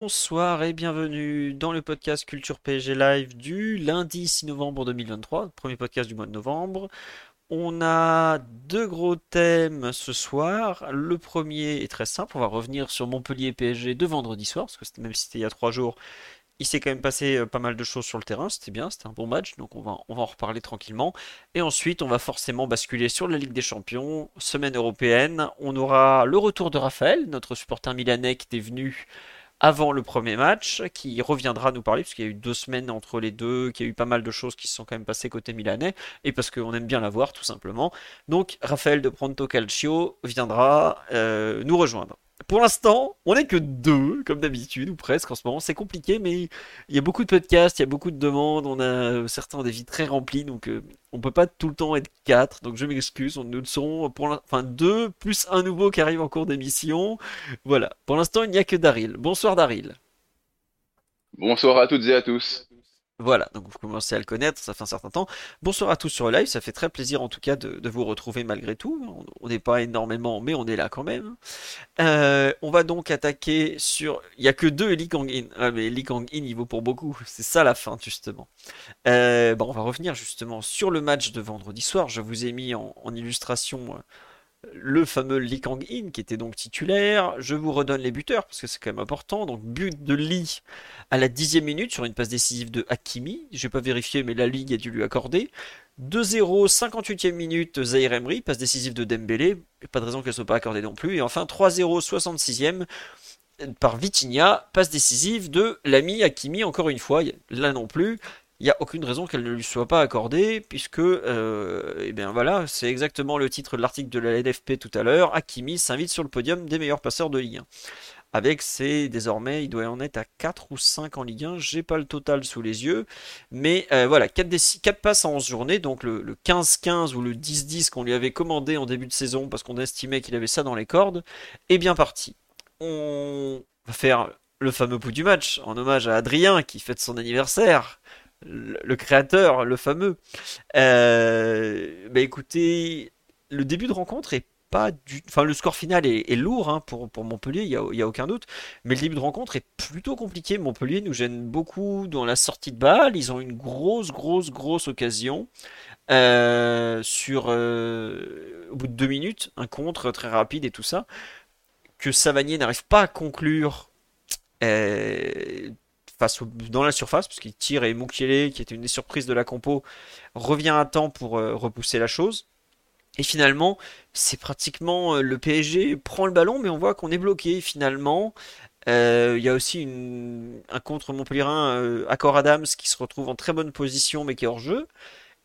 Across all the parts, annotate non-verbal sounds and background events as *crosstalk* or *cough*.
Bonsoir et bienvenue dans le podcast Culture PSG Live du lundi 6 novembre 2023, premier podcast du mois de novembre. On a deux gros thèmes ce soir. Le premier est très simple, on va revenir sur Montpellier PSG de vendredi soir, parce que même si c'était il y a trois jours, il s'est quand même passé euh, pas mal de choses sur le terrain, c'était bien, c'était un bon match, donc on va, on va en reparler tranquillement. Et ensuite, on va forcément basculer sur la Ligue des Champions, semaine européenne. On aura le retour de Raphaël, notre supporter milanais qui était venu avant le premier match, qui reviendra nous parler, puisqu'il y a eu deux semaines entre les deux, qu'il y a eu pas mal de choses qui se sont quand même passées côté milanais, et parce qu'on aime bien la voir, tout simplement. Donc, Raphaël de Pronto Calcio viendra euh, nous rejoindre. Pour l'instant, on n'est que deux, comme d'habitude, ou presque en ce moment. C'est compliqué, mais il y a beaucoup de podcasts, il y a beaucoup de demandes. On a certains des vies très remplies, donc euh, on peut pas tout le temps être quatre. Donc je m'excuse, nous le sont pour enfin deux plus un nouveau qui arrive en cours d'émission. Voilà. Pour l'instant, il n'y a que Daryl. Bonsoir Daryl. Bonsoir à toutes et à tous. Voilà, donc vous commencez à le connaître, ça fait un certain temps. Bonsoir à tous sur le live, ça fait très plaisir en tout cas de, vous retrouver malgré tout. On- n'est pas énormément, mais on est là quand même. Euh, on va donc attaquer sur. Il y a que deux Lee Kang-in. Ah, mais Lee Kang-in, il vaut pour beaucoup. *laughs* C'est ça la fin, justement. Euh, bon, on va revenir justement sur le match de vendredi soir. Je vous ai mis en, en illustration euh, le fameux Lee Kang-in qui était donc titulaire. Je vous redonne les buteurs parce que c'est quand même important. Donc, but de Lee à la dixième minute sur une passe décisive de Hakimi. J'ai pas vérifié, mais la Ligue a dû lui accorder. 2-0, 58e minute, Zaire Emery, passe décisive de Dembélé. Pas de raison qu'elle soit pas accordée non plus. Et enfin 3-0, 66e par Vitinha, passe décisive de l'ami Hakimi. Encore une fois, là non plus. Il n'y a aucune raison qu'elle ne lui soit pas accordée, puisque, euh, eh bien voilà, c'est exactement le titre de l'article de la LFP tout à l'heure. Hakimi s'invite sur le podium des meilleurs passeurs de Ligue 1 avec ses désormais, il doit en être à 4 ou 5 en Ligue 1, j'ai pas le total sous les yeux, mais euh, voilà, 4, passes en 11 journées, donc le, le 15-15 ou le 10-10 qu'on lui avait commandé en début de saison parce qu'on estimait qu'il avait ça dans les cordes, est bien parti. On va faire le fameux coup du match en hommage à Adrien qui fête son anniversaire, le, créateur, le fameux. Bah écoutez, le début de rencontre est pas du... Enfin, le score final est, lourd hein, pour, pour Montpellier, il y a, a aucun doute. Mais le début de rencontre est plutôt compliqué. Montpellier nous gêne beaucoup dans la sortie de balle. Ils ont une grosse, grosse, grosse occasion. euh, sur euh, au bout de deux minutes, un contre très rapide et tout ça, que Savanier n'arrive pas à conclure face au- dans la surface, parce qu'il tire et Mukiele, qui était une des surprises de la compo, revient à temps pour euh, repousser la chose. Et finalement, c'est pratiquement euh, le PSG prend le ballon, mais on voit qu'on est bloqué finalement. Euh, Il y a aussi un contre Montpellierin, Accor Adams, qui se retrouve en très bonne position, mais qui est hors jeu.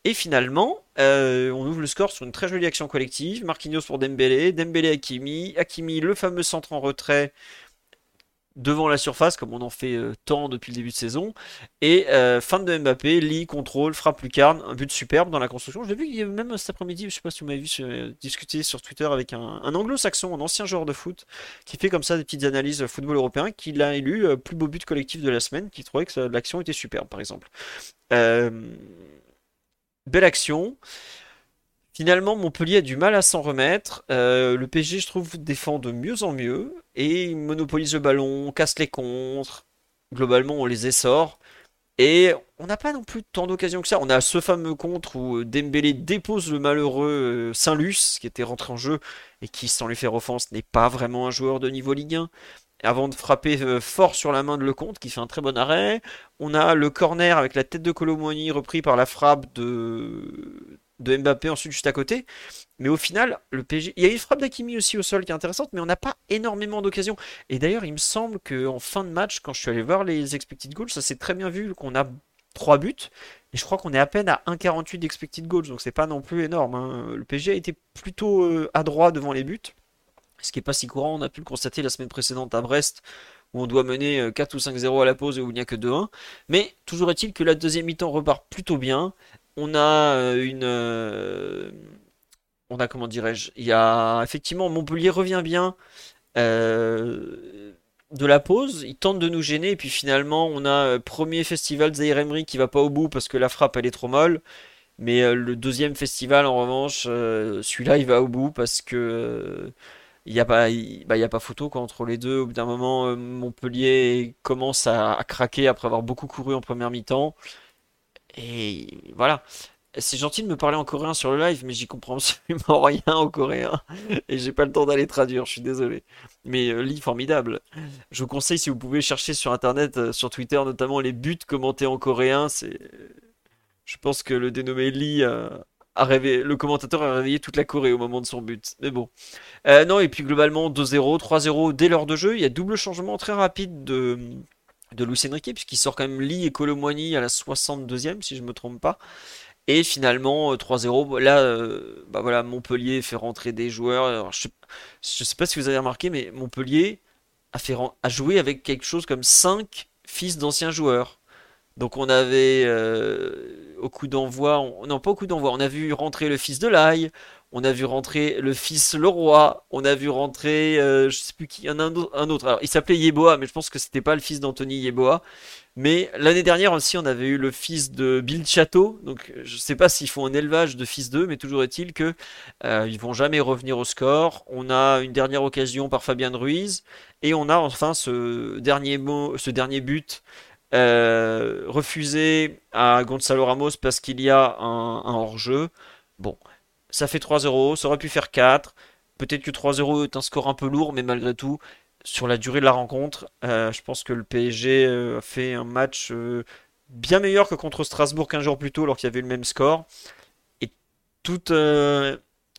Et finalement, on ouvre le score sur une très jolie action collective. Marquinhos pour Dembélé, Dembélé Hakimi, Hakimi le fameux centre en retrait devant la surface, comme on en fait euh, tant depuis le début de saison. Et euh, fin de Mbappé, Lee, contrôle, frappe lucarne, un but superbe dans la construction. J'ai vu qu'il même cet après-midi, je sais pas si vous m'avez vu euh, discuter sur Twitter avec un, un anglo-saxon, un ancien joueur de foot, qui fait comme ça des petites analyses euh, football européen, qui l'a élu plus beau but collectif de la semaine, qui trouvait que l'action était superbe, par exemple. Belle action. Finalement, Montpellier a du mal à s'en remettre. Euh, le PSG, je trouve, défend de mieux en mieux et il monopolise le ballon, casse les contres. Globalement, on les essore. Et on n'a pas non plus tant d'occasions que ça. On a ce fameux contre où euh, Dembélé dépose le malheureux euh, Saint-Luce, qui était rentré en jeu et qui, sans lui faire offense, n'est pas vraiment un joueur de niveau Ligue 1. Avant de frapper fort sur la main de Lecomte, qui fait un très bon arrêt. On a le corner avec la tête de Colomboigny repris par la frappe de, de Mbappé ensuite juste à côté. Mais au final, le PSG. Il y a une frappe d'Akimi aussi au sol qui est intéressante, mais on n'a pas énormément d'occasions. Et d'ailleurs, il me semble qu'en fin de match, quand je suis allé voir les expected goals, ça s'est très bien vu qu'on a 3 buts. Et je crois qu'on est à peine à 1,48 d'expected goals, donc c'est pas non plus énorme. hein. Le PSG a été plutôt euh, adroit devant les buts. ce qui n'est pas si courant. On a pu le constater la semaine précédente à Brest, où on doit mener 4 ou 5-0 à la pause et où il n'y a que 2-1. Mais toujours est-il que la deuxième mi-temps repart plutôt bien. On a une on a comment dirais-je Il y a effectivement Montpellier revient bien euh, de la pause, il tente de nous gêner et puis finalement on a euh, premier festival Zaire Emery qui va pas au bout parce que la frappe elle est trop molle. Mais euh, le deuxième festival en revanche, celui-là il va au bout parce que il n'y a pas bah, a pas photo quoi, entre les deux. Au bout d'un moment, Montpellier commence à, craquer après avoir beaucoup couru en première mi-temps. Et voilà. C'est gentil de me parler en coréen sur le live, mais j'y comprends absolument *laughs* rien en coréen. Et j'ai pas le temps d'aller traduire, je suis désolé. Mais euh, lit formidable. Je vous conseille, si vous pouvez chercher sur internet, euh, sur Twitter notamment, les buts commentés en coréen. C'est. Je pense que le dénommé Lee euh, a rêvé, le commentateur a réveillé toute la Corée au moment de son but. Mais bon. non, et puis globalement, 2-0, 3-0 dès l'heure de jeu. Il y a double changement très rapide de, de Luis Enrique, puisqu'il sort quand même Lee et Colomboigny à la 62e, si je me trompe pas. Et finalement, 3-0, euh, là, euh, bah voilà, Montpellier fait rentrer des joueurs. je, ne sais pas si vous avez remarqué, mais Montpellier a, fait, a joué avec quelque chose comme 5 fils d'anciens joueurs. Donc on avait euh, au coup d'envoi, non pas au coup d'envoi, on a vu rentrer le fils de l'Aille, on a vu rentrer le fils Leroy, on a vu rentrer, je sais plus qui, un, autre. Alors il s'appelait Yeboah, mais je pense que c'était pas le fils d'Anthony Yeboah. Mais l'année dernière aussi, on avait eu le fils de Bill Chateau. Donc, je ne sais pas s'ils font un élevage de fils d'eux, mais toujours est-il que euh, ils vont jamais revenir au score. On a une dernière occasion par Fabien Ruiz, et on a enfin ce dernier mot, ce dernier but euh, refusé à Gonzalo Ramos parce qu'il y a un, un hors-jeu. Bon, ça fait 3-0, ça aurait pu faire 4. Peut-être que 3-0 est un score un peu lourd, mais malgré tout, sur la durée de la rencontre, euh, je pense que le PSG euh, a fait un match euh, bien meilleur que contre Strasbourg 15 jours plus tôt, alors qu'il y avait le même score. Et.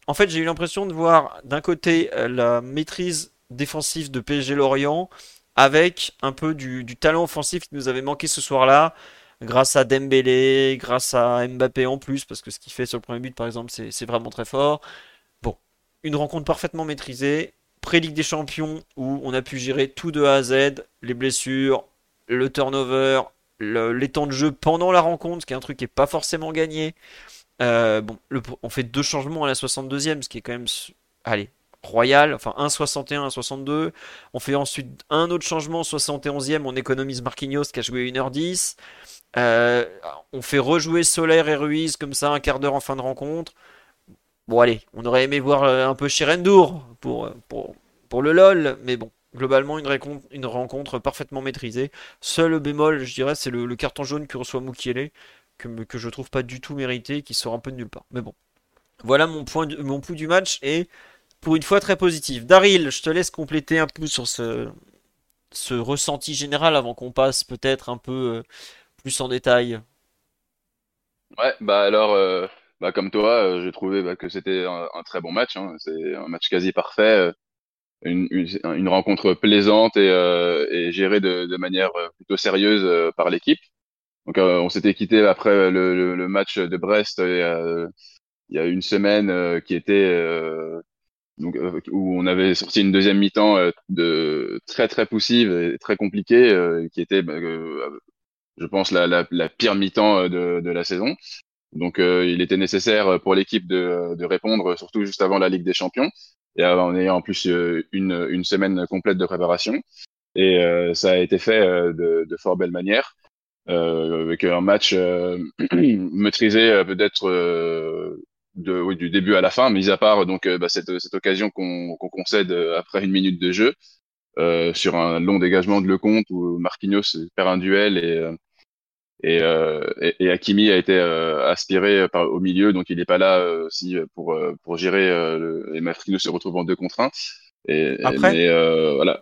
En fait, j'ai eu l'impression de voir d'un côté la maîtrise défensive de PSG Lorient avec un peu du talent offensif qui nous avait manqué ce soir-là grâce à Dembélé, grâce à Mbappé en plus, parce que ce qu'il fait sur le premier but, par exemple, c'est vraiment très fort. Bon, une rencontre parfaitement maîtrisée pré-Ligue des Champions où on a pu gérer tout de A à Z, les blessures, le turnover, les temps de jeu pendant la rencontre, ce qui est un truc qui n'est pas forcément gagné. Euh, bon, on fait deux changements à la 62e, ce qui est quand même, allez, royal, enfin 1,61, 1,62. On fait ensuite un autre changement, 71e, on économise Marquinhos qui a joué 1h10. Euh, on fait rejouer Solaire et Ruiz comme ça un quart d'heure en fin de rencontre. Bon, allez, on aurait aimé voir euh, un peu Chirendour pour, euh, pour, pour le LOL, mais bon, globalement, une, rencontre parfaitement maîtrisée. Seul bémol, je dirais, c'est le, carton jaune que reçoit Mukiele, que, que je trouve pas du tout mérité, qui sort un peu de nulle part. Mais bon, voilà mon, point mon pouls du match, et pour une fois très positif. Daryl, je te laisse compléter un peu sur ce, ce ressenti général avant qu'on passe peut-être un peu plus en détail. Ouais, bah alors, bah, comme toi, euh, j'ai trouvé bah, que c'était un, très bon match. Hein. C'est un match quasi parfait, euh, une, une, rencontre plaisante et, euh, et gérée de, de, manière plutôt sérieuse par l'équipe. Donc, on s'était quitté après le, le, match de Brest il y a une semaine qui était donc, où on avait sorti une deuxième mi-temps de très très poussive et très compliquée, qui était, bah, je pense, la, la, la pire mi-temps de, de la saison. Donc, euh, il était nécessaire euh, pour l'équipe de, de, répondre, surtout juste avant la Ligue des Champions, et en ayant en plus euh, une, une semaine complète de préparation. Et ça a été fait de, de, fort belle manière, avec un match *clears throat* maîtrisé peut-être de, oui, du début à la fin, mis à part donc bah, cette, cette, occasion qu'on concède après une minute de jeu. Euh, sur un long dégagement de Lecomte où Marquinhos perd un duel et, euh, et, et, Hakimi a été euh, aspiré par, au milieu, donc il n'est pas là euh, aussi pour, pour gérer. Le, et Mafrino se retrouve en deux contre un. Et, Après, mais, voilà.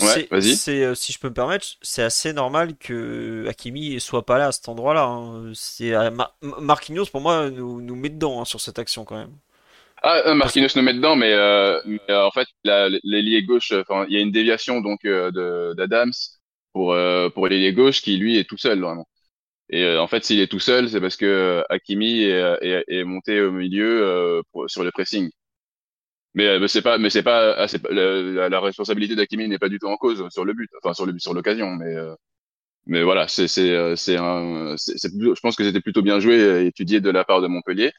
Ouais, vas-y. Si je peux me permettre, c'est assez normal que Hakimi soit pas là à cet endroit-là. Hein. C'est Marquinhos pour moi nous, nous met dedans hein, sur cette action quand même. Ah, Marquinhos nous met dedans, mais, euh, mais en fait, l'ailier gauche, il y a une déviation donc d'Adams pour pour l'ailier gauche qui lui est tout seul vraiment. Et euh, en fait, s'il est tout seul, c'est parce que euh, Hakimi est, est, est, monté au milieu euh, pour, sur le pressing. Mais, mais c'est pas, mais c'est pas, ah, pas la, la responsabilité d'Akimi n'est pas du tout en cause sur le but, enfin sur le but, sur l'occasion. Mais mais voilà, c'est c'est c'est un, c'est, je pense que c'était plutôt bien joué étudié de la part de Montpellier.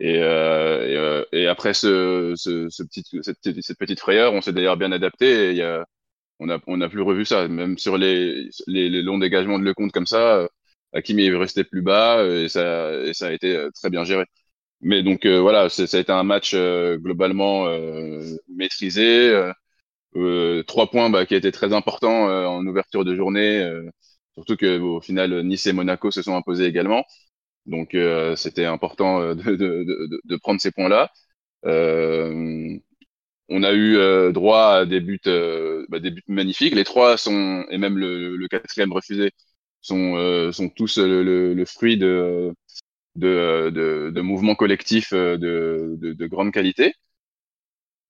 Et, euh, et, et, après ce, ce, ce petit, cette, petite frayeur, on s'est d'ailleurs bien adapté. Et y a, on a, on a plus revu ça. Même sur les, les, les longs dégagements de Lecomte comme ça, Hakimi est resté plus bas et ça, et ça a été très bien géré. Mais donc euh, voilà, ça a été un match euh, globalement euh, maîtrisé. trois points bah, qui été très important en ouverture de journée, surtout que au final Nice et Monaco se sont imposés également. Donc c'était important de, de, de, de, prendre ces points-là. on a eu droit à des buts, bah, des buts magnifiques. Les trois sont et même le, le quatrième refusé sont, sont tous le, le fruit de de, de, de mouvements collectifs euh, de, de, de, grande qualité.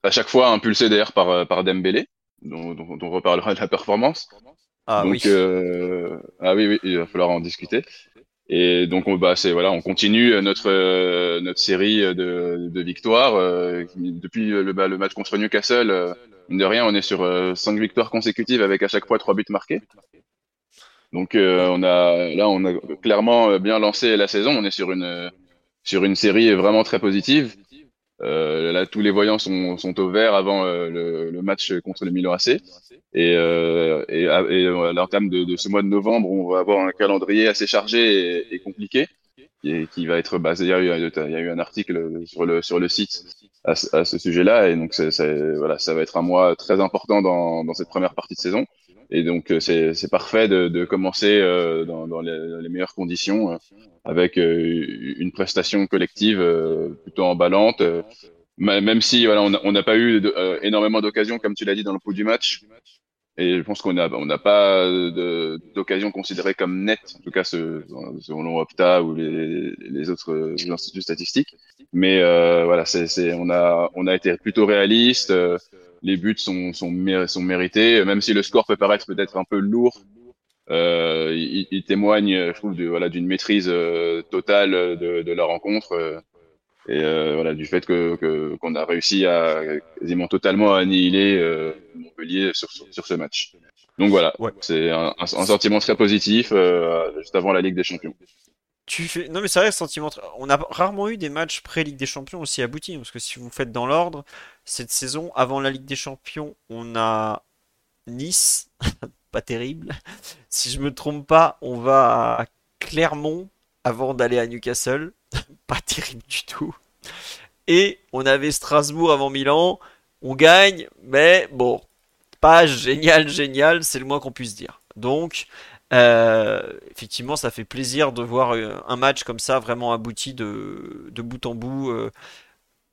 À chaque fois impulsé d'ailleurs par, euh, par Dembélé, dont, dont, on reparlera de la performance. Ah donc, oui. Euh, ah oui, oui, il va falloir en discuter. Et donc, on, bah, c'est voilà, on continue notre euh, notre série de, de victoires euh, depuis le, bah, le match contre Newcastle. Euh, de rien, on est sur cinq victoires consécutives avec à chaque fois trois buts marqués. Donc euh, on a là on a clairement euh, bien lancé la saison. On est sur une sur une série vraiment très positive. Euh, là tous les voyants sont, au vert avant euh, le, match contre le Milan AC. Et, euh, et, et à l'entame de, ce mois de novembre, on va avoir un calendrier assez chargé et, et compliqué qui, qui, va être basé. Il y, a eu, il y a eu un article sur le sur le site à, à ce sujet-là et donc c'est, voilà ça va être un mois très important dans, dans cette première partie de saison. Et donc euh, c'est parfait de, de commencer euh, dans, dans, les, dans, les, meilleures conditions euh, avec euh, une prestation collective euh, plutôt emballante. même si voilà, on n'a pas eu de, énormément d'occasions, comme tu l'as dit dans le coup du match. Et je pense qu'on n'a on n'a pas d'occasion considérée comme nette, en tout cas selon Opta ou les, les autres instituts statistiques. Mais voilà, c'est on a on a été plutôt réaliste les buts sont, sont, sont mérités, même si le score peut paraître peut-être un peu lourd. Euh, il, il, témoigne, je trouve, de, voilà, d'une maîtrise euh, totale de, de, la rencontre euh, et euh, voilà, du fait que qu'on a réussi à quasiment totalement annihiler Montpellier sur, sur, sur, ce match. Donc voilà, ouais. c'est un, un, sentiment très positif juste avant la Ligue des Champions. Tu fais... Non mais c'est vrai, sentiment. On a rarement eu des matchs pré-Ligue des Champions aussi aboutis, parce que si vous faites dans l'ordre, cette saison, avant la Ligue des Champions, on a Nice, *laughs* pas terrible. Si je me trompe pas, on va à Clermont avant d'aller à Newcastle, *laughs* pas terrible du tout. Et on avait Strasbourg avant Milan, on gagne, mais bon, pas génial, génial, c'est le moins qu'on puisse dire. Donc, euh, effectivement, ça fait plaisir de voir euh, un match comme ça vraiment abouti de, de bout en bout. Euh.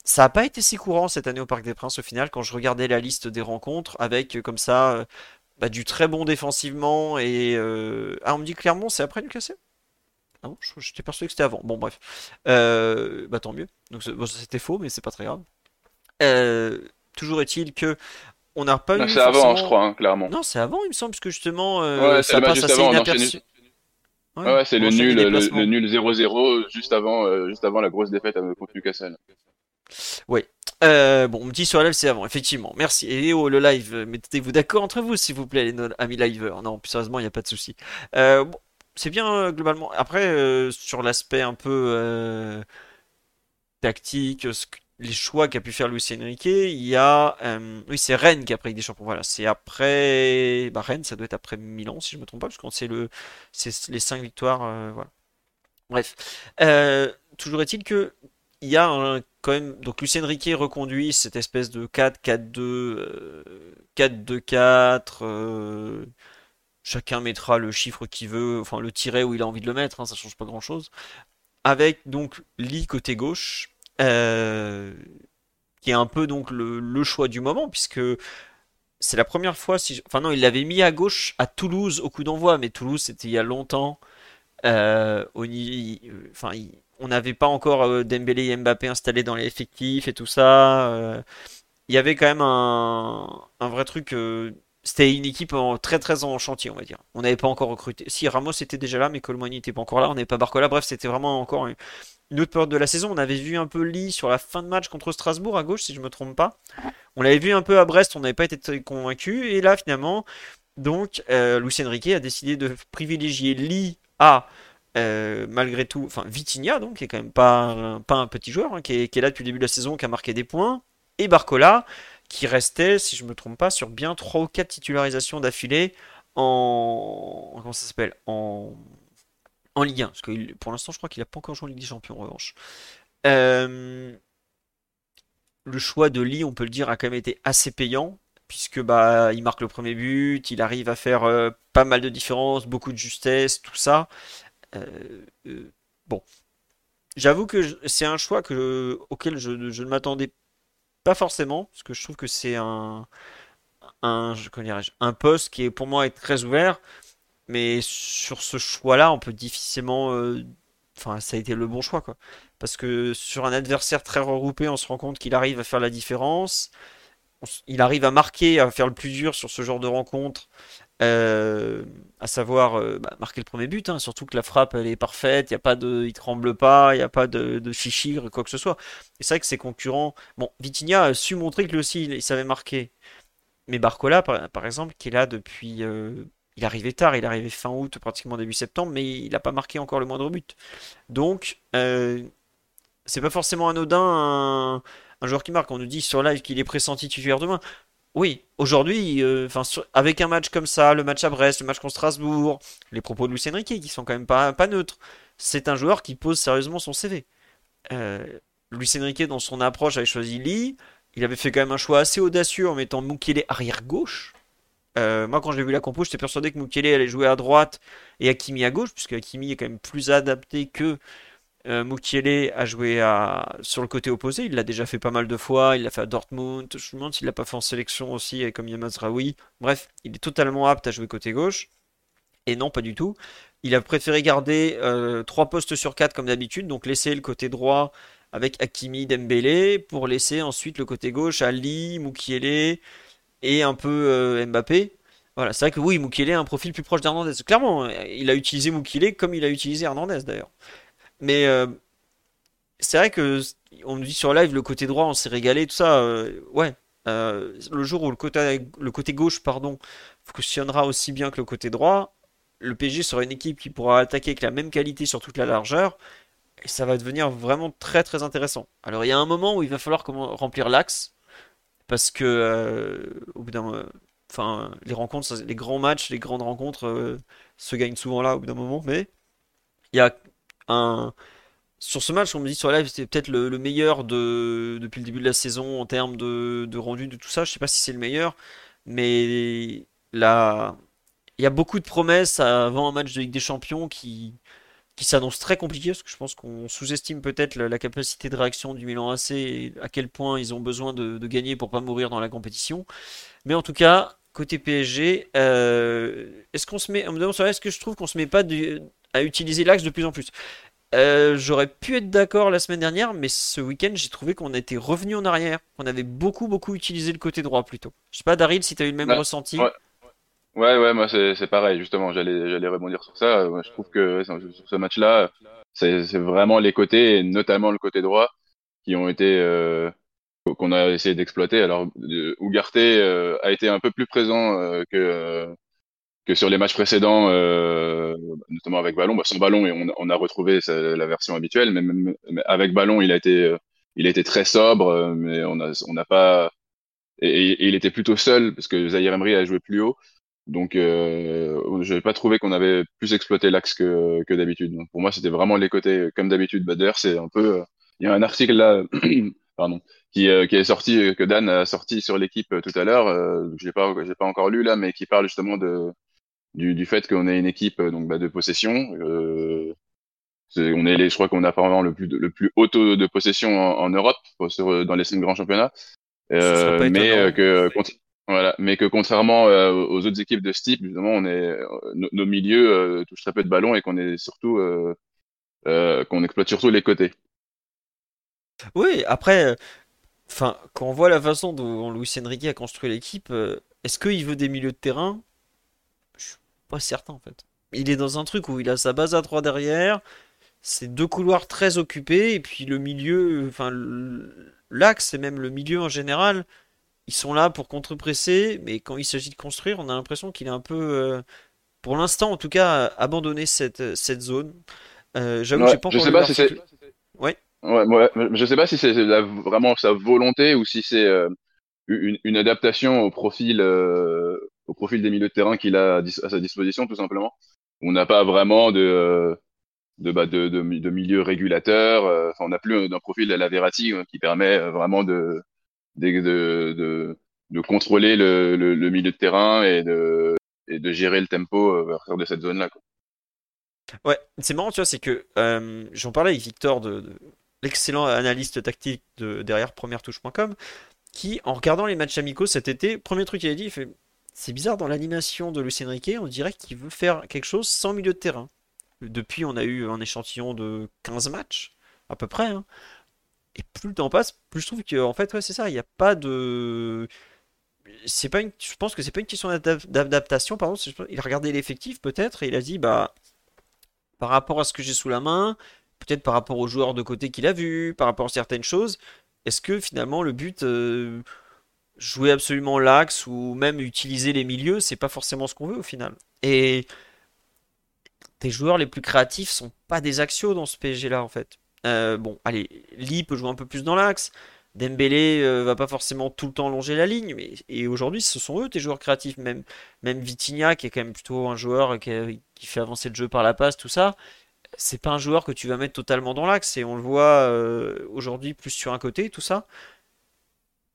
Ça n'a pas été si courant cette année au Parc des Princes au final quand je regardais la liste des rencontres avec comme ça bah, du très bon défensivement et ah on me dit clairement c'est après Newcastle? Ah bon? J'étais persuadé que c'était avant bon bref bah tant mieux donc bon, c'était faux mais c'est pas très grave toujours est-il que on n'a pas non, eu. C'est forcément... avant, je crois, hein, clairement. Non, c'est avant, il me semble, puisque justement, euh, ouais, ça passe assez avant, inaperçu. Ouais, ouais, c'est le nul, le, le, nul 0-0 juste avant, euh, juste avant la grosse défaite contre Newcastle. Oui. Euh, bon, on me dit sur la live, c'est avant, effectivement. Merci. Et oh, le live, mettez-vous d'accord entre vous, s'il vous plaît, les amis liveurs. Non, plus sérieusement, il n'y a pas de souci. Euh, c'est bien, euh, globalement. Après, euh, sur l'aspect un peu tactique, les choix qu'a pu faire Luis Enrique, il y a euh, oui c'est Rennes qui a pris des champions. Voilà, c'est après bah, Rennes, ça doit être après Milan si je me trompe pas, parce qu'on sait le les cinq victoires. Euh, voilà. Bref, euh, toujours est-il que il y a quand même donc Luis Enrique reconduit cette espèce de 4 4 2 4 2 4 chacun mettra le chiffre qu'il veut, enfin le tiret où il a envie de le mettre, hein, ça change pas grand chose. Avec donc Lee côté gauche, euh, qui est un peu donc le, choix du moment, puisque c'est la première fois, si enfin non, il l'avait mis à gauche à Toulouse au coup d'envoi, mais Toulouse c'était il y a longtemps. Euh, au... enfin, on n'avait pas encore euh, Dembélé et Mbappé installés dans les effectifs et tout ça. Euh, il y avait quand même un, vrai truc. Euh, c'était une équipe en, très très en chantier, on va dire. On n'avait pas encore recruté. Si Ramos était déjà là, mais Colmani n'était pas encore là. On n'avait pas Barcola. Bref, c'était vraiment encore une, autre période de la saison. On avait vu un peu Lee sur la fin de match contre Strasbourg à gauche, si je me trompe pas. On l'avait vu un peu à Brest, on n'avait pas été convaincu. Et là, finalement, donc, euh, Luis Enrique a décidé de privilégier Lee à euh, malgré tout, enfin Vitinha donc qui est quand même pas, un petit joueur, hein, qui, est, là depuis le début de la saison, qui a marqué des points, et Barcola qui restait, si je me trompe pas, sur bien 3 ou 4 titularisations d'affilée en comment ça s'appelle en en Ligue 1 parce que pour l'instant je crois qu'il a pas encore joué en Ligue des Champions en revanche. Euh, le choix de Lee, on peut le dire, a quand même été assez payant puisque bah il marque le premier but, il arrive à faire euh, pas mal de différences, beaucoup de justesse, tout ça. Euh, euh, bon, j'avoue que c'est un choix que, auquel je, ne m'attendais pas forcément, parce que je trouve que c'est un, un, un poste qui est pour moi est très ouvert, mais sur ce choix-là, on peut difficilement, euh, enfin, ça a été le bon choix, quoi. Parce que sur un adversaire très regroupé, on se rend compte qu'il arrive à faire la différence. Il arrive à marquer, à faire le plus dur sur ce genre de rencontre. Euh, à savoir euh, bah, marquer le premier but, hein, surtout que la frappe elle est parfaite, il y a pas de, il tremble pas, il n'y a pas de, de chichigre, quoi que ce soit. Et c'est vrai que ses concurrents, bon, Vitinha a su montrer que lui aussi il, savait marquer, mais Barcola par, exemple, qui est là depuis, euh, il arrivait tard, il arrivait fin août, pratiquement début septembre, mais il n'a pas marqué encore le moindre but. Donc c'est pas forcément anodin un, un joueur qui marque. On nous dit sur live qu'il est pressenti titulaire demain. Oui, aujourd'hui, euh, avec un match comme ça, le match à Brest, le match contre Strasbourg, les propos de Luis Enrique qui sont quand même pas, pas neutres, c'est un joueur qui pose sérieusement son CV. Euh, Luis Enrique, dans son approche, avait choisi Lee. Il avait fait quand même un choix assez audacieux en mettant Mukele arrière gauche. Euh, moi, quand j'ai vu la compo, j'étais persuadé que Mukele allait jouer à droite et Hakimi à gauche, puisque Hakimi est quand même plus adapté que euh, a joué à... sur le côté opposé, il l'a déjà fait pas mal de fois, il l'a fait à Dortmund, je me demande s'il l'a pas fait en sélection aussi comme Yamazraoui. Bref, il est totalement apte à jouer côté gauche. Et non, pas du tout. Il a préféré garder euh, 3 postes sur 4 comme d'habitude, donc laisser le côté droit avec Hakimi Dembélé pour laisser ensuite le côté gauche Ali, Mukiele et un peu euh, Mbappé. Voilà, c'est vrai que oui, Mukiele a un profil plus proche d'Hernandez. Clairement, il a utilisé Mukiele comme il a utilisé Hernandez d'ailleurs. Mais euh, c'est vrai que on dit sur live le côté droit, on s'est régalé, tout ça. Euh, ouais. Euh, le jour où le côté, le côté gauche pardon, fonctionnera aussi bien que le côté droit, le PSG sera une équipe qui pourra attaquer avec la même qualité sur toute la largeur. Et ça va devenir vraiment très très intéressant. Alors il y a un moment où il va falloir remplir l'axe. Parce que au bout d'un enfin les rencontres, les grands matchs, les grandes rencontres se gagnent souvent là au bout d'un moment. Mais il y a Sur ce match, on me dit sur live, c'était peut-être le, meilleur de, depuis le début de la saison en termes de, rendu, de tout ça. Je sais pas si c'est le meilleur, mais là, il y a beaucoup de promesses avant un match de Ligue des Champions qui, qui s'annonce très compliqué parce que je pense qu'on sous-estime peut-être la, capacité de réaction du Milan AC et à quel point ils ont besoin de, gagner pour pas mourir dans la compétition. Mais en tout cas, côté PSG, euh, est-ce qu'on se met, on me demande est-ce que je trouve qu'on se met pas du, à utiliser l'axe de plus en plus. Euh, j'aurais pu être d'accord la semaine dernière, mais ce week-end, j'ai trouvé qu'on était revenu en arrière. On avait beaucoup, beaucoup utilisé le côté droit plutôt. Je sais pas, Daryl, si tu as eu le même ressenti. Ouais. ouais, moi c'est pareil, justement. J'allais rebondir sur ça. je trouve que sur ce match-là, c'est vraiment les côtés, et notamment le côté droit, qui ont été. Euh, qu'on a essayé d'exploiter. Alors, euh, a été un peu plus présent que que sur les matchs précédents, euh, notamment avec ballon, bah, sans ballon, et on, on a retrouvé la version habituelle, mais, même, avec ballon, il a été, euh, il a été très sobre, euh, mais on a, on n'a pas, et, il était plutôt seul parce que Zahir Emery a joué plus haut, donc euh, je n'avais pas trouvé qu'on avait plus exploité l'axe que, que d'habitude. pour moi, c'était vraiment les côtés comme d'habitude. Bah, D'ailleurs, c'est un peu, euh, il y a un article là, *clears throat* pardon, qui, qui est sorti, que Dan a sorti sur l'équipe tout à l'heure. Euh, je l'ai pas, j'ai pas encore lu là, mais qui parle justement de du, du fait qu'on est une équipe euh, donc bah, de possession. Euh, on est les, je crois qu'on a apparemment le plus le plus haut taux de possession en, Europe sur, dans les cinq grands championnats. Euh, mais que voilà, mais que contrairement aux autres équipes de ce type, justement, on est nos, milieux touchent très peu de ballons et qu'on est surtout qu'on exploite surtout les côtés. Oui, après, enfin, quand on voit la façon dont Luis Enrique a construit l'équipe, est-ce qu'il veut des milieux de terrain certain en fait. Il est dans un truc où il a sa base à 3 derrière. c'est deux couloirs très occupés et puis le milieu, enfin l'axe et même le milieu en général, ils sont là pour contre-presser, mais quand il s'agit de construire, on a l'impression qu'il est un peu, euh, pour l'instant en tout cas, abandonné cette, cette zone. Euh, j'avoue que j'ai pas encore je sais pas si c'est. Ouais. Ouais, je sais pas si c'est vraiment sa volonté ou si c'est euh, une, adaptation au profil, au profil des milieux de terrain qu'il a à, sa disposition, tout simplement. On n'a pas vraiment de, de, bah, de, de, de, milieu régulateur. on n'a plus d'un profil à la Verratti qui permet vraiment de, de, de, de contrôler le, le, milieu de terrain et de, et de gérer le tempo euh, à partir de cette zone-là. Ouais, c'est marrant, tu vois, c'est que euh, j'en parlais avec Victor, de, l'excellent analyste tactique de, derrière première-touche.com, qui, en regardant les matchs amicaux cet été, premier truc qu'il a dit, il fait C'est bizarre, dans l'animation de Lucien Riquet, on dirait qu'il veut faire quelque chose sans milieu de terrain. Depuis, on a eu un échantillon de 15 matchs, à peu près. Hein. Et plus le temps passe, plus je trouve que en fait, ouais, c'est ça. Il n'y a pas de. C'est pas une... Je pense que c'est pas une question d'adaptation. Pardon, il a regardé l'effectif peut-être et il a dit bah par rapport à ce que j'ai sous la main, peut-être par rapport aux joueurs de côté qu'il a vu, par rapport à certaines choses, est-ce que finalement le but euh, jouer absolument l'axe ou même utiliser les milieux, c'est pas forcément ce qu'on veut au final. Et tes joueurs les plus créatifs sont pas des axios dans ce PSG là en fait. Euh, bon, allez, Lee peut jouer un peu plus dans l'axe. Dembélé euh, va pas forcément tout le temps longer la ligne, mais et aujourd'hui ce sont eux tes joueurs créatifs, même même Vitinha qui est quand même plutôt un joueur qui, fait avancer le jeu par la passe, tout ça. C'est pas un joueur que tu vas mettre totalement dans l'axe et on le voit euh, aujourd'hui plus sur un côté, tout ça.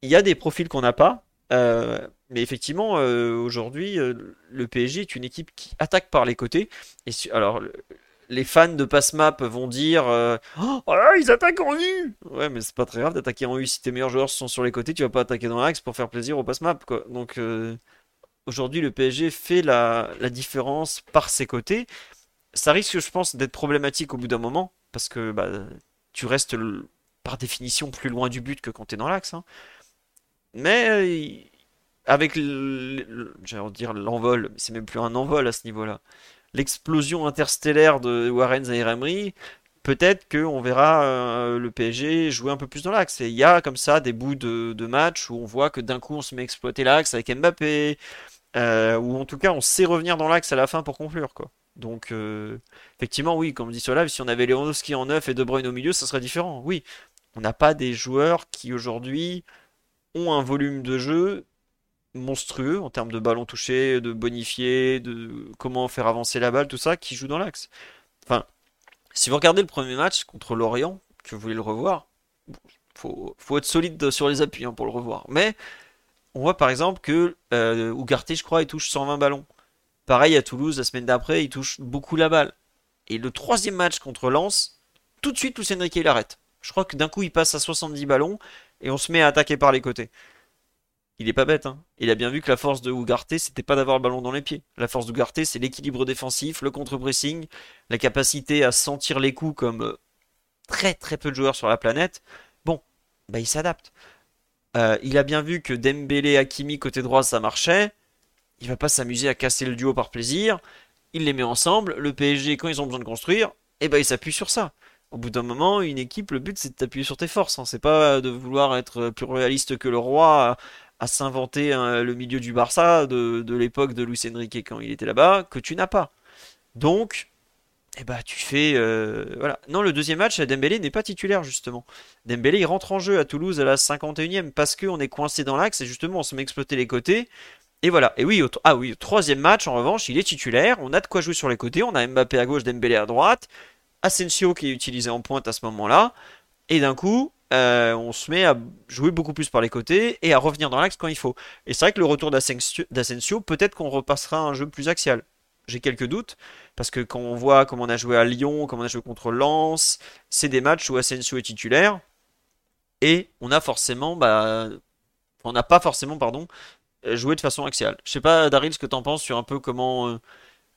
Il y a des profils qu'on n'a pas, mais effectivement aujourd'hui le PSG est une équipe qui attaque par les côtés. Et alors les fans de Passmap vont dire euh, oh, là, ils attaquent en U Ouais, mais c'est pas très grave d'attaquer en U si tes meilleurs joueurs sont sur les côtés, tu vas pas attaquer dans l'axe pour faire plaisir au Passmap. Donc euh, aujourd'hui, le PSG fait la, différence par ses côtés. Ça risque, je pense, d'être problématique au bout d'un moment parce que bah, tu restes par définition plus loin du but que quand tu es dans l'axe. Hein. Mais euh, avec, l'envol, c'est même plus un envol à ce niveau-là l'explosion interstellaire de Warren Zaire peut-être qu'on verra euh, le PSG jouer un peu plus dans l'axe. Et il y a comme ça des bouts de, match où on voit que d'un coup on se met à exploiter l'axe avec Mbappé, euh, ou en tout cas on sait revenir dans l'axe à la fin pour conclure. Donc effectivement oui, comme dit sur live, si on avait Lewandowski en neuf et De Bruyne au milieu, ça serait différent. Oui, on n'a pas des joueurs qui aujourd'hui un volume de jeu monstrueux en termes de ballon touché, de bonifié, de comment faire avancer la balle, tout ça, qui joue dans l'axe. Enfin, si vous regardez le premier match contre l'Orient, que vous voulez le revoir, faut, faut être solide sur les appuis hein, pour le revoir. Mais on voit par exemple que euh, Ougarté, je crois, il touche 120 ballons. Pareil à Toulouse, la semaine d'après, il touche beaucoup la balle. Et le troisième match contre Lens, tout de suite, Lucien Riquet, il arrête. Je crois que d'un coup, il passe à 70 ballons et on se met à attaquer par les côtés il est pas bête. Hein. Il a bien vu que la force de Ougarté, c'était pas d'avoir le ballon dans les pieds. La force d'Ougarté, c'est l'équilibre défensif, le contre-pressing, la capacité à sentir les coups comme euh, très très peu de joueurs sur la planète. Bon, bah il s'adapte. Euh, il a bien vu que Dembélé, Hakimi côté droit, ça marchait. Il va pas s'amuser à casser le duo par plaisir. Il les met ensemble. Le PSG, quand ils ont besoin de construire, eh ben il s'appuie sur ça. Au bout d'un moment, une équipe, le but c'est de t'appuyer sur tes forces. Hein. C'est pas de vouloir être plus réaliste que le roi à s'inventer le milieu du Barça de, l'époque de Luis Enrique quand il était là-bas, que tu n'as pas. Donc, eh ben, tu fais. Euh, voilà. Non, le deuxième match, Dembélé n'est pas titulaire, justement. Dembélé, il rentre en jeu à Toulouse à la 51e parce qu'on est coincé dans l'axe et justement, on se met exploiter les côtés. Et voilà. Et oui, ah oui, troisième match, en revanche, il est titulaire. On a de quoi jouer sur les côtés. On a Mbappé à gauche, Dembélé à droite. Asensio qui est utilisé en pointe à ce moment-là. Et d'un coup, euh, on se met à jouer beaucoup plus par les côtés et à revenir dans l'axe quand il faut. Et c'est vrai que le retour d'Asensio, peut-être qu'on repassera un jeu plus axial. J'ai quelques doutes, parce que quand on voit comment on a joué à Lyon, comment on a joué contre Lens, c'est des matchs où Asensio est titulaire, et on a forcément, bah, on n'a pas forcément, pardon, joué de façon axiale. Je sais pas, Daryl, ce que tu en penses sur un peu comment, euh,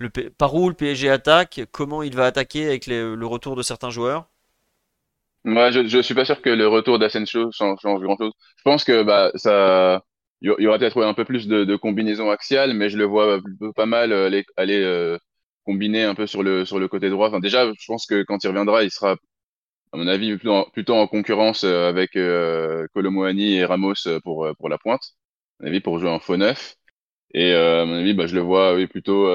par où le PSG attaque, comment il va attaquer avec le retour de certains joueurs? Je, je suis pas sûr que le retour d'Asensio change, grand-chose. Je pense que bah ça, il y aura peut-être un peu plus de, de combinaisons axiales, mais je le vois pas mal euh, aller, euh, combiner un peu sur le sur le côté droit. Déjà, je pense que quand il reviendra, il sera à mon avis plutôt en, en concurrence avec euh, et Ramos pour pour la pointe. À mon avis, pour jouer en faux neuf. Et à mon avis, bah, je le vois oui, plutôt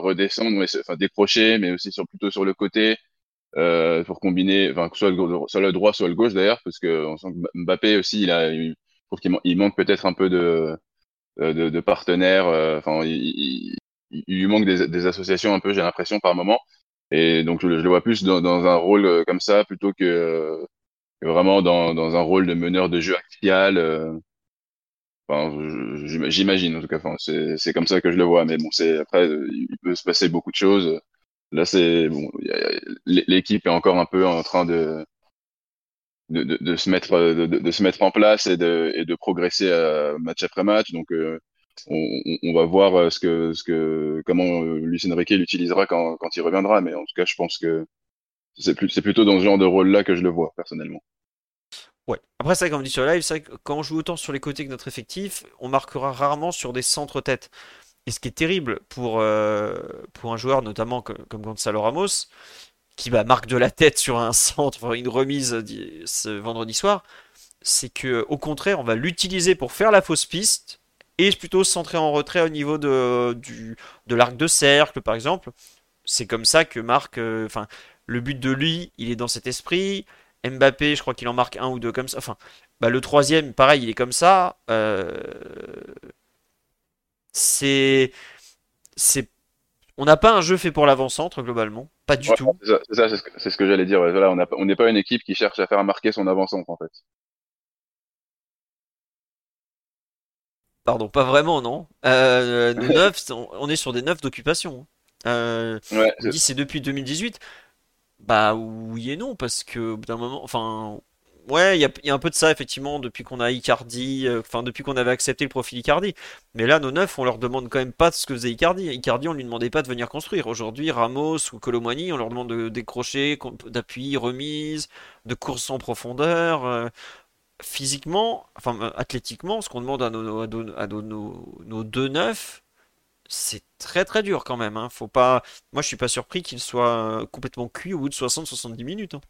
redescendre, enfin décrocher, mais aussi sur plutôt sur le côté euh, pour combiner, enfin, soit le, soit le droit, soit le gauche d'ailleurs, parce que on sent que Mbappé aussi, il a, je trouve qu'il il manque peut-être un peu de, de, de partenaires, euh, enfin, il, il, lui manque des, des associations un peu, j'ai l'impression, par moment. Et donc, je, je le vois plus dans, dans, un rôle euh, comme ça, plutôt que, que vraiment dans, dans, un rôle de meneur de jeu axial. Euh, enfin, j'imagine, en tout cas, enfin, c'est comme ça que je le vois. Mais bon, c'est après, il peut se passer beaucoup de choses. Là, c'est bon, l'équipe est encore un peu en train de de, de, de se mettre de, de, se mettre en place et de et de progresser euh, match après match. Donc, euh, on, on, va voir euh, ce que ce que comment Lucien Riquet l'utilisera quand quand il reviendra. Mais en tout cas, je pense que c'est plus c'est plutôt dans ce genre de rôle-là que je le vois personnellement. Ouais. Après, ça, comme on dit sur live, c'est quand on joue autant sur les côtés que notre effectif, on marquera rarement sur des centres-têtes. Et ce qui est terrible pour, euh, pour un joueur, notamment comme, Gonzalo Ramos, qui bah, marque de la tête sur un *laughs* centre, une remise ce vendredi soir, c'est que au contraire, on va l'utiliser pour faire la fausse piste et plutôt centrer en retrait au niveau de, de l'arc de cercle, par exemple. C'est comme ça que marque, euh, enfin, le but de lui, il est dans cet esprit. Mbappé, je crois qu'il en marque un ou deux comme ça. Enfin, bah, le troisième, pareil, il est comme ça. Euh, c'est. c'est on n'a pas un jeu fait pour l'avant-centre globalement, pas du tout. C'est ça, c'est ce que, j'allais dire. on n'est pas une équipe qui cherche à faire marquer son avant-centre en fait. Pardon, pas vraiment, non. Euh, on est sur des neufs d'occupation. Euh, on dit c'est depuis 2018. Bah oui et non, parce que d'un moment, enfin, Ouais, il y a, un peu de ça, effectivement, depuis qu'on a Icardi, euh, enfin, depuis qu'on avait accepté le profil Icardi. Mais là, nos neufs, on leur demande quand même pas ce que faisait Icardi. Icardi, on lui demandait pas de venir construire. Aujourd'hui, Ramos ou Colomani, on leur demande de décrocher, d'appui, remise, de course en profondeur. Euh, physiquement, enfin, euh, athlétiquement, ce qu'on demande à nos, à nos, deux neufs, c'est très très dur quand même. Hein. Faut pas... Moi, je suis pas surpris qu'ils soient complètement cuits au bout de 60-70 minutes. Hein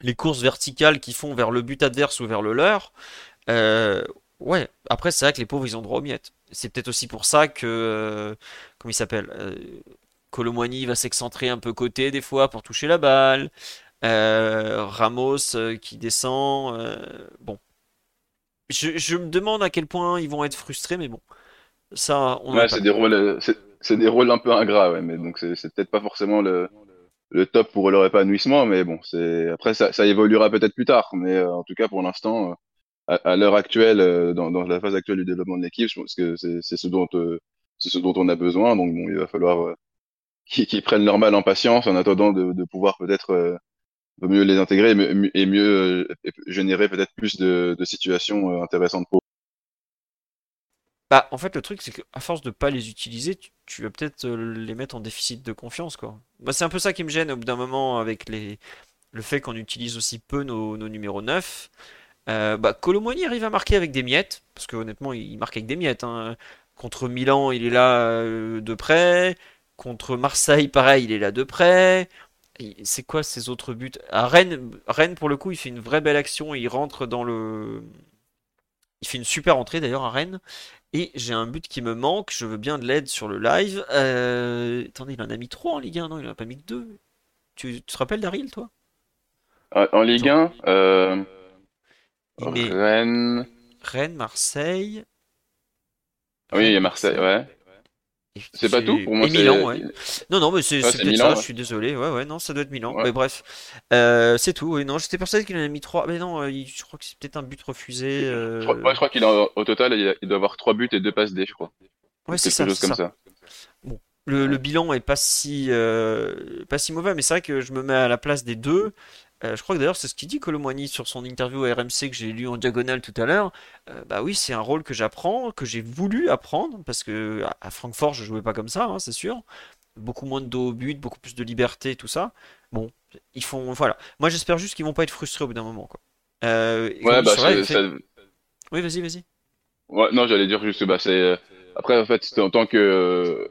les courses verticales qu'ils font vers le but adverse ou vers le leur. Euh, ouais, après, c'est vrai que les pauvres, ils ont droit aux miettes. C'est peut-être aussi pour ça que. Euh, comment il s'appelle euh, va s'excentrer un peu côté des fois pour toucher la balle. Euh, Ramos qui descend. bon. Je, me demande à quel point ils vont être frustrés, mais bon. Ça, on ouais, c'est des rôles, c'est des rôles un peu ingrats, ouais, mais donc c'est peut-être pas forcément le, le top pour leur épanouissement, mais bon, c'est après ça, ça évoluera peut-être plus tard, mais euh, en tout cas pour l'instant, euh, à, l'heure actuelle, euh, dans, dans, la phase actuelle du développement de l'équipe, je pense que c'est ce dont c'est ce dont on a besoin, donc bon, il va falloir qu'ils prennent leur mal en patience en attendant de, de pouvoir peut-être mieux les intégrer et mieux, générer peut-être plus de, de situations intéressantes pour bah, en fait, le truc, c'est qu'à force de pas les utiliser, tu, vas peut-être euh, les mettre en déficit de confiance, quoi. Bah, c'est un peu ça qui me gêne au bout d'un moment avec les... le fait qu'on utilise aussi peu nos, numéros 9. Euh, bah, Colomoni arrive à marquer avec des miettes, parce que honnêtement, il marque avec des miettes. Hein. Contre Milan, il est là euh, de près. Contre Marseille, pareil, il est là de près. C'est quoi ces autres buts? À Rennes, Rennes, pour le coup, il fait une vraie belle action. Il rentre dans le. Il fait une super entrée d'ailleurs à Rennes. Et j'ai un but qui me manque, je veux bien de l'aide sur le live. Euh, attendez, il en a mis 3 en Ligue 1, non, il en a pas mis que 2. Tu, te rappelles Daryl, toi? Ah, En Ligue 1 euh... Rennes. Rennes, Marseille. Oui, il y a Marseille, ouais. C'est pas tout pour moi. Et Milan, ouais. Non, non, mais c'est peut-être ça, je suis désolé. Ouais, ouais, non, ça doit être Milan. Mais bref, euh, c'est tout. Oui, non, j'étais persuadé qu'il en a mis 3. Mais non, euh, je crois que c'est peut-être un but refusé. Euh... Je crois, qu'il au total, il, doit avoir 3 buts et 2 passes D, je crois. Ouais, c'est ça. comme ça. Bon, le, le, bilan est pas si, euh, pas si mauvais, mais c'est vrai que je me mets à la place des deux. Euh, je crois que d'ailleurs c'est ce qu'il dit Colomwani sur son interview à RMC que j'ai lu en diagonale tout à l'heure. Euh, bah oui, c'est un rôle que j'apprends, que j'ai voulu apprendre, parce que à Francfort je jouais pas comme ça, hein, c'est sûr. Beaucoup moins de dos au but, beaucoup plus de liberté, tout ça. Bon, ils font. Voilà. Moi j'espère juste qu'ils vont pas être frustrés au bout d'un moment. Quoi. Euh, ouais, bah, Oui, vas-y, vas-y. Ouais, non, j'allais dire juste, bah c'est. Après, en fait, en tant que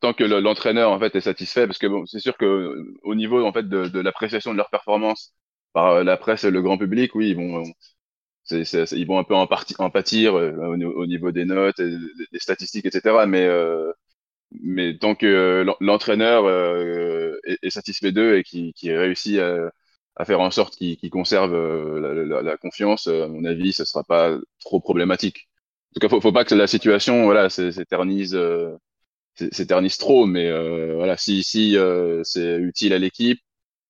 tant que l'entraîneur en fait est satisfait, parce que bon, c'est sûr que au niveau en fait de, de l'appréciation de leur performance par la presse et le grand public, oui, ils vont, c'est, c'est, ils vont un peu en, partie, en pâtir au, au, niveau des notes, et des statistiques, etc. Mais mais tant que l'entraîneur euh, est, satisfait d'eux et qui, réussit à, à, faire en sorte qu'il conserve euh, la, la, confiance, à mon avis, ce sera pas trop problématique. En tout cas, faut, faut pas que la situation, voilà, s'éternise, euh, s'éternise trop. Mais voilà, si, si c'est utile à l'équipe,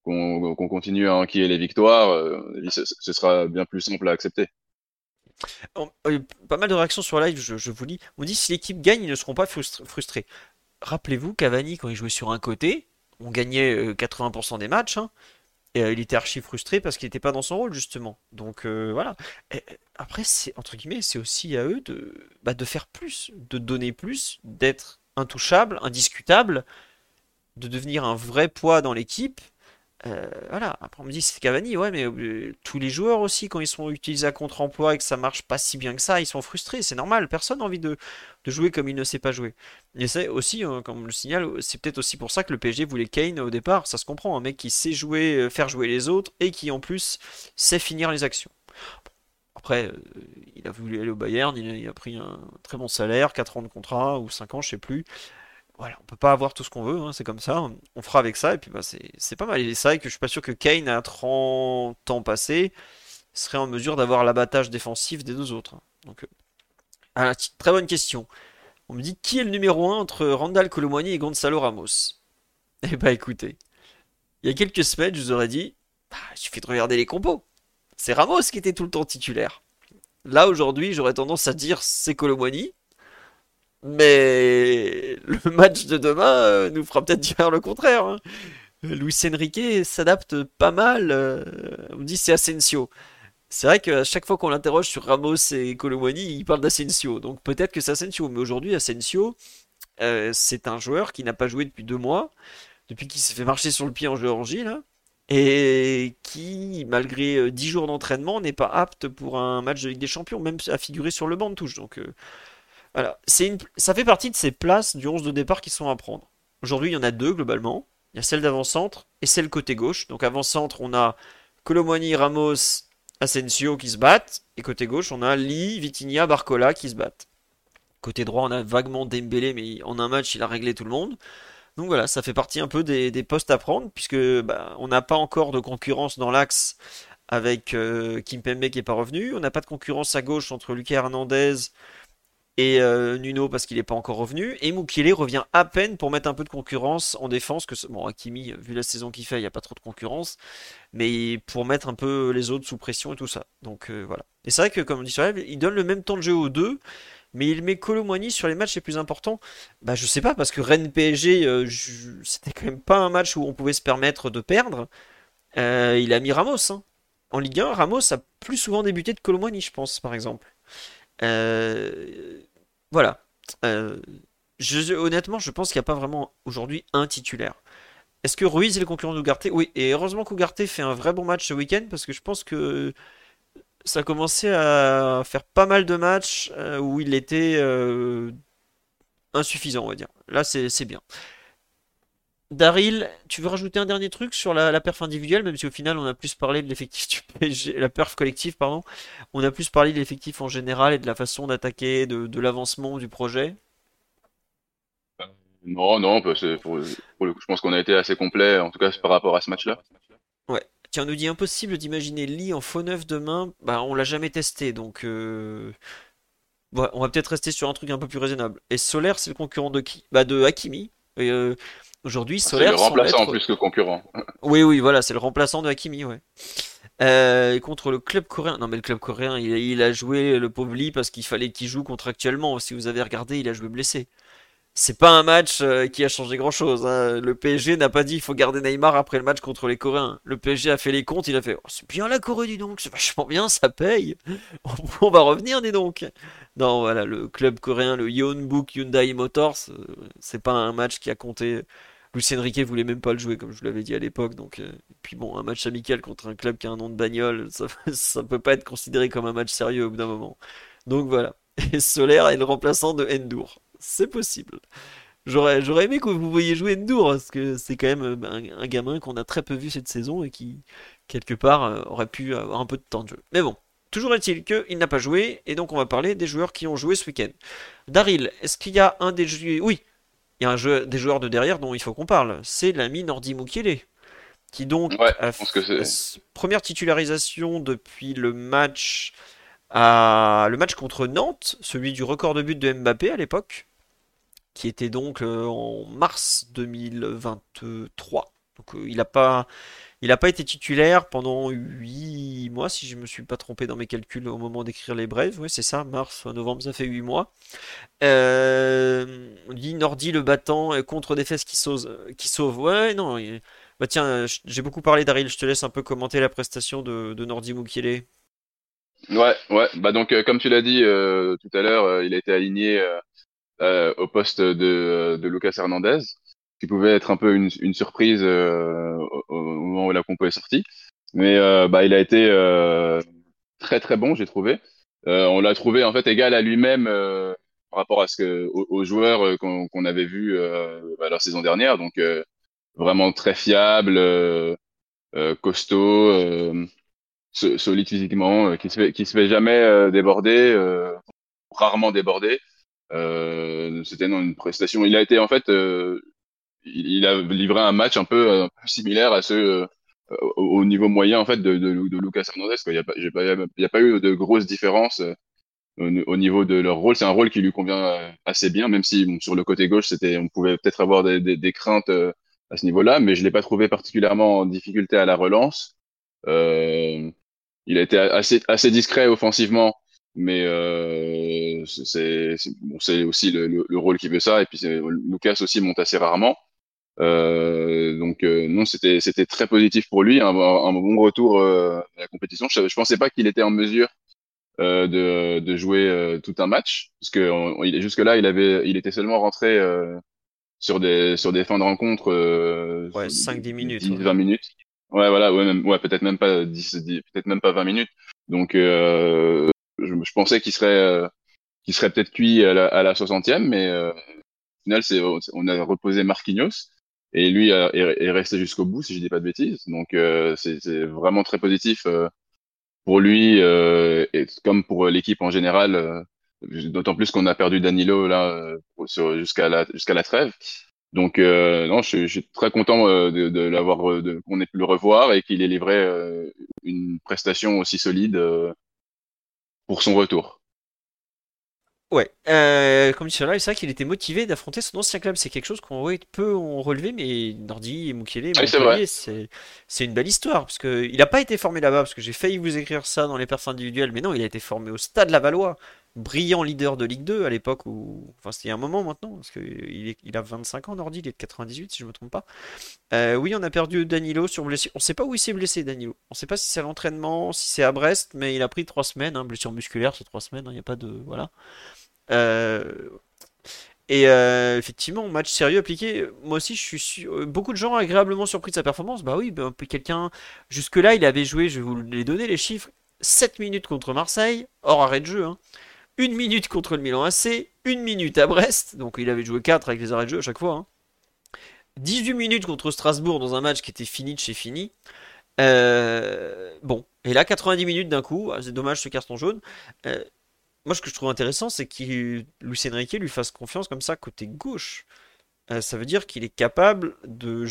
qu'on continue à enquiller les victoires, ce, ce, sera bien plus simple à accepter. Pas mal de réactions sur live, je, vous lis. On dit si l'équipe gagne, ils ne seront pas frustrés rappelez-vous, Cavani, quand il jouait sur un côté, on gagnait 80% euh, des matchs, hein, et euh, il était archi frustré parce qu'il n'était pas dans son rôle, justement. Donc euh, voilà. après, c'est entre guillemets, c'est aussi à eux de, bah, de faire plus, de donner plus, d'être intouchable, indiscutable, de devenir un vrai poids dans l'équipe. Euh, voilà, après on me dit c'est Cavani, ouais, mais euh, tous les joueurs aussi, quand ils sont utilisés à contre-emploi et que ça marche pas si bien que ça, ils sont frustrés, c'est normal, personne n'a envie de, jouer comme il ne sait pas jouer. Et c'est aussi, hein, comme on le signale, c'est peut-être aussi pour ça que le PSG voulait Kane au départ, ça se comprend, un mec qui sait jouer, euh, faire jouer les autres et qui en plus sait finir les actions. Après, il a voulu aller au Bayern, il a, pris un très bon salaire, 4 ans de contrat ou 5 ans, je sais plus voilà, on peut pas avoir tout ce qu'on veut, hein, c'est comme ça. On fera avec ça, et puis bah, c'est pas mal. Et c'est vrai que je suis pas sûr que Kane, à 30 ans passés, serait en mesure d'avoir l'abattage défensif des deux autres. Donc, euh, très bonne question. On me dit qui est le numéro 1 entre Randall Colomwani et Gonzalo Ramos? Eh bah écoutez, il y a quelques semaines, je vous aurais dit, bah, il suffit de regarder les compos. C'est Ramos qui était tout le temps titulaire. Là, aujourd'hui, j'aurais tendance à dire c'est Colomwani, mais le *laughs* match de demain euh, nous fera peut-être dire le contraire. Hein. Luis Enrique s'adapte pas mal. Euh, on dit c'est Asensio. C'est vrai qu'à chaque fois qu'on l'interroge sur Ramos et Colomwani, il parle d'Asensio. Donc peut-être que c'est Asensio. Mais aujourd'hui, Asensio, euh, c'est un joueur qui n'a pas joué depuis deux mois, depuis qu'il s'est fait marcher sur le pied en Géorgie, là, et qui, malgré dix jours d'entraînement, n'est pas apte pour un match de Ligue des Champions, même à figurer sur le banc de touche. Donc. Une... Ça fait partie de ces places du 11 de départ qui sont à prendre. Aujourd'hui, il y en a deux globalement. Il y a celle d'avant-centre et celle côté gauche. Donc avant-centre, on a Colomwani, Ramos, Asensio qui se battent. Et côté gauche, on a Lee, Vitinha, Barcola qui se battent. Côté droit, on a vaguement Dembélé, mais en un match, il a réglé tout le monde. Donc voilà, ça fait partie un peu des, postes à prendre, puisque bah, on n'a pas encore de concurrence dans l'axe avec euh, Kim Kimpembe qui n'est pas revenu. On n'a pas de concurrence à gauche entre Lucas Hernandez et euh, Nuno parce qu'il n'est pas encore revenu. Et Mukele revient à peine pour mettre un peu de concurrence en défense. Que bon, Hakimi, vu la saison qu'il fait, il n'y a pas trop de concurrence. Mais pour mettre un peu les autres sous pression et tout ça. Donc euh, voilà. Et c'est vrai que, comme on dit sur il donne le même temps de jeu aux deux. Mais il met Colomboigny sur les matchs les plus importants. Bah je sais pas, parce que Rennes PSG, euh, c'était quand même pas un match où on pouvait se permettre de perdre. il a mis Ramos. Hein. En Ligue 1, Ramos a plus souvent débuté de Colomboigny, je pense, par exemple. Euh, voilà. Euh, honnêtement, je pense qu'il n'y a pas vraiment aujourd'hui un titulaire. Est-ce que Ruiz est le concurrent d'Ougarté Oui, et heureusement qu'Ougarté fait un vrai bon match ce week-end parce que je pense que ça a commencé à faire pas mal de matchs euh, où il était insuffisant, on va dire. Là, c'est bien. Daryl, tu veux rajouter un dernier truc sur la, perf individuelle, même si au final on a plus parlé de l'effectif du PSG, la perf collective, pardon, on a plus parlé de l'effectif en général et de la façon d'attaquer, de, l'avancement du projet Non, non, pour, je pense qu'on a été assez complet, en tout cas par rapport à ce match-là. Ouais. Tiens, on nous dit impossible d'imaginer Lee en faux neuf demain, bah on l'a jamais testé, donc euh, on va peut-être rester sur un truc un peu plus raisonnable. Et Solaire, c'est le concurrent de qui? Bah de Hakimi. Euh, Aujourd'hui, Solaire. C'est le remplaçant en plus que concurrent. *laughs* Oui, oui, voilà, c'est le remplaçant de Hakimi, ouais. Euh, contre le club coréen. Non, mais le club coréen, il, a joué le pauvre Lee parce qu'il fallait qu'il joue contractuellement. Si vous avez regardé, il a joué blessé. C'est pas un match euh, qui a changé grand chose. Hein. Le PSG n'a pas dit il faut garder Neymar après le match contre les Coréens. Le PSG a fait les comptes, il a fait oh, c'est bien la Corée, dis donc, c'est vachement bien, ça paye. *laughs* On va revenir, dis donc. Non, voilà, le club coréen, le Yeonbuk Hyundai Motors, euh, c'est pas un match qui a compté Lucien Riquet voulait même pas le jouer, comme je vous l'avais dit à l'époque. Donc, euh, puis bon, un match amical contre un club qui a un nom de bagnole, *laughs* ça, ça peut pas être considéré comme un match sérieux au bout d'un moment. Donc voilà. *laughs* Et Solaire est le remplaçant de Endur. C'est possible. J'aurais, j'aurais aimé que vous voyiez jouer Ndour, parce que c'est quand même un, un gamin qu'on a très peu vu cette saison et qui, quelque part, aurait pu avoir un peu de temps de jeu. Mais bon, Toujours est-il qu'il n'a pas joué, et donc on va parler des joueurs qui ont joué ce week-end. Daryl, est-ce qu'il y a un des joueurs... Oui, il y a un jeu... des joueurs de derrière dont il faut qu'on parle. C'est l'ami Nordi Mukiele, qui donc a fait première titularisation depuis le match à... le match contre Nantes, celui du record de but de Mbappé à l'époque, qui était donc euh, en mars 2023. Donc euh, il n'a pas il pas été titulaire pendant 8 mois, si je ne me suis pas trompé dans mes calculs au moment d'écrire les brèves. Oui, c'est ça, mars, novembre, ça fait 8 mois. Euh, on dit Nordi le battant contre des fesses qui sauvent. Qui sauve. Ouais, non. Bah tiens, j'ai beaucoup parlé d'Aril, je te laisse un peu commenter la prestation de, Nordi Mukiele. Ouais, ouais. Bah donc, euh, comme tu l'as dit euh, tout à l'heure, il a été aligné au poste de, de Lucas Hernandez qui pouvait être un peu une, une surprise euh, au, moment où la compo est sortie. Mais euh, bah, il a été euh, très très bon, j'ai trouvé. on l'a trouvé en fait égal à lui-même par rapport à ce que aux, joueurs qu'on avait vus bah, la saison dernière. Donc vraiment très fiable, costaud, solide physiquement, qui se fait, qui se fait jamais déborder, rarement déborder. C'était une prestation. Il a été en fait il, a livré un match un peu, peu similaire à ceux euh, au niveau moyen en fait de, de, de Lucas Hernandez. Il n'y a, pas, a pas eu de grosses différences euh, au, niveau de leur rôle. C'est un rôle qui lui convient euh, assez bien, même si bon, sur le côté gauche, c'était, on pouvait peut-être avoir des, des, des, craintes à ce niveau-là, mais je l'ai pas trouvé particulièrement en difficulté à la relance. Euh, il a été assez, assez discret offensivement, mais euh, c'est bon, aussi le, le, le, rôle qui veut ça. Et puis Lucas aussi monte assez rarement. Euh, donc euh, non, c'était c'était très positif pour lui, un, un bon retour euh, à la compétition. Je, je pensais pas qu'il était en mesure euh, de, de jouer euh, tout un match, parce que jusque là, il avait, il était seulement rentré sur des sur des fins de rencontre. ouais, 5-10 minutes. 10, 20 minutes. Ouais, voilà, ouais, ouais peut-être même pas 10, 10 peut-être même pas 20 minutes. Donc je, je, pensais qu'il serait qu'il serait peut-être cuit à la, à la 60e, mais au final, c'est on a reposé Marquinhos et lui est, est resté jusqu'au bout, si je dis pas de bêtises. Donc euh, c'est vraiment très positif euh, pour lui euh, et comme pour l'équipe en général. D'autant plus qu'on a perdu Danilo là jusqu'à la jusqu'à la trêve. Donc non, je, je, suis très content de, de l'avoir, qu'on ait pu le revoir et qu'il ait livré une prestation aussi solide pour son retour. Ouais, euh, comme dit là, c'est vrai qu'il était motivé d'affronter son ancien club. C'est quelque chose qu'on peu ont relevé, mais Nordi et Mukiele, c'est une belle histoire. Parce que il n'a pas été formé là-bas, parce que j'ai failli vous écrire ça dans les perfs individuels, mais non, il a été formé au Stade Lavallois, brillant leader de Ligue 2 à l'époque où. Enfin, c'était un moment maintenant, parce qu'il il a 25 ans, Nordi, il est de 98, si je me trompe pas. Euh, oui, on a perdu Danilo sur blessure. On sait pas où il s'est blessé, Danilo. On sait pas si c'est à l'entraînement, si c'est à Brest, mais il a pris 3 semaines, hein, blessure musculaire, c'est 3 semaines, il hein, n'y a pas de. Voilà. Euh, et euh, effectivement, match sérieux appliqué. Moi aussi, je suis beaucoup de gens agréablement surpris de sa performance. Bah oui, bah, quelqu'un jusque-là, il avait joué. Je vais vous les donner les chiffres. 7 minutes contre Marseille, hors arrêt de jeu. Hein. Une minute contre le Milan AC, une minute à Brest, donc il avait joué 4 avec les arrêts de jeu à chaque fois. 18 hein. minutes contre Strasbourg dans un match qui était fini de chez fini. bon, et là 90 minutes d'un coup, ah, c'est dommage ce carton jaune moi, ce que je trouve intéressant, c'est que Luis Enrique lui fasse confiance comme ça côté gauche. Euh, ça veut dire qu'il est capable de.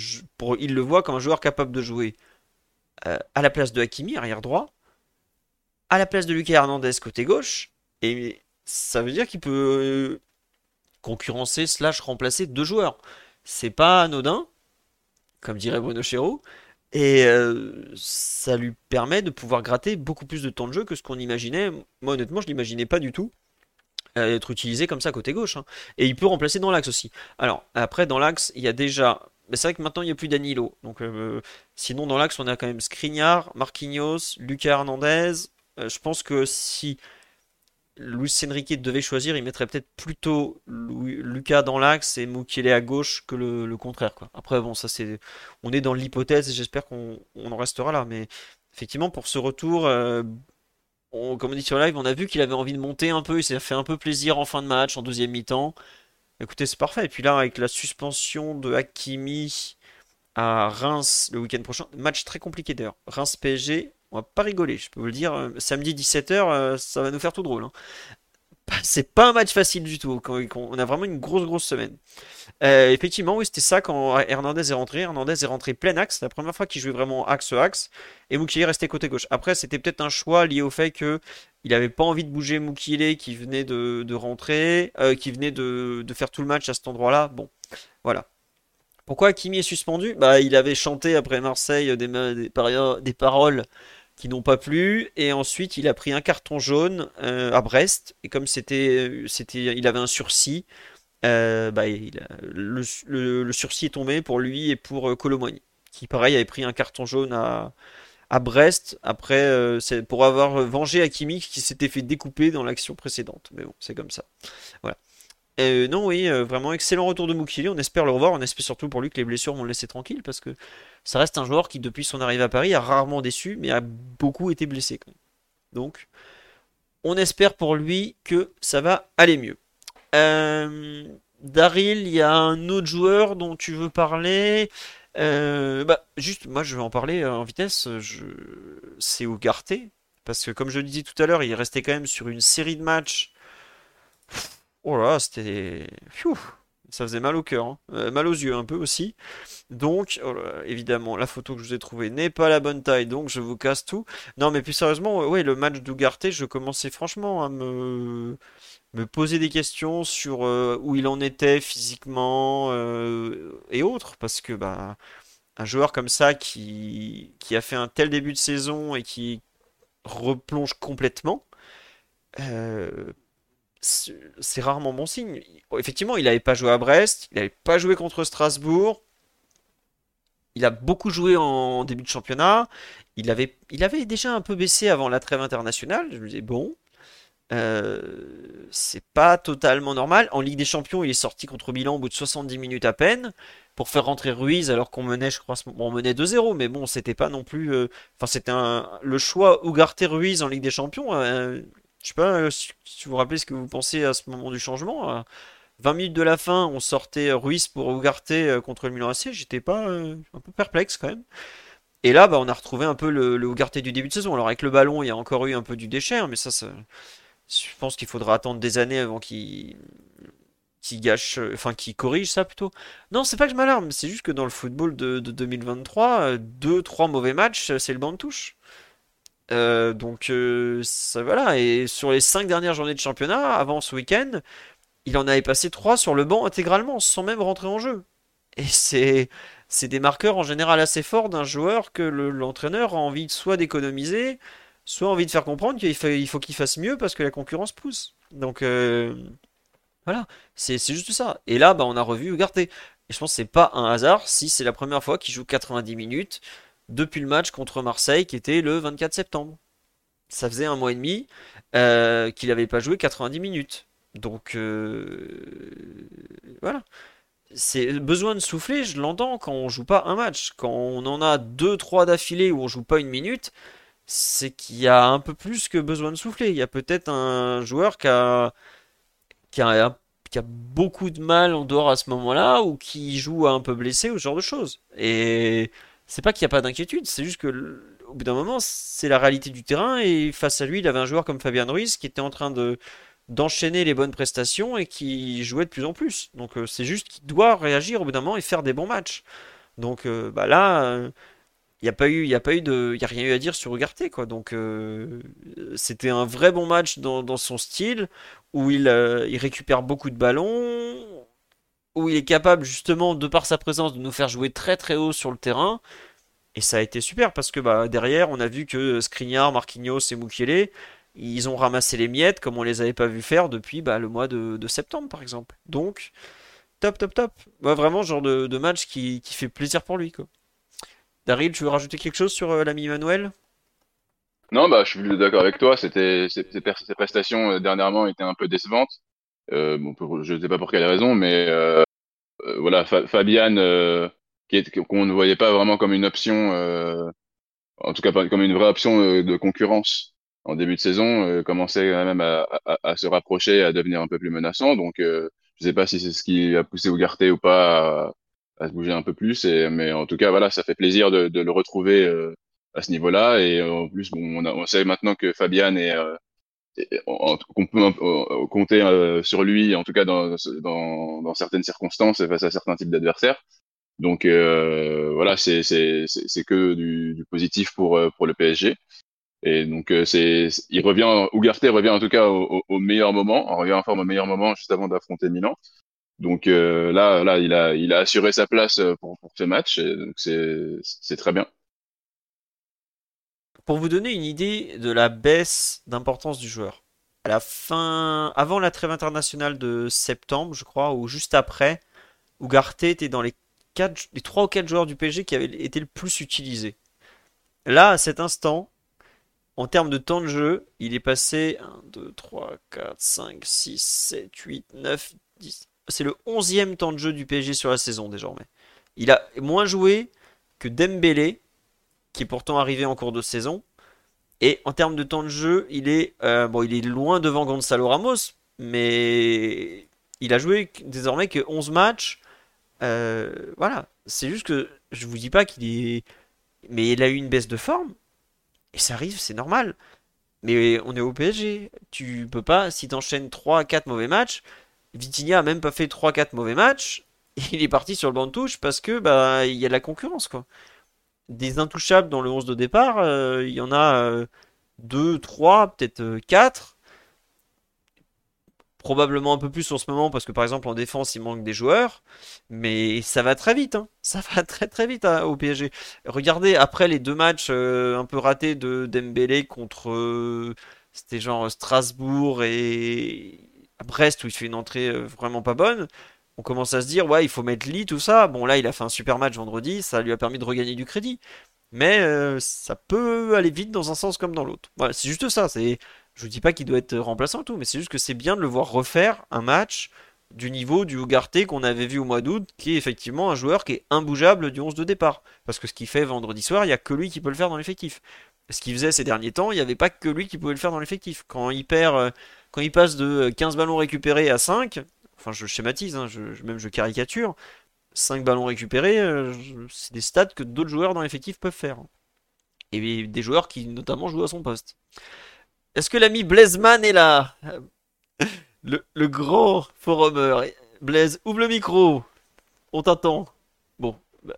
Il le voit comme un joueur capable de jouer euh, à la place de Hakimi, arrière droit, à la place de Lucas Hernandez côté gauche, et ça veut dire qu'il peut concurrencer slash remplacer deux joueurs. C'est pas anodin, comme dirait Bruno Chéreau, et euh, ça lui permet de pouvoir gratter beaucoup plus de temps de jeu que ce qu'on imaginait. Moi, honnêtement, je l'imaginais pas du tout euh, être utilisé comme ça côté gauche. Hein. Et il peut remplacer dans l'axe aussi. Alors, après, dans l'axe, il y a déjà. c'est vrai que maintenant, il n'y a plus Danilo. Donc, euh, sinon, dans l'axe, on a quand même Skriniar, Marquinhos, Lucas Hernandez. je pense que si Luis Enrique devait choisir, il mettrait peut-être plutôt Lucas dans l'axe et Mukiele à gauche que le, contraire. Après, bon, ça c'est, on est dans l'hypothèse et j'espère qu'on en restera là. Mais effectivement, pour ce retour, euh, comme on dit sur live, on a vu qu'il avait envie de monter un peu. Il s'est fait un peu plaisir en fin de match, en deuxième mi-temps. Écoutez, c'est parfait. Et puis là, avec la suspension de Hakimi à Reims le week-end prochain, match très compliqué d'ailleurs. Reims PSG, on va pas rigoler, je peux vous le dire. euh, Samedi 17h, ça va nous faire tout drôle. hein. C'est pas un match facile du tout. On a vraiment une grosse, grosse semaine. Euh, effectivement, oui, c'était ça quand Hernandez est rentré. Hernandez est rentré plein axe. La première fois qu'il jouait vraiment axe-axe. Et Mukiele restait côté gauche. Après, c'était peut-être un choix lié au fait que il avait pas envie de bouger Mukiele qui venait de, rentrer, euh, qui venait de, faire tout le match à cet endroit-là. Bon, voilà. Pourquoi Hakimi est suspendu? Bah, il avait chanté après Marseille des, des paroles qui n'ont pas plu. Et ensuite, il a pris un carton jaune euh, à Brest. Et comme c'était, c'était, il avait un sursis. Euh, bah, le, le- sursis est tombé pour lui et pour euh, qui pareil avait pris un carton jaune à, à Brest après euh, pour avoir vengé Hakimi qui s'était fait découper dans l'action précédente. Mais bon, c'est comme ça. Voilà. Euh, non, oui, euh, vraiment excellent retour de Mukiele. On espère le revoir. On espère surtout pour lui que les blessures vont le laisser tranquille parce que ça reste un joueur qui, depuis son arrivée à Paris, a rarement déçu, mais a beaucoup été blessé. Donc, on espère pour lui que ça va aller mieux. Euh, Daryl, il y a un autre joueur dont tu veux parler. Bah, juste, moi je vais en parler en vitesse. Je... C'est Ugarte. Parce que comme je le disais tout à l'heure, il restait quand même sur une série de matchs. Oh là, c'était. Ça faisait mal au cœur, hein. Euh, mal aux yeux un peu aussi. Donc, oh évidemment, la photo que je vous ai trouvée n'est pas la bonne taille, donc je vous casse tout. Non, mais plus sérieusement, ouais, le match d'Ugarte, je commençais franchement à me poser des questions sur euh, où il en était physiquement euh, et autres, parce que bah, un joueur comme ça qui, a fait un tel début de saison et qui replonge complètement, c'est rarement bon signe. Effectivement, il n'avait pas joué à Brest, il n'avait pas joué contre Strasbourg, il a beaucoup joué en début de championnat, il avait, déjà un peu baissé avant la trêve internationale, je me disais bon. Euh, c'est pas totalement normal. En Ligue des Champions, il est sorti contre Milan au bout de 70 minutes à peine pour faire rentrer Ruiz alors qu'on menait, je crois, on menait 2-0, mais bon, c'était pas non plus. euh, Enfin, c'était le choix Ugarte-Ruiz en Ligue des Champions. euh, je sais pas euh, si vous vous rappelez ce que vous pensez à ce moment du changement. à 20 minutes de la fin, on sortait Ruiz pour Ugarte euh, contre le Milan AC. J'étais pas euh, un peu perplexe quand même. Et là, bah, on a retrouvé un peu le, le Ugarte du début de saison. Alors avec le ballon, il y a encore eu un peu du déchet, hein, mais ça, je pense qu'il faudra attendre des années avant qu'il euh, enfin corrige ça plutôt. Non, c'est pas que je m'alarme, c'est juste que dans le football de, de 2023, euh, deux, trois mauvais matchs, euh, c'est le banc de touche. Euh, donc euh, ça voilà. Et sur les cinq dernières journées de championnat, avant ce week-end, il en avait passé trois sur le banc intégralement, sans même rentrer en jeu. Et c'est c'est des marqueurs en général assez forts d'un joueur que le- l'entraîneur a envie soit d'économiser, soit envie de faire comprendre qu'il faut il faut qu'il fasse mieux parce que la concurrence pousse. Donc euh, voilà, c'est c'est juste ça. Et là, bah, on a revu Ugarte. Et je pense que c'est pas un hasard si c'est la première fois qu'il joue 90 minutes depuis le match contre Marseille qui était le 24 septembre. Ça faisait un mois et demi euh, qu'il n'avait pas joué 90 minutes. Donc euh, voilà. C'est besoin de souffler, je l'entends quand on joue pas un match. Quand on en a deux, trois d'affilée où on joue pas une minute, c'est qu'il y a un peu plus que besoin de souffler. Il y a peut-être un joueur qui a, qui a, qui a beaucoup de mal en dehors à ce moment-là ou qui joue un peu blessé ou ce genre de choses. Et c'est pas qu'il n'y a pas d'inquiétude, c'est juste que au bout d'un moment, c'est la réalité du terrain et face à lui, il avait un joueur comme Fabian Ruiz qui était en train de d'enchaîner les bonnes prestations et qui jouait de plus en plus. Donc euh, c'est juste qu'il doit réagir au bout d'un moment et faire des bons matchs. Donc euh, bah là, il n'y a pas eu, il a pas eu de, y a rien eu à dire sur Ugarte quoi. Donc euh, c'était un vrai bon match dans, dans son style où il, il récupère beaucoup de ballons, où il est capable justement de par sa présence de nous faire jouer très très haut sur le terrain. Et ça a été super parce que bah, derrière on a vu que Skriniar, Marquinhos et Mukiele ils ont ramassé les miettes comme on les avait pas vu faire depuis bah, le mois de, septembre par exemple. Donc top top top. Ouais, vraiment genre de, match qui, fait plaisir pour lui quoi. Daryl, tu veux rajouter quelque chose sur euh, l'ami Manuel? Non, bah, je suis d'accord avec toi. C'était, prestations euh, dernièrement étaient un peu décevantes. Euh, bon, je ne sais pas pour quelle raison, mais euh, euh, voilà, Fa- Fabian, qu'on ne voyait pas vraiment comme une option, en tout cas comme une vraie option de concurrence en début de saison, commençait quand même à, à, à se rapprocher, à devenir un peu plus menaçant. Donc, Je sais pas si c'est ce qui a poussé Ugarte ou pas à, à, se bouger un peu plus. Et, mais en tout cas, voilà, ça fait plaisir de, de le retrouver euh, à ce niveau-là. Et en plus, bon, on, a, on sait maintenant que Fabian est, euh, qu'on peut euh, compter euh, sur lui, en tout cas dans, dans, dans certaines circonstances face à certains types d'adversaires. Donc euh, voilà, c'est que du, du, positif pour pour le PSG. Et donc c'est il revient, Ugarte revient en tout cas au, au, meilleur moment, on revient en forme au meilleur moment juste avant d'affronter Milan. Donc là là il a il a assuré sa place pour pour ce match, donc c'est très bien. Pour vous donner une idée de la baisse d'importance du joueur, à la fin, avant la trêve internationale de septembre, je crois, ou juste après, Ugarte était dans les, 4, les 3 ou 4 joueurs du PSG qui avaient été le plus utilisés. Là, à cet instant, en termes de temps de jeu, il est passé 1, 2, 3, 4, 5, 6, 7, 8, 9, 10. C'est le 11e temps de jeu du PSG sur la saison désormais. Il a moins joué que Dembélé, qui est pourtant arrivé en cours de saison. Et en termes de temps de jeu, il est, euh, bon, il est loin devant Gonzalo Ramos, mais il a joué désormais que 11 matchs. Euh, voilà, c'est juste que je vous dis pas qu'il est. Mais il a eu une baisse de forme, et ça arrive, c'est normal. Mais on est au PSG. Tu peux pas, si t'enchaînes 3 4 mauvais matchs, Vitinha a même pas fait 3-4 mauvais matchs, *laughs* il est parti sur le banc de touche parce que bah il y a de la concurrence quoi des intouchables dans le 11 de départ, euh, il y en a 2, euh, 3, peut-être 4. Euh, Probablement un peu plus en ce moment parce que par exemple en défense il manque des joueurs. Mais ça va très vite. Hein. Ça va *laughs* très très vite hein, au PSG. Regardez après les deux matchs un peu ratés de Dembélé contre... C'était genre Strasbourg et Brest où il fait une entrée vraiment pas bonne on commence à se dire, ouais, il faut mettre Lee, tout ça. Bon, là, il a fait un super match vendredi, ça lui a permis de regagner du crédit. Mais euh, ça peut aller vite dans un sens comme dans l'autre. Voilà, c'est juste ça. C'est, je vous dis pas qu'il doit être remplaçant tout, mais c'est juste que c'est bien de le voir refaire un match du niveau du Ugarte qu'on avait vu au mois d'août, qui est effectivement un joueur qui est imbougeable du 11 de départ. Parce que ce qu'il fait vendredi soir, il n'y a que lui qui peut le faire dans l'effectif. Ce qu'il faisait ces derniers temps, il n'y avait pas que lui qui pouvait le faire dans l'effectif. Quand il perd, euh, quand il passe de 15 ballons récupérés à 5, enfin je schématise, hein, je, même je caricature, 5 ballons récupérés, euh, c'est des stats que d'autres joueurs dans l'effectif peuvent faire. Et des joueurs qui notamment jouent à son poste. Est-ce que l'ami Blazeman est là? *laughs* Le, le, grand forumeur. Blaise, ouvre le micro. On t'attend. Bon, bah,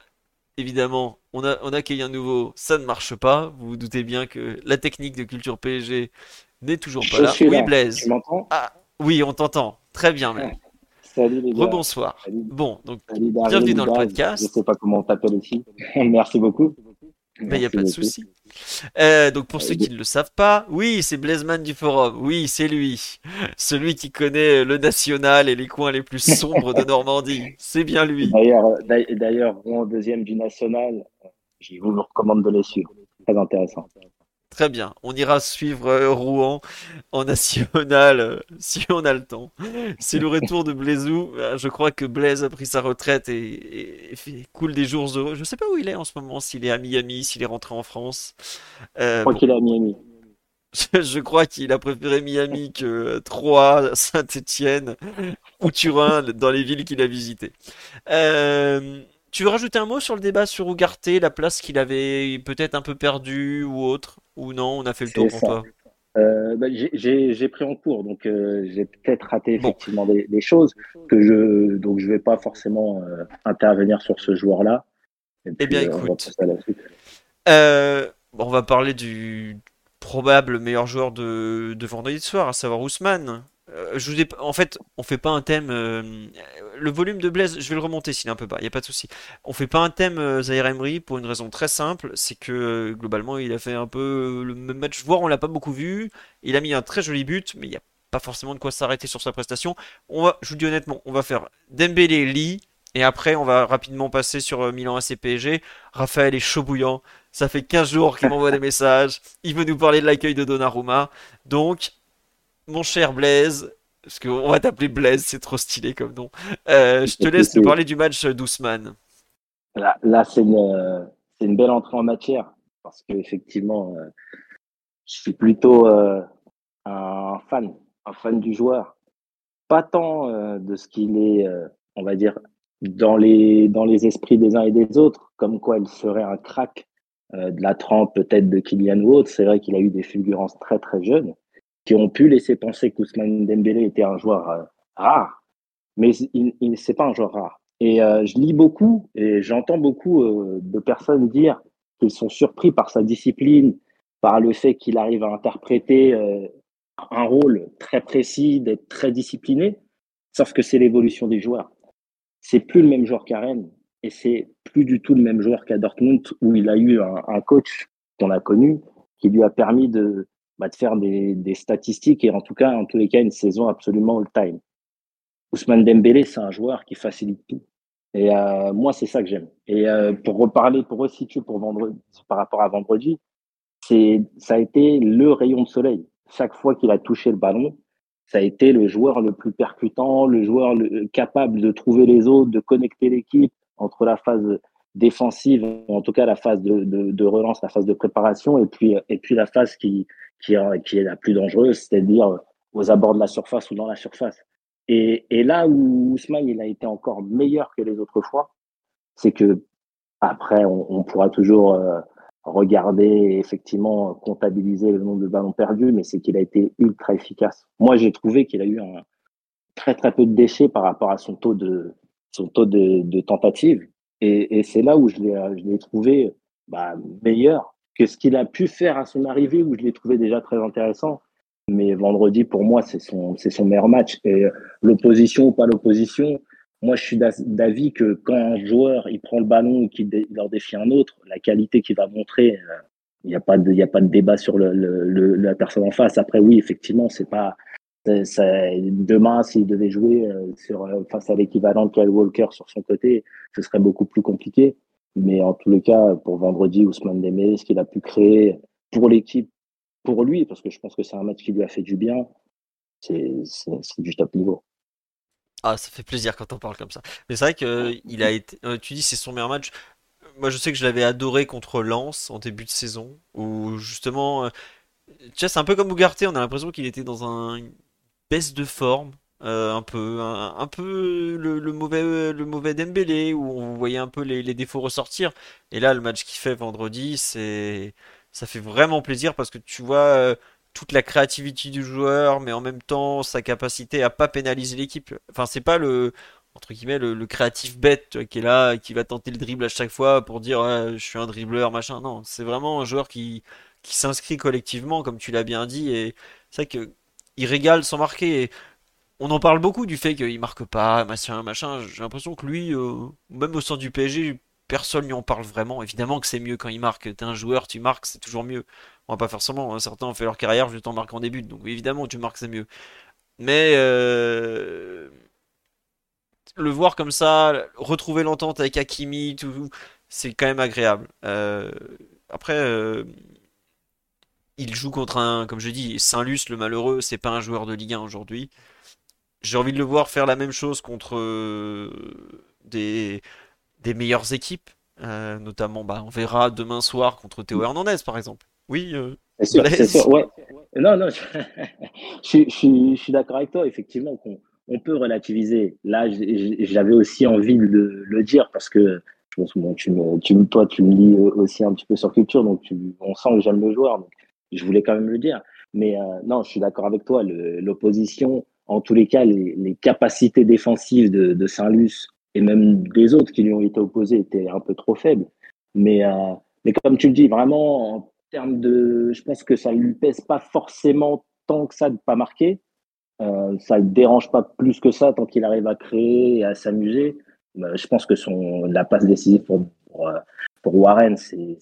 évidemment, on a, on a un nouveau, ça ne marche pas. Vous vous doutez bien que la technique de culture PSG n'est toujours pas là. Oui, Blaise. Tu m'entends? Ah, Oui, on t'entend. Très bien, même. Salut les gars. Rebonsoir. Bon, donc bienvenue dans le podcast. Je sais pas comment on t'appelle ici. *laughs* Merci beaucoup. Il n'y a pas de souci. Euh, donc pour ceux qui ne le savent pas, oui, c'est Blazeman du forum. Oui, c'est lui. *laughs* Celui qui connaît le national et les coins les plus sombres de *laughs* Normandie. C'est bien lui. D'ailleurs, d'ailleurs, en deuxième du national, je vous recommande de les suivre. Très intéressant. Très bien. On ira suivre euh, Rouen en national euh, *laughs* si on a le temps. C'est le retour de Blaisou. Euh, je crois que Blaise a pris sa retraite et, coule des jours heureux. Je ne sais pas où il est en ce moment, s'il est à Miami, s'il est rentré en France. je crois qu'il est à Miami. *laughs* Je, crois qu'il a préféré Miami que Troyes, Saint-Étienne ou Turin dans les villes qu'il a visitées. Tu veux rajouter un mot sur le débat sur Ugarte, la place qu'il avait peut-être un peu perdue ou autre ou non, on a fait le tour pour toi. Euh, bah, J'ai pris en cours, donc euh, j'ai peut-être raté effectivement des, choses que je donc je vais pas forcément euh, intervenir sur ce joueur-là. Eh bien, écoute, on va, parler du probable meilleur joueur de, de vendredi soir, à savoir Ousmane. Euh, je vous En fait, on fait pas un thème. Euh, le volume de Blaise, je vais le remonter s'il est un peu bas, il n'y a pas de souci. On fait pas un thème euh, Zaire pour une raison très simple c'est que globalement, il a fait un peu le même match, voire on l'a pas beaucoup vu. Il a mis un très joli but, mais il n'y a pas forcément de quoi s'arrêter sur sa prestation. On va, je vous dis honnêtement, on va faire Dembélé, Lee, et après, on va rapidement passer sur Milan AC PSG. Raphaël est chaud bouillant. Ça fait 15 jours qu'il m'envoie des messages. Il veut nous parler de l'accueil de Donnarumma. Donc, mon cher Blaise, parce qu'on va t'appeler Blaise, c'est trop stylé comme nom. Euh, je te laisse parler du match d'Ousmane. Là, là c'est une, une, belle entrée en matière, parce qu'effectivement, euh, je suis plutôt euh, un fan, un fan du joueur. pas tant de ce qu'il est, on va dire, dans les, dans les esprits des uns et des autres, comme quoi il serait un crack de la trempe peut-être de Kylian ou autre. C'est vrai qu'il a eu des fulgurances très très jeunes qui ont pu laisser penser qu'Ousmane Dembélé était un joueur rare, mais il, il c'est pas un joueur rare. Et je lis beaucoup et j'entends beaucoup de personnes dire qu'ils sont surpris par sa discipline, par le fait qu'il arrive à interpréter euh, un rôle très précis, d'être très discipliné. Sauf que c'est l'évolution des joueurs. C'est plus le même joueur qu'à et c'est plus du tout le même joueur qu'à Dortmund où il a eu un, coach qu'on a connu qui lui a permis de, bah, de faire des, des, statistiques et en tout cas, en tous les cas, une saison absolument all-time. Ousmane Dembélé, c'est un joueur qui facilite tout. Et euh, moi, c'est ça que j'aime. Et euh, pour reparler, pour resituer pour vendredi, par rapport à vendredi, ça a été le rayon de soleil. Chaque fois qu'il a touché le ballon, ça a été le joueur le plus percutant, le joueur capable de trouver les autres, de connecter l'équipe entre la phase défensive, en tout cas la phase de, de, relance, la phase de préparation, et puis, et puis la phase qui, qui, qui est la plus dangereuse, c'est-à-dire aux abords de la surface ou dans la surface. Et, et là où Ousmane il a été encore meilleur que les autres fois, c'est que après on, pourra toujours euh, regarder effectivement comptabiliser le nombre de ballons perdus, mais c'est qu'il a été ultra efficace. Moi j'ai trouvé qu'il a eu un très très peu de déchets par rapport à son taux de son taux de, de tentative, et, et c'est là où je l'ai je l'ai trouvé bah, meilleur que ce qu'il a pu faire à son arrivée, où je l'ai trouvé déjà très intéressant. Mais vendredi, pour moi, c'est son, son meilleur match. Et l'opposition ou pas l'opposition, moi, je suis d'avis que quand un joueur il prend le ballon ou qu'il leur défie un autre, la qualité qu'il va montrer, euh, il n'y a pas de, a pas de débat sur le, le, la personne en face. Après, oui, effectivement, c'est pas, demain, s'il devait jouer euh, euh, face à l'équivalent de Kyle Walker sur son côté, ce serait beaucoup plus compliqué. Mais en tous les cas, pour vendredi, Ousmane Dembélé, ce qu'il a pu créer pour l'équipe, pour lui, parce que je pense que c'est un match qui lui a fait du bien, c'est du top niveau. Ah, ça fait plaisir quand on parle comme ça. Mais c'est vrai que il a été. Euh, tu dis c'est son meilleur match. Moi, je sais que je l'avais adoré contre Lens en début de saison, où justement, euh, tu sais, c'est un peu comme Ougarté. On a l'impression qu'il était dans un baisse de forme, euh, un peu, un, peu le, mauvais, le mauvais Dembélé, où on voyait un peu les, défauts ressortir. Et là, le match qu'il fait vendredi, c'est ça fait vraiment plaisir parce que tu vois euh, toute la créativité du joueur, mais en même temps sa capacité à pas pénaliser l'équipe. Enfin, c'est pas le entre guillemets le, créatif bête qui est là, qui va tenter le dribble à chaque fois pour dire je suis un dribbleur machin. Non, c'est vraiment un joueur qui qui s'inscrit collectivement, comme tu l'as bien dit, et c'est vrai que il régale sans marquer. On en parle beaucoup du fait qu'il marque pas, machin, machin. J'ai l'impression que lui, euh, même au sein du PSG, personne n'y en parle vraiment. Évidemment que c'est mieux quand il marque. T'es un joueur, tu marques, c'est toujours mieux. On va pas semblant. Hein. Certains ont fait leur carrière juste en marquant des buts. Donc évidemment, tu marques, c'est mieux. Mais euh, le voir comme ça, retrouver l'entente avec Hakimi, tout, c'est quand même agréable. Euh, après, il joue contre un, comme je dis, Saint-Luc, le malheureux, c'est pas un joueur de Ligue 1 aujourd'hui. J'ai envie de le voir faire la même chose contre des des meilleures équipes. Euh, notamment, bah, on verra demain soir contre Théo Hernandez, par exemple. Oui, euh, sûr, ouais. Non, non, *laughs* je, je, suis d'accord avec toi, effectivement, qu'on on peut relativiser. Là, j'avais aussi envie de le, dire parce que je pense bon, tu me, tu, toi, tu me lis aussi un petit peu sur culture, donc tu, on sent que j'aime le joueur, donc je voulais quand même le dire. Mais euh, non, je suis d'accord avec toi. L'opposition, en tous les cas, les, capacités défensives de, de Saint-Luc et même des autres qui lui ont été opposés étaient un peu trop faibles. Mais, euh, mais comme tu le dis, vraiment, en termes de. Je pense que ça ne lui pèse pas forcément tant que ça de pas marquer. Euh, ça ne le dérange pas plus que ça tant qu'il arrive à créer et à s'amuser. Je pense que son, la passe décisive pour, pour, pour Warren, c'est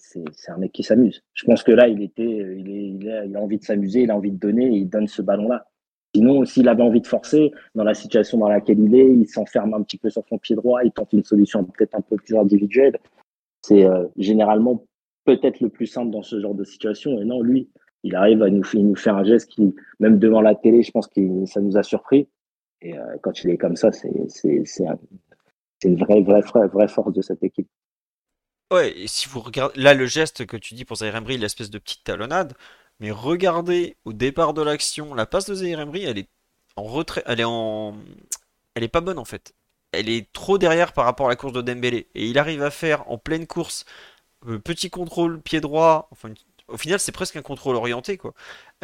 un mec qui s'amuse. Je pense que là, il, était, il, est, il, a, envie de s'amuser, il a envie de donner il donne ce ballon-là. Sinon, s'il avait envie de forcer, dans la situation dans laquelle il est, il s'enferme un petit peu sur son pied droit, il tente une solution peut-être un peu plus individuelle. C'est euh, généralement peut-être le plus simple dans ce genre de situation. Et non, lui, il arrive à nous, faire un geste qui, même devant la télé, je pense que ça nous a surpris. Et euh, quand il est comme ça, c'est une vraie force de cette équipe. Ouais, et si vous regardez, là, le geste que tu dis pour Zaire Emery, l'espèce de petite talonnade, mais regardez au départ de l'action, la passe de Zaire Emery, elle est en retrait, elle est en, elle est pas bonne en fait. Elle est trop derrière par rapport à la course de Dembélé et il arrive à faire en pleine course euh, petit contrôle pied droit. Enfin, au final, c'est presque un contrôle orienté quoi.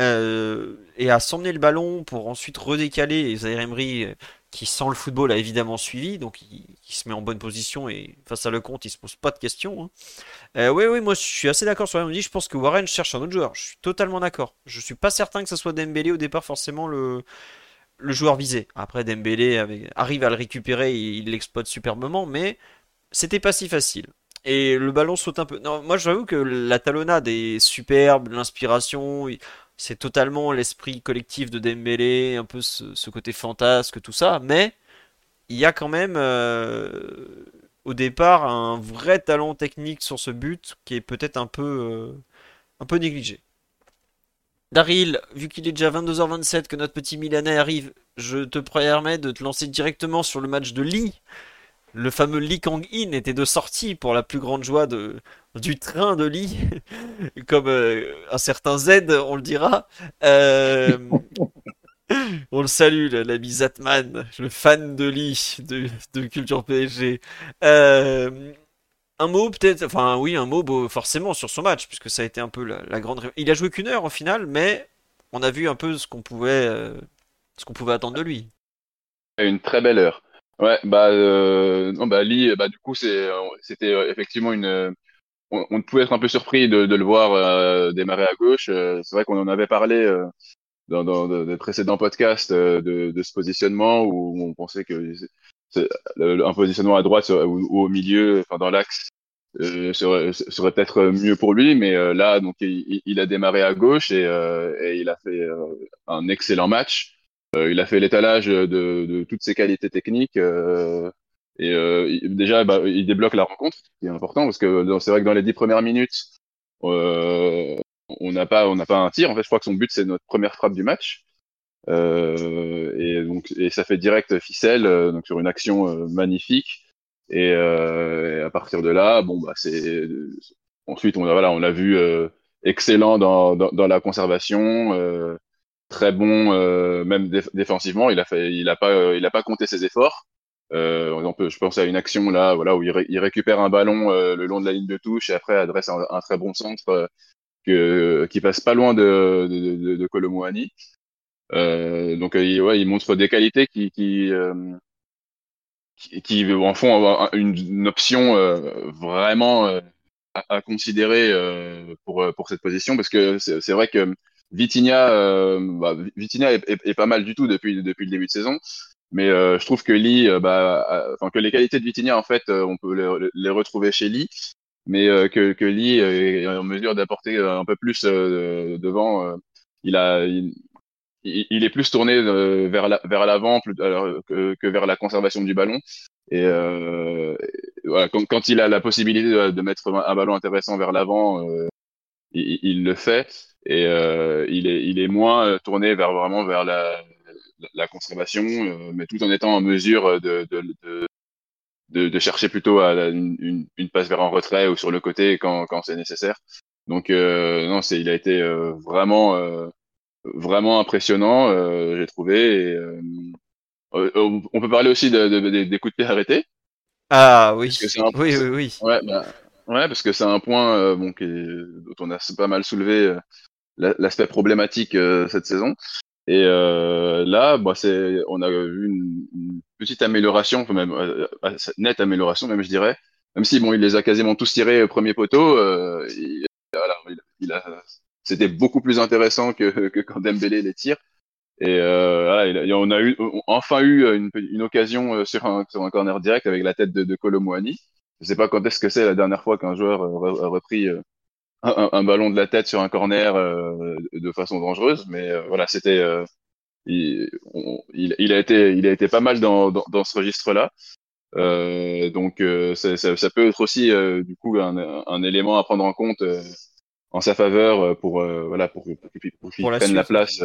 Euh, et à s'emmener le ballon pour ensuite redécaler. Et Zaire Emery, euh, qui sent le football, a évidemment suivi, donc il, se met en bonne position et face à le compte, il se pose pas de questions. Hein. Euh, oui, oui, moi je suis assez d'accord sur dit Je pense que Warren cherche un autre joueur. Je suis totalement d'accord. Je suis pas certain que ce soit Dembélé au départ forcément le, le joueur visé. Après, Dembélé arrive à le récupérer, il l'exploite superbement, mais c'était pas si facile. Et le ballon saute un peu. Non, moi j'avoue que la talonnade est superbe, l'inspiration, c'est totalement l'esprit collectif de Dembélé, un peu ce, côté fantasque, tout ça, mais il y a quand même euh, au départ un vrai talent technique sur ce but qui est peut-être un peu, euh, un peu négligé. Daryl, vu qu'il est déjà 22h27 que notre petit Milanais arrive, je te permets de te lancer directement sur le match de Lee le fameux Lee Kang-in était de sortie pour la plus grande joie de, du train de Lee, *laughs* comme euh, un certain Z, on le dira. Euh, *laughs* on le salue, l'ami Zatman, le fan de Lee, de, de Culture PSG. Euh, un mot peut-être, enfin oui, un mot forcément sur son match, puisque ça a été un peu la, la grande... Il a joué qu'une heure au final, mais on a vu un peu ce qu'on pouvait, ce qu'on pouvait attendre de lui. Une très belle heure. Ouais, bah, euh, non, bah, Lee, bah, du coup, euh, c'était euh, effectivement une. Euh, on, on, pouvait être un peu surpris de, de le voir euh, démarrer à gauche. c'est vrai qu'on en avait parlé dans, dans de, précédents podcasts de, de, ce positionnement où on pensait que un positionnement à droite ou, au milieu, enfin dans l'axe, serait, serait peut-être mieux pour lui. Mais là, donc, il, il, a démarré à gauche et, et il a fait un excellent match. Euh, il a fait l'étalage de, de, toutes ses qualités techniques. Euh, et euh, déjà, bah, il débloque la rencontre, ce qui est important, parce que c'est vrai que dans les dix premières minutes, on n'a pas, pas un tir. En fait, je crois que son but c'est notre première frappe du match. Euh, et donc, et ça fait direct ficelle, sur une action magnifique. Et, euh, à partir de là, bon, bah, c'est ensuite on a voilà, on l'a vu excellent dans, dans, la conservation très bon, euh, même défensivement. Il a fait, il a pas, euh, il pas compté ses efforts. Euh, on je pense à une action là, voilà, où il, récupère un ballon euh, le long de la ligne de touche et après adresse un, très bon centre euh, que, qui passe pas loin de, de, de, de Colomouani. donc il, ouais, il montre des qualités qui, qui, qui, en font une, une option vraiment à, à, considérer pour, pour cette position parce que c'est vrai que Vitinha, euh, bah, Vitinha est, est, est, pas mal du tout depuis, depuis le début de saison. Mais euh, je trouve que Lee, euh, bah, enfin que les qualités de Vitinha, en fait, on peut les, les retrouver chez Lee, mais que, que Lee est en mesure d'apporter un peu plus devant. il a, il, il, est plus tourné vers la, vers l'avant que, que, vers la conservation du ballon. Et euh, voilà, quand, quand, il a la possibilité de, mettre un, ballon intéressant vers l'avant, euh, il, il, le fait et euh, il, est, il est moins euh, tourné vers vraiment vers la, la conservation, euh, mais tout en étant en mesure de, de, de, de, chercher plutôt à une, une, passe vers un retrait ou sur le côté quand, quand c'est nécessaire. Donc euh, non, c'est il a été vraiment vraiment impressionnant, j'ai trouvé. Et, on peut parler aussi de, de, des coups de pied arrêtés. Ah oui. oui, oui, oui. Ouais, bah, ouais, parce que c'est un point bon, qui est, dont on a pas mal soulevé l'aspect problématique euh, cette saison. Et euh, là, bah, c'est, on a vu une, petite amélioration, même euh, nette amélioration, même je dirais. Même si bon, il les a quasiment tous tirés au premier poteau. Euh, il, voilà, il, a, c'était beaucoup plus intéressant que, que quand Dembélé les tire. Et euh, voilà, il, on a eu, enfin eu une, une occasion sur un, sur un corner direct avec la tête de, de Colomouani. Je sais pas quand est-ce que c'est la dernière fois qu'un joueur a repris un, ballon de la tête sur un corner euh, de façon dangereuse, mais euh, voilà, c'était euh, il, il, a été il a été pas mal dans, dans, dans ce registre-là. donc ça, ça, ça, peut être aussi du coup un, un, élément à prendre en compte en sa faveur pour voilà pour, pour, qu'il prenne la place.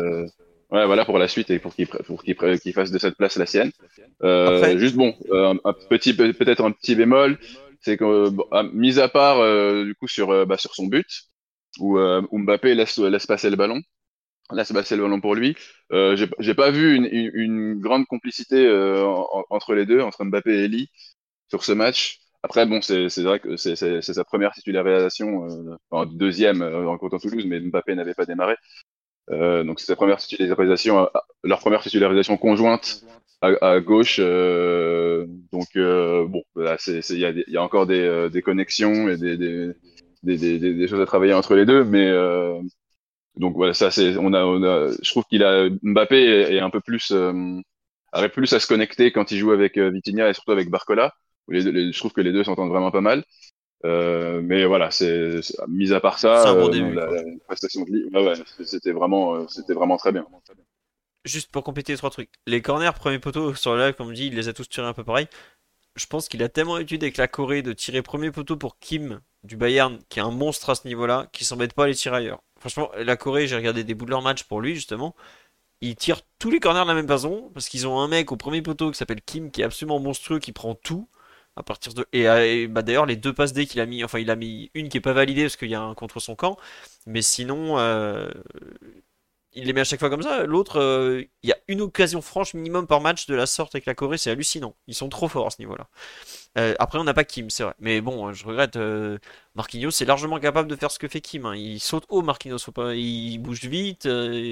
Ouais, voilà pour la suite et pour qu'il pour qu'il fasse de cette place la sienne. Euh, juste bon, un, un petit peut-être un petit bémol c'est que, ah, mis à part euh, du coup sur, euh, bah, sur son but, où, euh, Mbappé laisse, laisse passer le ballon, Là, c'est passé le ballon pour lui. Euh, j'ai pas vu une, une, grande complicité euh, entre les deux, entre Mbappé et Eli, sur ce match. Après, bon, c'est vrai que c'est sa première titularisation, euh, enfin, deuxième euh, en comptant Toulouse, mais Mbappé n'avait pas démarré. Euh, donc c'est sa première titularisation, leur première titularisation conjointe à, à gauche. Euh, donc bon, il y a, y a, encore des, des connexions et des, des, des, des, choses à travailler entre les deux, mais donc voilà, ça c'est, on a, on a, je trouve qu'il a Mbappé est, un peu plus, euh, arrive plus à se connecter quand il joue avec euh, Vitinha et surtout avec Barcola. je trouve que les deux s'entendent vraiment pas mal. Euh, mais voilà, c'est mis à part ça, bon euh, la, prestation de ouais, c'était vraiment, euh, c'était vraiment très bien. Juste pour compléter les trois trucs, les corners premier poteau sur le live, comme dit, il les a tous tirés un peu pareil. Je pense qu'il a tellement étudié avec la Corée de tirer premier poteau pour Kim du Bayern, qui est un monstre à ce niveau-là, qui s'embête pas à les tirer ailleurs. Franchement, la Corée, j'ai regardé des bouts de leur match pour lui, justement. Ils tirent tous les corners de la même façon, parce qu'ils ont un mec au premier poteau qui s'appelle Kim, qui est absolument monstrueux, qui prend tout. À partir de et, euh, bah d'ailleurs les deux passes D qu'il a mis enfin il a mis une qui est pas validée parce qu'il y a un contre son camp mais sinon euh, il les met à chaque fois comme ça. L'autre, euh, il y a une occasion franche minimum par match de la sorte avec la Corée, c'est hallucinant. Ils sont trop forts à ce niveau-là. Euh, après, on n'a pas Kim, c'est vrai. Mais bon, je regrette. Euh, Marquinhos est largement capable de faire ce que fait Kim. Hein. Il saute haut, Marquinhos. Pas... Il bouge vite.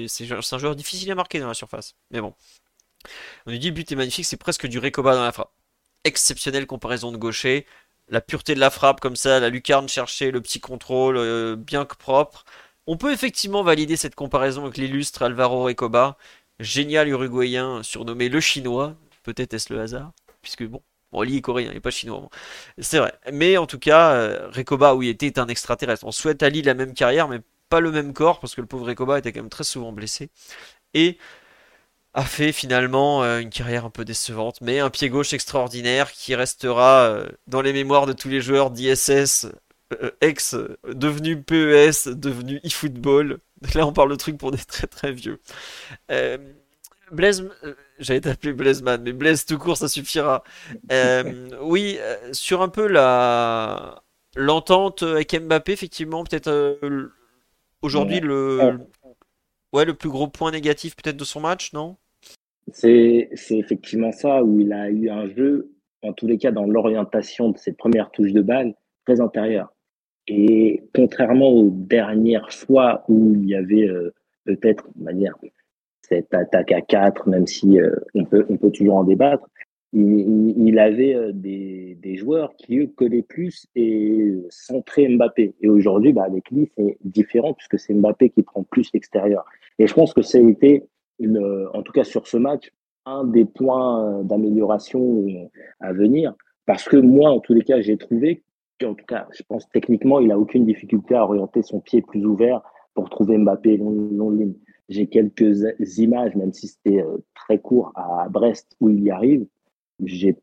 c'est un joueur difficile à marquer dans la surface. Mais bon. On nous dit le but est magnifique, c'est presque du Recoba dans la frappe. Exceptionnelle comparaison de gaucher. La pureté de la frappe comme ça, la lucarne cherchée, le petit contrôle bien propre. On peut effectivement valider cette comparaison avec l'illustre Alvaro Recoba, génial uruguayen surnommé le chinois, peut-être est-ce le hasard, puisque bon, bon est coréen, il n'est pas chinois. C'est vrai. Mais en tout cas, euh, Recoba, oui, était un extraterrestre. On souhaite à lui la même carrière, mais pas le même corps, parce que le pauvre Recoba était quand même très souvent blessé. Et a fait finalement euh, une carrière un peu décevante, mais un pied gauche extraordinaire qui restera euh, dans les mémoires de tous les joueurs d'ISS euh, ex devenu PES, devenu eFootball. Là, on parle de trucs pour des très très vieux. Euh, Blaise, euh, j'allais t'appeler Blaiseman, mais Blaise tout court, ça suffira. oui, sur un peu la l'entente avec Mbappé, effectivement, peut-être aujourd'hui le ouais le plus gros point négatif peut-être de son match, non? C'est effectivement ça où il a eu un jeu, en tous les cas dans l'orientation de ses premières touches de balle, très intérieur. Et contrairement aux dernières fois où il y avait euh, peut-être, manière, cette attaque à 4, même si euh, on, peut, on peut toujours en débattre, il, il avait euh, des, des, joueurs qui, eux, collaient plus et centraient Mbappé. Et aujourd'hui, bah, avec lui, c'est différent puisque c'est Mbappé qui prend plus l'extérieur. Et je pense que ça a été, une, en tout cas sur ce match, un des points d'amélioration à venir. Parce que moi, en tous les cas, j'ai trouvé en tout cas, je pense techniquement, il a aucune difficulté à orienter son pied plus ouvert pour trouver Mbappé long, ligne. J'ai quelques images, même si c'était euh, très court à Brest où il y arrive. J'ai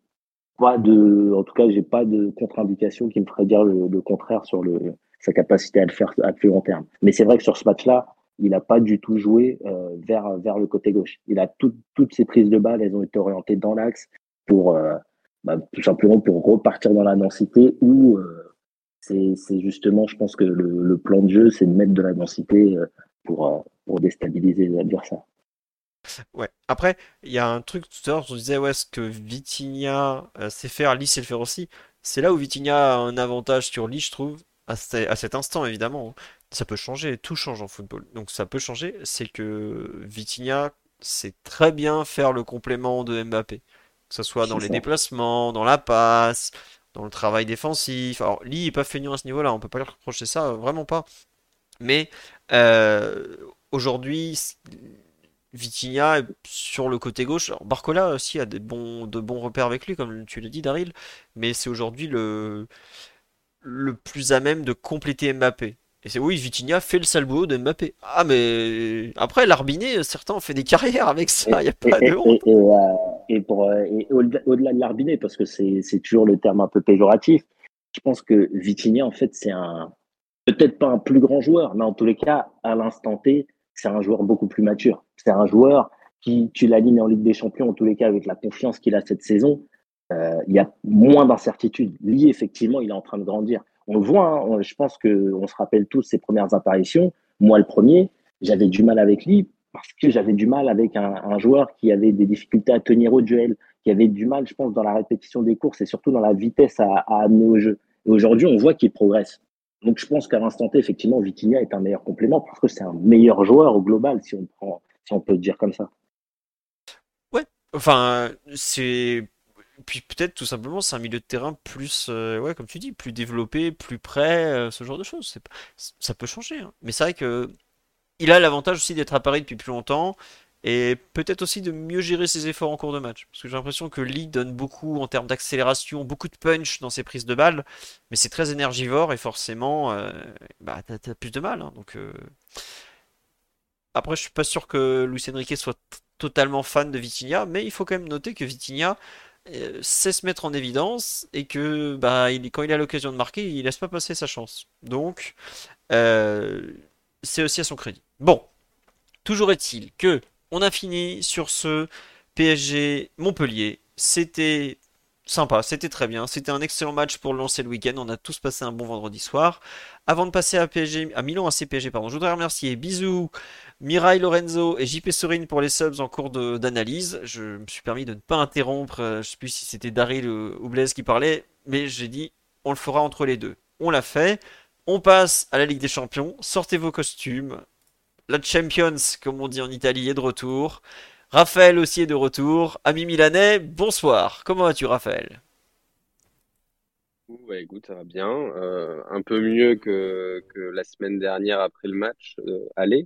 pas de, en tout cas, j'ai pas de contre-indication qui me ferait dire le, contraire sur le, sa capacité à le faire à plus long terme. Mais c'est vrai que sur ce match-là, il n'a pas du tout joué euh, vers, vers le côté gauche. Il a toutes ses prises de balles, elles ont été orientées dans l'axe pour, euh, bah, tout simplement pour repartir dans la densité ou euh, c'est justement, je pense que le, le plan de jeu, c'est de mettre de la densité euh, pour, euh, pour déstabiliser les adversaires. Ouais. Après, il y a un truc tout à l'heure, on disait ouais, ce que Vitinha sait faire, Lee sait le faire aussi. C'est là où Vitinha a un avantage sur Lee, je trouve, à, à cet instant évidemment. Hein. Ça peut changer, tout change en football. Donc ça peut changer, c'est que Vitinha sait très bien faire le complément de Mbappé que ce soit dans les déplacements, dans la passe, dans le travail défensif. Alors, Lee n'est pas feignant à ce niveau-là, on peut pas lui reprocher ça, euh, vraiment pas. Mais euh, aujourd'hui, Vitinha est sur le côté gauche. Alors, Barcola aussi a des bons, de bons repères avec lui, comme tu l'as dit, Daryl. Mais c'est aujourd'hui le, le plus à même de compléter Mbappé. Et c'est oui, Vitinha fait le sale boulot de Mbappé. Ah, mais après, l'Arbiné, certains ont fait des carrières avec ça, il n'y a pas de honte. *laughs* Et, euh, pour, euh, au-delà de l'Arbiné, parce que c'est toujours le terme un peu péjoratif, je pense que Vitinha, en fait, c'est un. Peut-être pas un plus grand joueur, mais en tous les cas, à l'instant T, c'est un joueur beaucoup plus mature. C'est un joueur qui, tu l'alignes en Ligue des Champions, en tous les cas, avec la confiance qu'il a cette saison, euh, il y a moins d'incertitude. Lui, effectivement, il est en train de grandir on le voit, hein, je pense qu'on se rappelle tous ses premières apparitions, moi le premier, j'avais du mal avec lui parce que j'avais du mal avec un, joueur qui avait des difficultés à tenir au duel, qui avait du mal, je pense, dans la répétition des courses et surtout dans la vitesse à, amener au jeu. Et aujourd'hui, on voit qu'il progresse. Donc, je pense qu'à l'instant T, effectivement, Vitinha est un meilleur complément parce que c'est un meilleur joueur au global, si on peut dire comme ça. Ouais, enfin, c'est puis peut-être tout simplement c'est un milieu de terrain plus, euh, ouais, comme tu dis, plus développé, plus prêt, euh, ce genre de choses. Ça peut changer. Hein. Mais c'est vrai que il a l'avantage aussi d'être à Paris depuis plus longtemps et peut-être aussi de mieux gérer ses efforts en cours de match. Parce que j'ai l'impression que Lee donne beaucoup en termes d'accélération, beaucoup de punch dans ses prises de balles, mais c'est très énergivore et forcément, euh, bah, t'as, plus de mal. Hein. donc, Après, je suis pas sûr que Luis Enrique soit totalement fan de Vitinha, mais il faut quand même noter que Vitinha euh, sait se mettre en évidence et que bah, il, quand il a l'occasion de marquer, il laisse pas passer sa chance. Donc, euh, c'est aussi à son crédit. Bon, toujours est-il que on a fini sur ce PSG Montpellier. C'était sympa, c'était très bien. C'était un excellent match pour lancer le week-end. On a tous passé un bon vendredi soir. Avant de passer à PSG, à Milan AC PSG, pardon, je voudrais remercier Bisous, Mirai Lorenzo et JP Sorine pour les subs en cours d'analyse. Je me suis permis de ne pas interrompre. Euh, je ne sais plus si c'était Daryl ou Blaise qui parlait, mais j'ai dit on le fera entre les deux. On l'a fait. On passe à la Ligue des Champions. Sortez vos costumes. La Champions, comme on dit en Italie, est de retour. Raphaël aussi est de retour. Ami Milanais, bonsoir. Comment vas-tu, Raphaël? Ouais, écoute, ça va bien. Euh, un peu mieux que, que, la semaine dernière après le match. Euh, allez,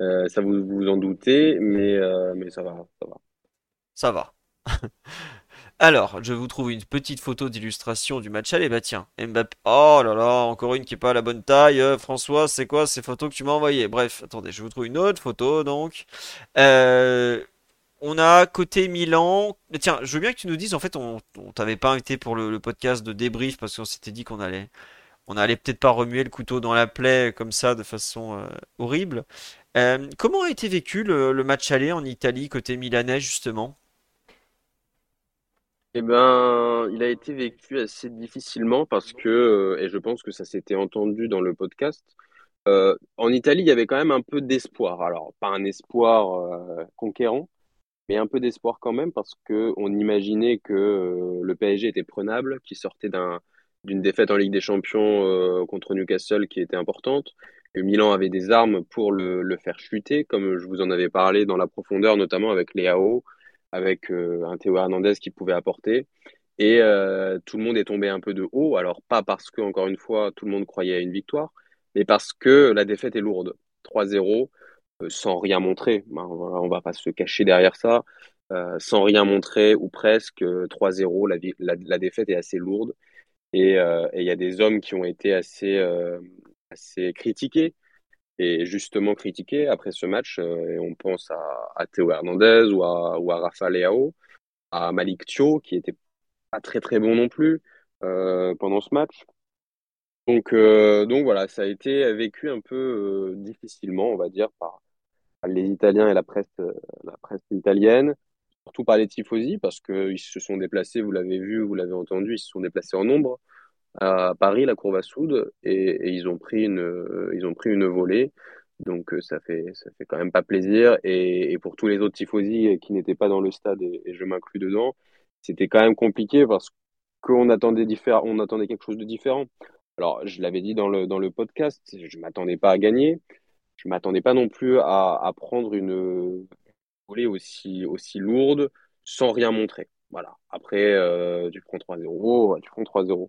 euh, ça vous vous en doutez, mais, mais ça va, ça va. Ça va. *laughs* Alors, je vous trouve une petite photo d'illustration du match aller. Bah tiens, Mbappé. Oh là là, encore une qui est pas à la bonne taille. Euh, François, c'est quoi ces photos que tu m'as envoyées? Bref, attendez, je vous trouve une autre photo donc. Euh, on a côté Milan. Tiens, je veux bien que tu nous dises. En fait, on, t'avait pas invité pour le, podcast de débrief parce qu'on s'était dit qu'on allait, on allait peut-être pas remuer le couteau dans la plaie comme ça de façon euh, horrible. comment a été vécu le, le match aller en Italie côté milanais justement? Eh ben, il a été vécu assez difficilement parce que, euh, et je pense que ça s'était entendu dans le podcast, euh, en Italie, il y avait quand même un peu d'espoir. Alors, pas un espoir euh, conquérant, mais un peu d'espoir quand même parce que on imaginait que le PSG était prenable, qu'il sortait d'un, d'une défaite en Ligue des Champions contre Newcastle qui était importante, que Milan avait des armes pour le, le faire chuter, comme je vous en avais parlé dans la profondeur, notamment avec Léao avec euh, un Théo Hernandez qui pouvait apporter. Et euh, tout le monde est tombé un peu de haut. Alors, pas parce que, encore une fois, tout le monde croyait à une victoire, mais parce que la défaite est lourde. 3-0, euh, sans rien montrer. Ben, on va pas se cacher derrière ça. sans rien montrer, ou presque, 3-0, la, défaite est assez lourde. Et il y a des hommes qui ont été assez critiqués justement critiqué après ce match. Euh, et on pense à, Théo Hernandez ou à, ou à Rafa Leao, à Malik Thio, qui était pas très très bon non plus euh, pendant ce match. Donc, euh, donc voilà, ça a été vécu un peu difficilement, on va dire, par, les Italiens et la presse, la presse italienne, surtout par les tifosi, parce qu'ils se sont déplacés, vous l'avez vu, vous l'avez entendu, ils se sont déplacés en nombre à Paris, la courbe à soude, et, ils ont pris une, ils ont pris une volée. Donc euh, ça fait ça fait quand même pas plaisir. Et, pour tous les autres tifosi qui n'étaient pas dans le stade et, je m'inclus dedans, c'était quand même compliqué parce qu'on attendait on attendait quelque chose de différent. Alors je l'avais dit dans le dans le podcast, je m'attendais pas à gagner, je m'attendais pas non plus à, à prendre une volée aussi aussi lourde sans rien montrer. Voilà. Après, euh, tu prends 3-0, tu prends 3-0.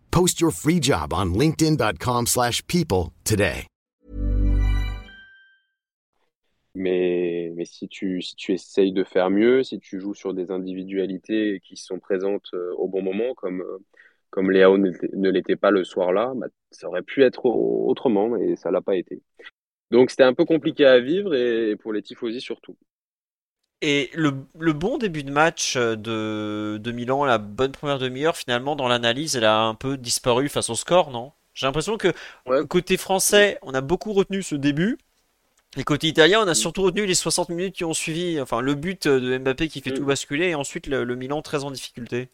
Post your free job on linkedin.com/people today. Mais, mais si, tu, si tu essayes de faire mieux, si tu joues sur des individualités qui sont présentes euh, au bon moment, comme, euh, comme Léo ne l'était pas le soir-là, bah, ça aurait pu être autrement et ça l'a pas été. Donc c'était un peu compliqué à vivre et pour les tifosi surtout. Et le, bon début de match euh, de, de Milan, la bonne première demi-heure, finalement, dans l'analyse, elle a un peu disparu face au score, non? J'ai l'impression que côté français, on a beaucoup retenu ce début. Et côté italien, on a mm. surtout retenu les 60 minutes qui ont suivi. Enfin, le but de Mbappé qui fait mm. tout basculer et ensuite le, Milan très en difficulté.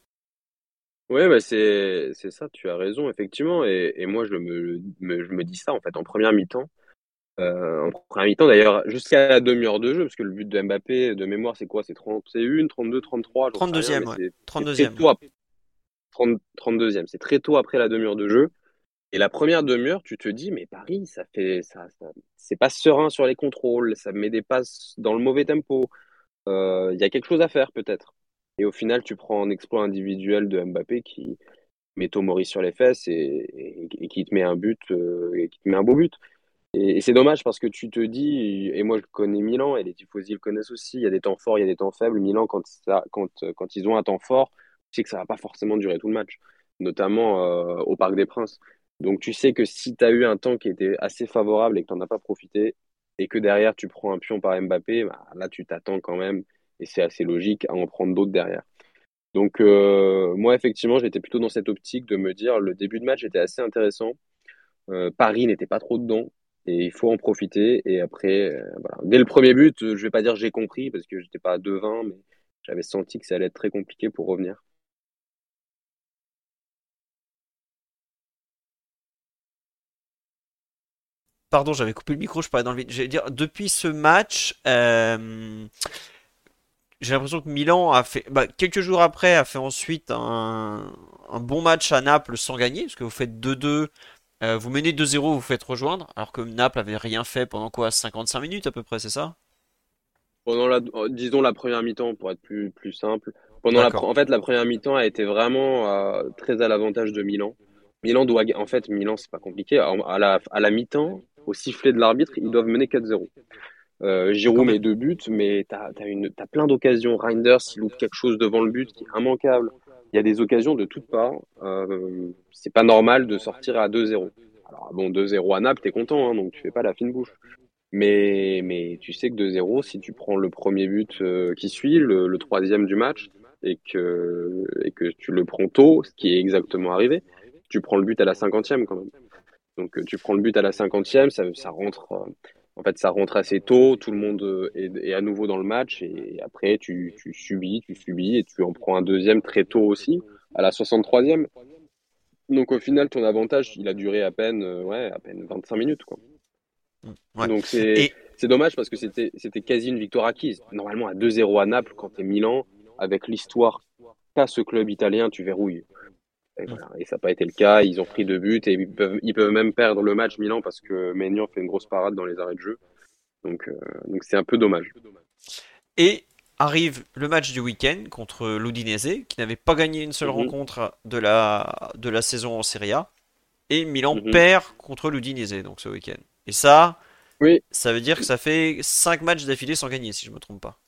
Oui, bah c'est ça, tu as raison, effectivement. Et, moi, je me, je me dis ça, en fait, en première mi-temps. Euh, en première mi-temps, d'ailleurs, jusqu'à la demi-heure de jeu, parce que le but de Mbappé, de mémoire, c'est quoi? C'est 31, 32, 33 32e, ouais. 32e. 32e. C'est très tôt après la demi-heure de jeu. Et la première demi-heure, tu te dis, mais Paris, ça fait, ça, c'est pas serein sur les contrôles, ça met des passes dans le mauvais tempo. Euh, il y a quelque chose à faire, peut-être. Et au final, tu prends un exploit individuel de Mbappé qui met Tomori sur les fesses et, qui te met un but, euh, et qui te met un beau but. Et, c'est dommage parce que tu te dis, et moi je connais Milan, et les Tifosi le connaissent aussi, il y a des temps forts, il y a des temps faibles. Milan, quand, ils ont un temps fort, tu sais que ça va pas forcément durer tout le match, notamment euh, au Parc des Princes. Donc tu sais que si tu as eu un temps qui était assez favorable et que tu n'en as pas profité, et que derrière tu prends un pion par Mbappé, bah, là tu t'attends quand même, et c'est assez logique, à en prendre d'autres derrière. Donc euh, moi effectivement j'étais plutôt dans cette optique de me dire le début de match était assez intéressant. Euh, Paris n'était pas trop dedans et il faut en profiter. Et après, euh, voilà. Dès le premier but, je vais pas dire j'ai compris parce que j'étais pas à 2-20, mais j'avais senti que ça allait être très compliqué pour revenir. Pardon, j'avais coupé le micro, je parlais dans le vide. Je vais dire, depuis ce match, euh, j'ai l'impression que Milan a fait, bah, quelques jours après, a fait ensuite un bon match à Naples sans gagner, parce que vous faites 2-2 euh, vous menez 2-0, vous faites rejoindre, alors que Naples avait rien fait pendant quoi 55 minutes à peu près, c'est ça? Pendant la, euh, disons la première mi-temps, pour être plus, plus simple. Pendant la, en fait, la première mi-temps a été vraiment euh, très à l'avantage de Milan. Milan doit, en fait, Milan, c'est pas compliqué. À la, à la mi-temps, au sifflet de l'arbitre, ils doivent mener 4-0. Euh, Giroud met deux buts, mais t'as as, as plein d'occasions. Reinders, il loupe quelque chose devant le but qui est immanquable il y a des occasions de toutes parts. Euh, c'est pas normal de sortir à 2-0. Alors bon, 2-0 à Naples, t'es content, hein, donc tu fais pas la fine bouche. Mais, mais tu sais que 2-0, si tu prends le premier but euh, qui suit, le, troisième du match, et que, et que tu le prends tôt, ce qui est exactement arrivé, tu prends le but à la cinquantième quand même. Donc tu prends le but à la cinquantième, ça, ça rentre, en fait, ça rentre assez tôt, tout le monde euh, est, à nouveau dans le match et après tu, subis, tu subis et tu en prends un deuxième très tôt aussi, à la 63e. Donc au final, ton avantage, il a duré à peine, euh, ouais, à peine 25 minutes. Quoi. Donc c'est dommage parce que c'était quasi une victoire acquise. Normalement, à 2-0 à Naples, quand tu es Milan, avec l'histoire qu'a ce club italien, tu verrouilles. Et, ça n'a pas été le cas. Ils ont pris deux buts et ils peuvent, ils peuvent même perdre le match Milan parce que Maignan fait une grosse parade dans les arrêts de jeu. Donc, euh, donc c'est un peu dommage. Et arrive le match du week-end contre l'Udinese, qui n'avait pas gagné une seule mhm. rencontre de la, de la saison en Serie A. Et Milan mhm. perd contre l'Udinese donc ce week-end. Et ça, oui. ça veut dire que ça fait 5 matchs d'affilée sans gagner, si je ne me trompe pas.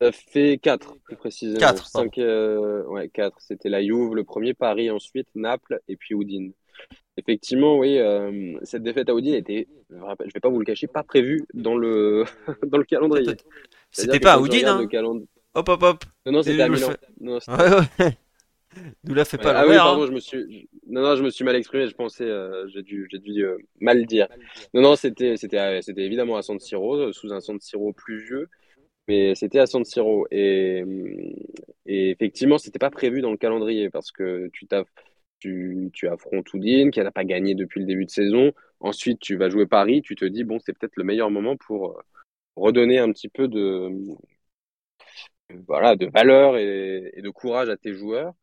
Ça fait 4, plus précisément. 4, 5, euh, ouais, 4. C'était la Juve, le premier, Paris ensuite, Naples et puis Udine. Effectivement, oui, euh, cette défaite à Udine était, je ne vais pas vous le cacher, pas prévue dans le, *laughs* dans le calendrier. C'était pas à Udine, hein Hop, hop, hop. Non, non, c'était à Milan. Non, ouais, ouais. *laughs* Nous la fait pas Ah oui, pardon, hein. je me suis, non, non, je me suis mal exprimé. Je pensais, euh, j'ai dû, j'ai dû mal dire. Non, non, c'était, c'était, c'était évidemment à San Siro, sous un San Siro pluvieux mais c'était à San Siro. Et, et effectivement, c'était pas prévu dans le calendrier parce que tu, tu, tu affrontes Oudine, qui n'a pas gagné depuis le début de saison. Ensuite, tu vas jouer Paris. Tu te dis, bon, c'est peut-être le meilleur moment pour euh, redonner un petit peu de, voilà, de valeur et, de courage à tes joueurs.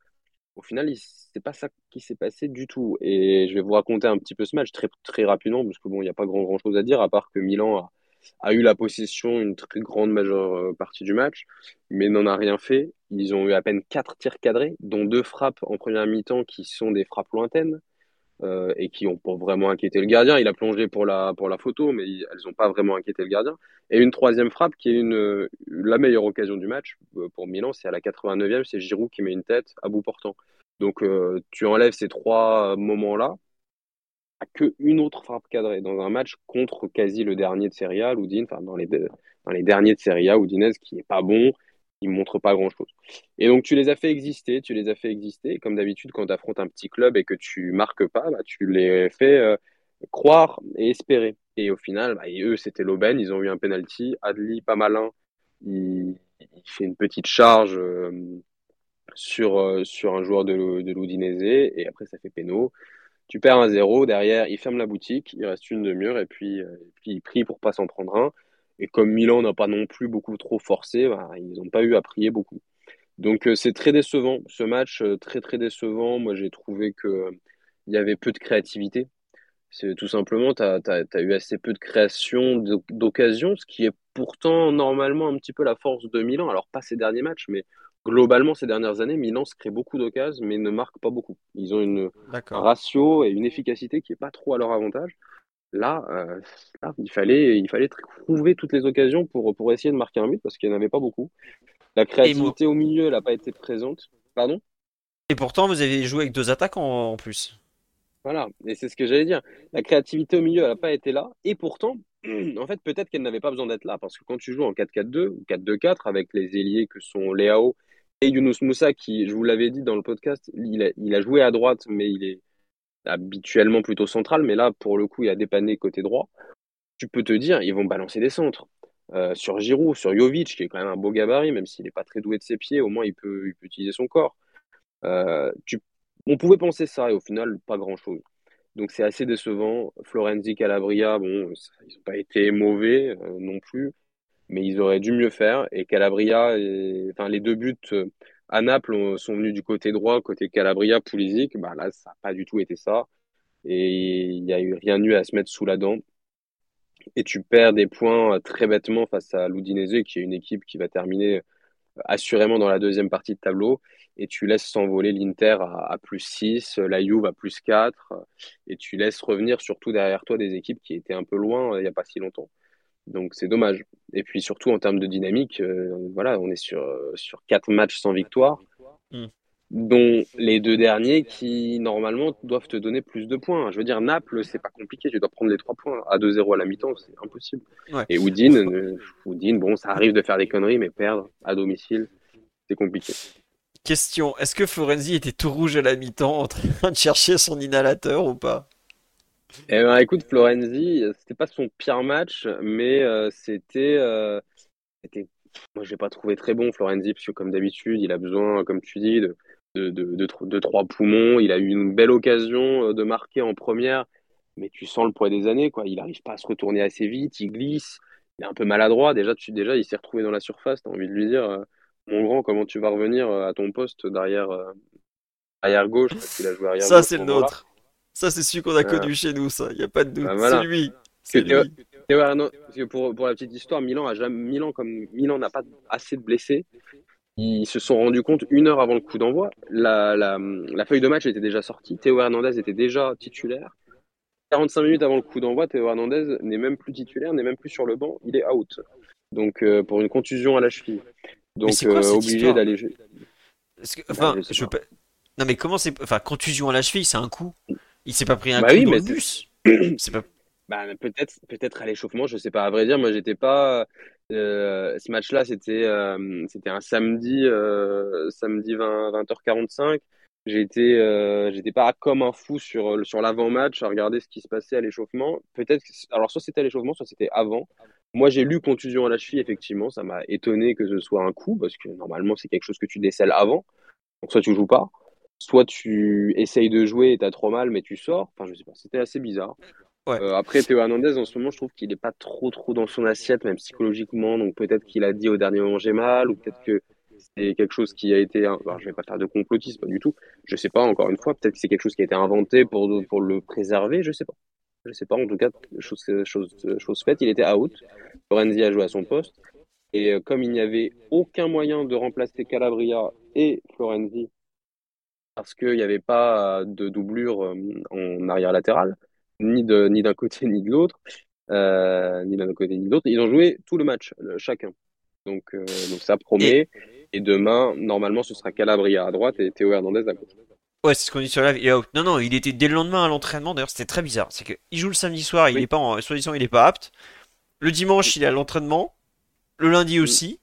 Au final, c'est pas ça qui s'est passé du tout. Et je vais vous raconter un petit peu ce match très, très rapidement, parce que bon, il n'y a pas grand, grand chose à dire, à part que Milan a, a eu la possession une très grande majeure euh, partie du match, mais n'en a rien fait. Ils ont eu à peine quatre tirs cadrés, dont deux frappes en première mi-temps qui sont des frappes lointaines euh, et qui ont pour vraiment inquiété le gardien. Il a plongé pour la, photo, mais elles n'ont pas vraiment inquiété le gardien. Et une troisième frappe qui est une, la meilleure occasion du match euh, pour Milan, c'est à la 89e, c'est Giroud qui met une tête à bout portant. Donc tu enlèves ces trois moments-là, qu'une autre frappe cadrée dans un match contre quasi le dernier de Serie A, Loudine, enfin dans les, dans les derniers de Serie A, Udinese qui est pas bon, il montre pas grand chose. Et donc tu les as fait exister, tu les as fait exister. Et comme d'habitude, quand tu affrontes un petit club et que tu marques pas, bah, tu les fais euh, croire et espérer. Et au final, bah, eux, c'était l'aubaine, ils ont eu un penalty. Adli, pas malin, il, fait une petite charge euh, sur, euh, sur un joueur de, de et après ça fait péno. Tu perds un zéro, derrière il ferme la boutique, il reste une demi-heure et puis, et puis il prie pour pas s'en prendre un. Et comme Milan n'a pas non plus beaucoup trop forcé, bah, ils n'ont pas eu à prier beaucoup. Donc euh, c'est très décevant, ce match, euh, très très décevant. Moi j'ai trouvé qu'il euh, y avait peu de créativité. C'est tout simplement, tu as, eu assez peu de création d'occasion, ce qui est pourtant normalement un petit peu la force de Milan. Alors pas ces derniers matchs, mais globalement ces dernières années, Milan se crée beaucoup d'occasions, mais ne marque pas beaucoup. Ils ont une ratio et une efficacité qui n'est pas trop à leur avantage. Euh, là, il, fallait, il fallait trouver toutes les occasions pour, pour essayer de marquer un but parce qu'il n'y en avait pas beaucoup. La créativité au milieu, elle n'a pas été présente. Pardon? Et pourtant, vous avez joué avec deux attaquants en plus. Voilà, et c'est ce que j'allais dire. La créativité au milieu, elle n'a pas été là. Et pourtant, *clears throat* en fait, peut-être qu'elle n'avait pas besoin d'être là parce que quand tu joues en 4-4-2 ou 4-2-4 avec les ailiers que sont Léao et Younous Moussa, qui, je vous l'avais dit dans le podcast, il a joué à droite, mais il est habituellement plutôt central, mais là, pour le coup, il a dépanné côté droit. Tu peux te dire, ils vont balancer des centres. Euh, sur Giroud, sur Jovic, qui est quand même un beau gabarit, même s'il n'est pas très doué de ses pieds, au moins il peut, il peut utiliser son corps. Euh. On pouvait penser ça, et au final, pas grand-chose. Donc c'est assez décevant. Florenzi, Calabria, bon, ils n'ont pas été mauvais euh, non plus, mais ils auraient dû mieux faire. Et Calabria, enfin les deux buts à Naples, sont venus du côté droit, côté Calabria, Pulisic. Bah là, ça n'a pas du tout été ça. Et il n'y a rien eu à se mettre sous la dent. Et tu perds des points très bêtement face à l'Udinese, qui est une équipe qui va terminer assurément dans la deuxième partie de tableau. Et tu laisses s'envoler l'Inter à, plus 6, la Juve à plus 4. Et tu laisses revenir surtout derrière toi des équipes qui étaient un peu loin il n'y a pas si longtemps. Donc c'est dommage. Et puis surtout en termes de dynamique, euh, voilà, on est sur, sur quatre matchs sans victoire, hmm. dont les deux derniers qui normalement doivent te donner plus de points. Je veux dire, Naples, c'est pas compliqué, tu dois prendre les trois points. À 2-0 à la mi-temps, c'est impossible. Et Oudine, euh, bon, ça arrive de faire des conneries, mais perdre à domicile, c'est compliqué. Question, est-ce que Florenzi était tout rouge à la mi-temps en train de chercher son inhalateur ou pas? Eh ben, écoute, Florenzi, c'était pas son pire match, mais euh, c'était, euh, c'était, moi j'ai pas trouvé très bon Florenzi parce que comme d'habitude, il a besoin, comme tu dis, de de, de, de, trois poumons. Il a eu une belle occasion euh, de marquer en première, mais tu sens le poids des années, quoi. Il arrive pas à se retourner assez vite, il glisse, il est un peu maladroit. Déjà, tu, déjà, il s'est retrouvé dans la surface. T'as envie de lui dire, mon grand, comment tu vas revenir à ton poste derrière, arrière gauche parce qu'il a joué arrière Ça, c'est le nôtre. Ça, c'est celui qu'on a connu chez nous, ça. Il n'y a pas de doute. Bah, c'est lui. C'est lui. pour, pour, la petite histoire, Milan, a jamais, Milan, comme Milan n'a pas assez de blessés, ils se sont rendus compte une heure avant le coup d'envoi. La, la, la, feuille de match était déjà sortie. Théo Hernandez était déjà titulaire. 45 minutes avant le coup d'envoi, Théo Hernandez n'est même plus titulaire, n'est même plus sur le banc. Il est out. Donc, euh, pour une contusion à la cheville. Donc, euh, obligé d'aller. Enfin, je Non, mais comment c'est. Enfin, contusion à la cheville, c'est un coup. Il s'est pas pris un bah coup dans le bus. *coughs* pas... bah, peut-être, peut-être à l'échauffement, je sais pas. À vrai dire, moi, j'étais pas. Euh, ce match-là, c'était, euh, c'était un samedi, euh, samedi 20, 20h45. J'étais, j'étais pas comme un fou sur sur l'avant-match à regarder ce qui se passait à l'échauffement. Peut-être, alors soit c'était à l'échauffement, soit c'était avant. Moi, j'ai lu contusion à la cheville, effectivement, ça m'a étonné que ce soit un coup parce que normalement c'est quelque chose que tu décèles avant. Donc soit tu joues pas soit tu essayes de jouer et t'as trop mal, mais tu sors. Enfin, je sais pas, c'était assez bizarre. Euh, après, Théo Hernandez, en ce moment, je trouve qu'il n'est pas trop trop dans son assiette, même psychologiquement. Donc peut-être qu'il a dit au dernier moment j'ai mal, ou peut-être que c'est quelque chose qui a été. Alors, je vais pas faire de complotisme, pas du tout. Je sais pas, encore une fois, peut-être que c'est quelque chose qui a été inventé pour, pour le préserver, je sais pas. Je sais pas, en tout cas, chose, chose, chose faite, il était out. Lorenzi a joué à son poste. Et euh, comme il n'y avait aucun moyen de remplacer Calabria et Florenzi parce qu'il n'y avait pas de doublure euh, en arrière latéral, ni d'un ni côté ni de l'autre, euh, ni d'un côté ni de l'autre. Ils ont joué tout le match, chacun. Donc, euh, donc ça promet. Et... demain, normalement, ce sera Calabria à droite et Théo Hernandez à gauche. Ouais, c'est ce qu'on dit sur la. Non, non, il était dès le lendemain à l'entraînement. D'ailleurs, c'était très bizarre. C'est qu'il joue le samedi soir, il est pas en, soi-disant, il est pas apte. Le dimanche, il est à l'entraînement. Le lundi aussi.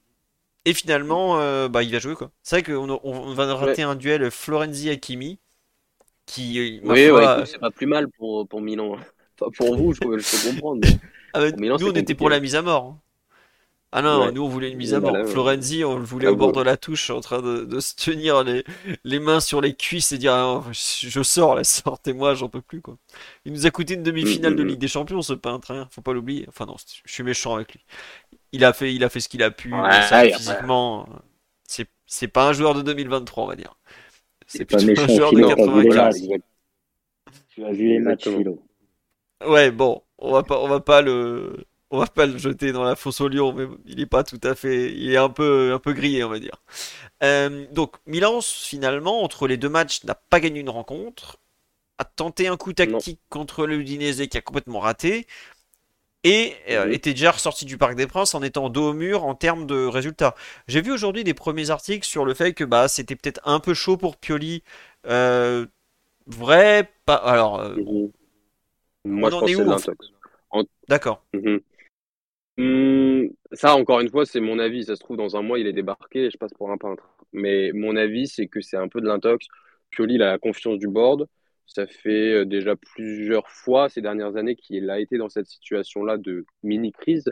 Et finalement, euh, bah, il va jouer quoi. C'est vrai qu'on on va rater un duel Florenzi-Hakimi. Qui, euh, Oui, ouais, écoute, c'est pas plus mal pour, pour Milan. *laughs* Enfin, pour vous, je, peux- je peux comprendre. mais- Ah bah, Milan, nous, on était pour la mise à mort. hein. Ah non, Ouais. nous on voulait une mise à mort. voilà. Florenzi, on le voulait Ah au bord de la touche, en train de, de se tenir les, les mains sur les cuisses et dire Ah, je je sors, là, sortez-moi, j'en peux plus quoi. Il nous a coûté une demi-finale Mm, de mm, Ligue des Champions, ce peintre, hein, faut pas l'oublier. Enfin non, je suis méchant avec lui. Il a fait, il a fait ce qu'il a pu. Ouais, mais ça, ouais. physiquement, c'est c'est pas un joueur de 2023, on va dire. C'est plutôt un joueur de Philo, t'as vu les 95. matchs. Tu as vu les matchs. Philo. Ouais, bon, on va pas, on va pas le, on va pas le jeter dans la fosse au lion, mais il est pas tout à fait, il est un peu, un peu grillé, on va dire. Euh, donc, Milan, finalement, entre les deux matchs, n'a pas gagné une rencontre, a tenté un coup tactique contre le Udinese qui a complètement raté, et euh, Mhm. était déjà ressorti du Parc des Princes en étant dos au mur en termes de résultats. J'ai vu aujourd'hui des premiers articles sur le fait que bah c'était peut-être un peu chaud pour Pioli. Euh, vrai, pas. Alors, euh, Mhm. Moi, On je en pense est que c'est où, en l'intox. d'accord. Mhm. Hmm, ça, encore une fois, c'est mon avis. Ça se trouve, dans un mois, il est débarqué et je passe pour un peintre. Mais mon avis, c'est que c'est un peu de l'intox. Pioli, il a la confiance du board. Ça fait euh, déjà plusieurs fois ces dernières années qu'il a été dans cette situation-là de mini-crise.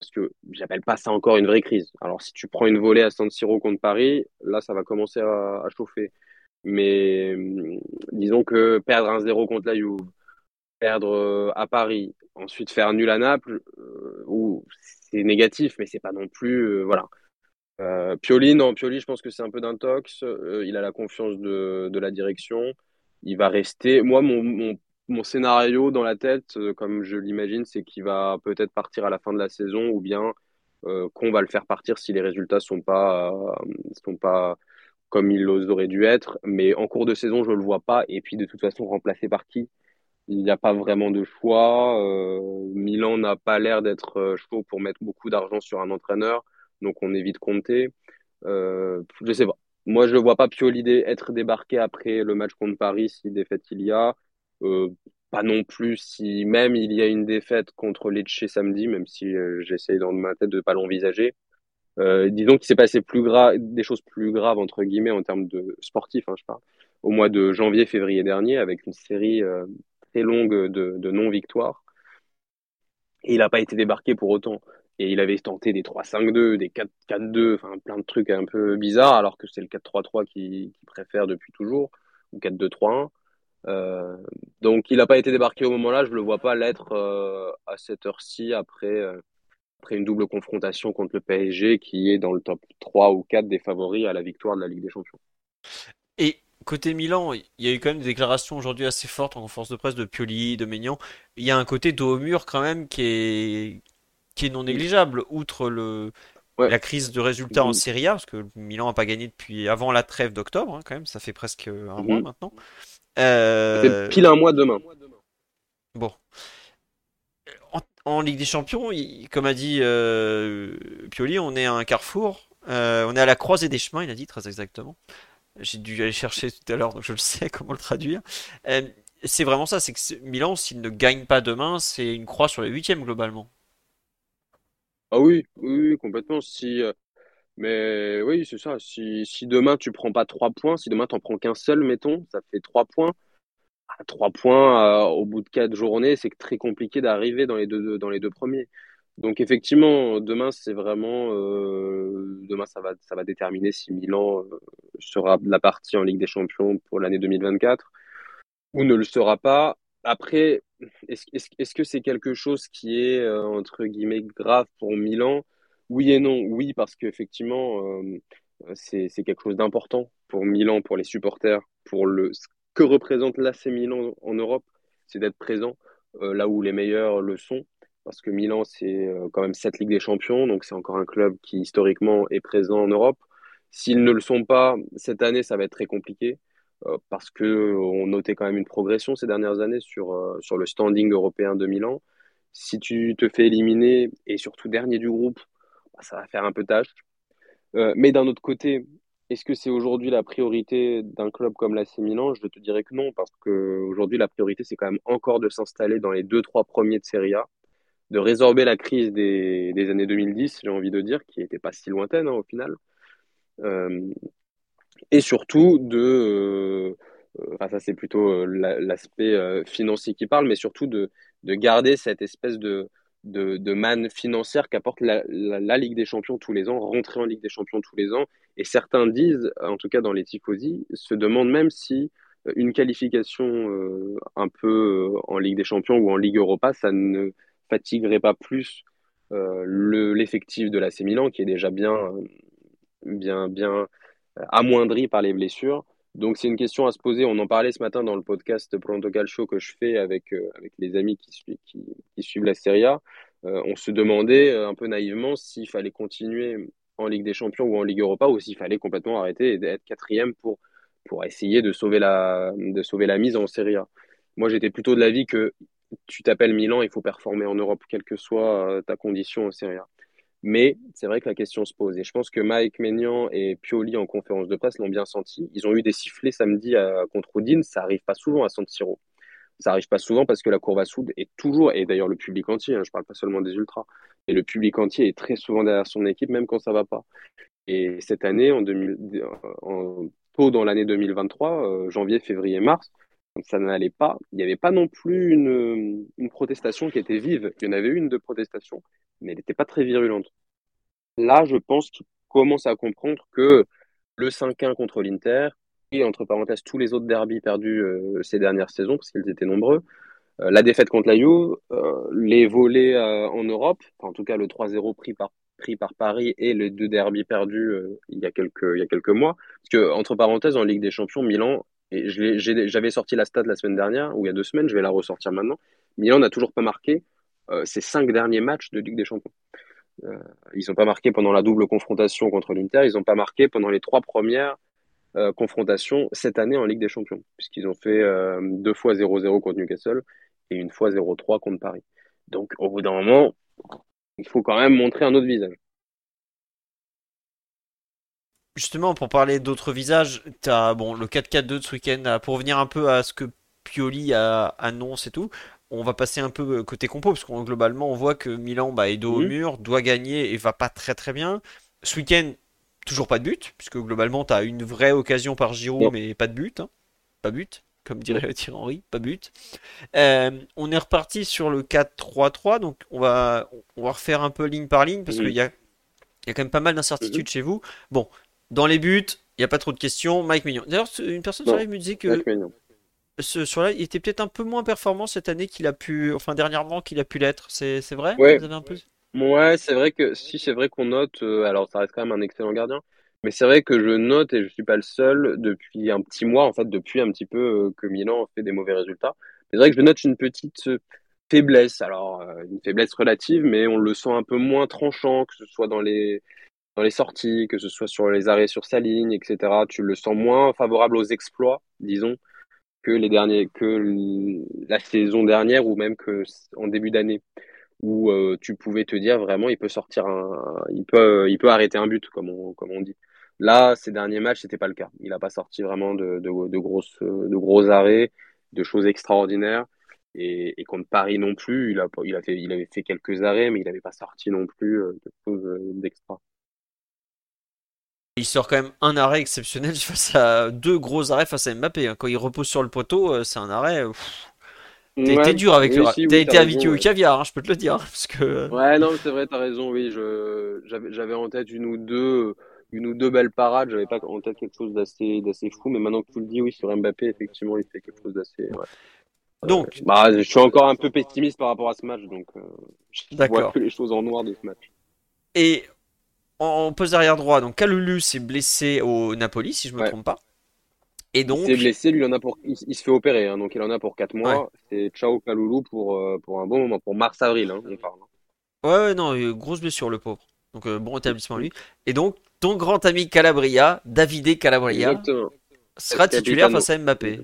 Parce que j'appelle pas ça encore une vraie crise. Alors, si tu prends une volée à San Siro contre Paris, là, ça va commencer à, chauffer. Mais hum, disons que perdre 1-0 contre la Juve, perdre euh, à Paris, ensuite faire nul à Naples, euh, c'est négatif, mais c'est pas non plus, voilà. Pioli, non, Pioli, je pense que c'est un peu d'intox. Il a la confiance de, de la direction. Il va rester. Moi, mon, mon, scénario dans la tête, euh, comme je l'imagine, c'est qu'il va peut-être partir à la fin de la saison, ou bien euh, qu'on va le faire partir si les résultats sont euh, sont pas comme ils auraient dû être. Mais en cours de saison, je le vois pas. Et puis, de toute façon, remplacé par qui? Il n'y a pas vraiment de choix. Milan n'a pas l'air d'être chaud pour mettre beaucoup d'argent sur un entraîneur, donc on évite compter. Je sais pas. Moi, je ne vois pas Pioli être débarqué après le match contre Paris si défaite il y a. Euh, pas non plus si même il y a une défaite contre Lecce samedi, même si euh, j'essaye dans ma tête de pas l'envisager. Euh, disons qu'il s'est passé des choses plus graves entre guillemets en termes de sportifs, hein, je parle, au mois de janvier-février dernier avec une série euh, très longue de, de non-victoires. Et il n'a pas été débarqué pour autant. Et il avait tenté des 3-5-2, des 4-4-2, enfin plein de trucs un peu bizarres, alors que c'est le 4-3-3 qu'il qui préfère depuis toujours, ou 4-2-3-1. Euh, donc il n'a pas été débarqué au moment-là, je ne le vois pas l'être euh, à cette heure-ci après, euh, après une double confrontation contre le PSG qui est dans le top 3 ou 4 des favoris à la victoire de la Ligue des Champions. Et côté Milan, il y a eu quand même des déclarations aujourd'hui assez fortes en conférence de presse de Pioli, de Maignan. Il y a un côté dos au mur quand même qui est, qui est non négligeable, outre le, Ouais. la crise de résultats en. Serie A, parce que Milan n'a pas gagné depuis avant la trêve d'octobre, hein, quand même, ça fait presque un mois Mhm. maintenant. Euh, pile un mois demain. Bon. En, en Ligue des Champions, il- comme a dit euh, Pioli, on est à un carrefour. Euh, on est à la croisée des chemins, il a dit très exactement. J'ai dû aller chercher tout à l'heure, donc je le sais *laughs* comment le traduire. Euh, c'est vraiment ça, c'est que Milan, s'il ne gagne pas demain, c'est une croix sur les huitièmes globalement. Ah oui, oui, complètement. Si, euh, mais oui, c'est ça. Si, si demain tu prends pas trois points, si demain t'en prends qu'un seul, mettons, ça fait trois points. À trois points euh, au bout de quatre journées, c'est très compliqué d'arriver dans les deux, dans les deux premiers. Donc effectivement, demain c'est vraiment, euh, demain ça va, ça va déterminer si Milan sera la partie en Ligue des Champions pour l'année 2024 ou ne le sera pas. Après, est-ce, que c'est quelque chose qui est, euh, entre guillemets, grave pour Milan? Oui et non. Oui, parce qu'effectivement, euh, c'est, quelque chose d'important pour Milan, pour les supporters, pour le, ce que représente l'AC Milan en Europe, c'est d'être présent euh, là où les meilleurs le sont. Parce que Milan, c'est euh, quand même sept Ligues des Champions, donc c'est encore un club qui historiquement est présent en Europe. S'ils ne le sont pas, cette année, ça va être très compliqué parce que on notait quand même une progression ces dernières années sur, euh, sur le standing européen de Milan. Si tu te fais éliminer et surtout dernier du groupe, bah, ça va faire un peu tâche. Euh, mais d'un autre côté, est-ce que c'est aujourd'hui la priorité d'un club comme l'AC Milan? Je te dirais que non, parce qu'aujourd'hui, la priorité, c'est quand même encore de s'installer dans les deux, trois premiers de Serie A, de résorber la crise des, des années 2010, j'ai envie de dire, qui n'était pas si lointaine hein, au final. Euh, et surtout de, euh, enfin ça c'est plutôt euh, l'aspect financier qui parle, mais surtout de, de garder cette espèce de, de, manne financière qu'apporte la, Ligue des Champions tous les ans, rentrer en Ligue des Champions tous les ans. Et certains disent, en tout cas dans les tifosi, se demandent même si une qualification un peu en Ligue des Champions ou en Ligue Europa, ça ne fatiguerait pas plus l'effectif de l'AC Milan, qui est déjà bien, bien, bien amoindri par les blessures. Donc c'est une question à se poser. On en parlait ce matin dans le podcast Pronto Calcio que je fais avec, euh, avec les amis qui, qui, suivent la Serie A. Euh, on se demandait euh, un peu naïvement s'il fallait continuer en Ligue des Champions ou en Ligue Europa ou s'il fallait complètement arrêter et d'être quatrième pour, pour essayer de sauver, la, de sauver la mise en Serie A. Moi j'étais plutôt de l'avis que tu t'appelles Milan, il faut performer en Europe, quelle que soit ta condition en Serie A. Mais c'est vrai que la question se pose. Et je pense que Mike Maignan et Pioli en conférence de presse l'ont bien senti. Ils ont eu des sifflets samedi à, contre Udine. Ça arrive pas souvent à San. Ça arrive pas souvent parce que la courbe à soude est toujours, et d'ailleurs le public entier, hein, je parle pas seulement des ultras, et le public entier est très souvent derrière son équipe, même quand ça va pas. Et cette année, en, 2000, en tôt dans l'année 2023, euh, janvier, février, mars, ça n'allait pas. Il n'y avait pas non plus une, une, protestation qui était vive. Il y en avait une de protestation, mais elle n'était pas très virulente. Là, je pense qu'il commence à comprendre que le 5-1 contre l'Inter, et entre parenthèses tous les autres derbys perdus euh, ces dernières saisons, parce qu'ils étaient nombreux, euh, la défaite contre la Juve, euh, les volets en Europe, en tout cas le 3-0 pris par, pris par Paris et les deux derbys perdus il, y a quelques, il y a quelques mois. Parce que, entre parenthèses, en Ligue des Champions, Milan et j'avais sorti la stat la semaine dernière, ou il y a deux semaines, je vais la ressortir maintenant. Milan n'a toujours pas marqué euh, ses cinq derniers matchs de Ligue des Champions. Euh, ils n'ont pas marqué pendant la double confrontation contre l'Inter, ils n'ont pas marqué pendant les trois premières euh, confrontations cette année en Ligue des Champions, puisqu'ils ont fait deux fois 0-0 contre Newcastle et une fois 0-3 contre Paris. Donc au bout d'un moment, il faut quand même montrer un autre visage justement, pour parler d'autres visages, tu as bon, le 4-4-2 de ce week-end. Pour revenir un peu à ce que Pioli a, annonce et tout, on va passer un peu euh, côté compo, parce qu'on globalement, on voit que Milan bah, est dos au mhm. mur, doit gagner et va pas très très bien. Ce week-end, toujours pas de but, puisque globalement, tu as une vraie occasion par Giroud, mais pas de but. Hein. Pas but, comme dirait Thierry Henry, pas but. Euh, on est reparti sur le 4-3-3, donc on va, on va refaire un peu ligne par ligne, parce qu'il y a, y a quand même pas mal d'incertitudes mhm. chez vous. Bon, dans les buts, il n'y a pas trop de questions. Mike Mignon. D'ailleurs, une personne sur live me disait que ce, sur là, il était peut-être un peu moins performant cette année qu'il a pu, enfin dernièrement qu'il a pu l'être. C'est, vrai? Ouais. Vous avez un peu... Ouais, c'est vrai que si c'est vrai qu'on note, euh, alors ça reste quand même un excellent gardien, mais c'est vrai que je note et je suis pas le seul depuis un petit mois, en fait, depuis un petit peu euh, que Milan fait des mauvais résultats. C'est vrai que je note une petite euh, faiblesse, alors une faiblesse relative, mais on le sent un peu moins tranchant, que ce soit dans les dans les sorties, que ce soit sur les arrêts sur sa ligne, etc. Tu le sens moins favorable aux exploits, disons, que les derniers, que la saison dernière ou même que en début d'année, où euh, tu pouvais te dire vraiment, il peut sortir un, il peut, il peut arrêter un but, comme on, comme on dit. Là, ces derniers matchs, c'était pas le cas. Il n'a pas sorti vraiment de, de, grosses, de gros arrêts, de choses extraordinaires. Et, et contre Paris non plus, il, a, il, a fait, il avait fait quelques arrêts, mais il n'avait pas sorti non plus euh, de choses euh, d'extra. Il sort quand même un arrêt exceptionnel *laughs* face à deux gros arrêts face à Mbappé. Hein. Quand il repose sur le poteau, euh, c'est un arrêt. T'as été dur avec le. t'as été habitué au caviar, hein, je peux te le dire. *laughs* Parce que... Euh, ouais, non, c'est vrai, t'as raison. Oui, je... j'avais en tête une ou deux, une ou deux belles parades. J'avais pas en tête quelque chose d'assez, d'assez fou. Mais maintenant que tu le dis, oui, sur Mbappé, effectivement, il fait quelque chose d'assez. Donc, euh, bah, je suis encore un peu pessimiste par rapport à ce match, donc je vois que les choses en noir de ce match. Et en poste arrière droit, donc Kalulu s'est blessé au Napoli, si je me trompe pas. Et donc. Il s'est blessé, lui, il, en a pour... il, se fait opérer, hein, donc il en a pour 4 mois. C'est ciao Kalulu pour, euh, pour un bon moment, pour mars-avril, hein, on parle. Ouais, non, grosse blessure, le pauvre. Donc, euh, bon établissement lui. Et donc, ton grand ami Calabria, Davide Calabria, sera titulaire face à Mbappé.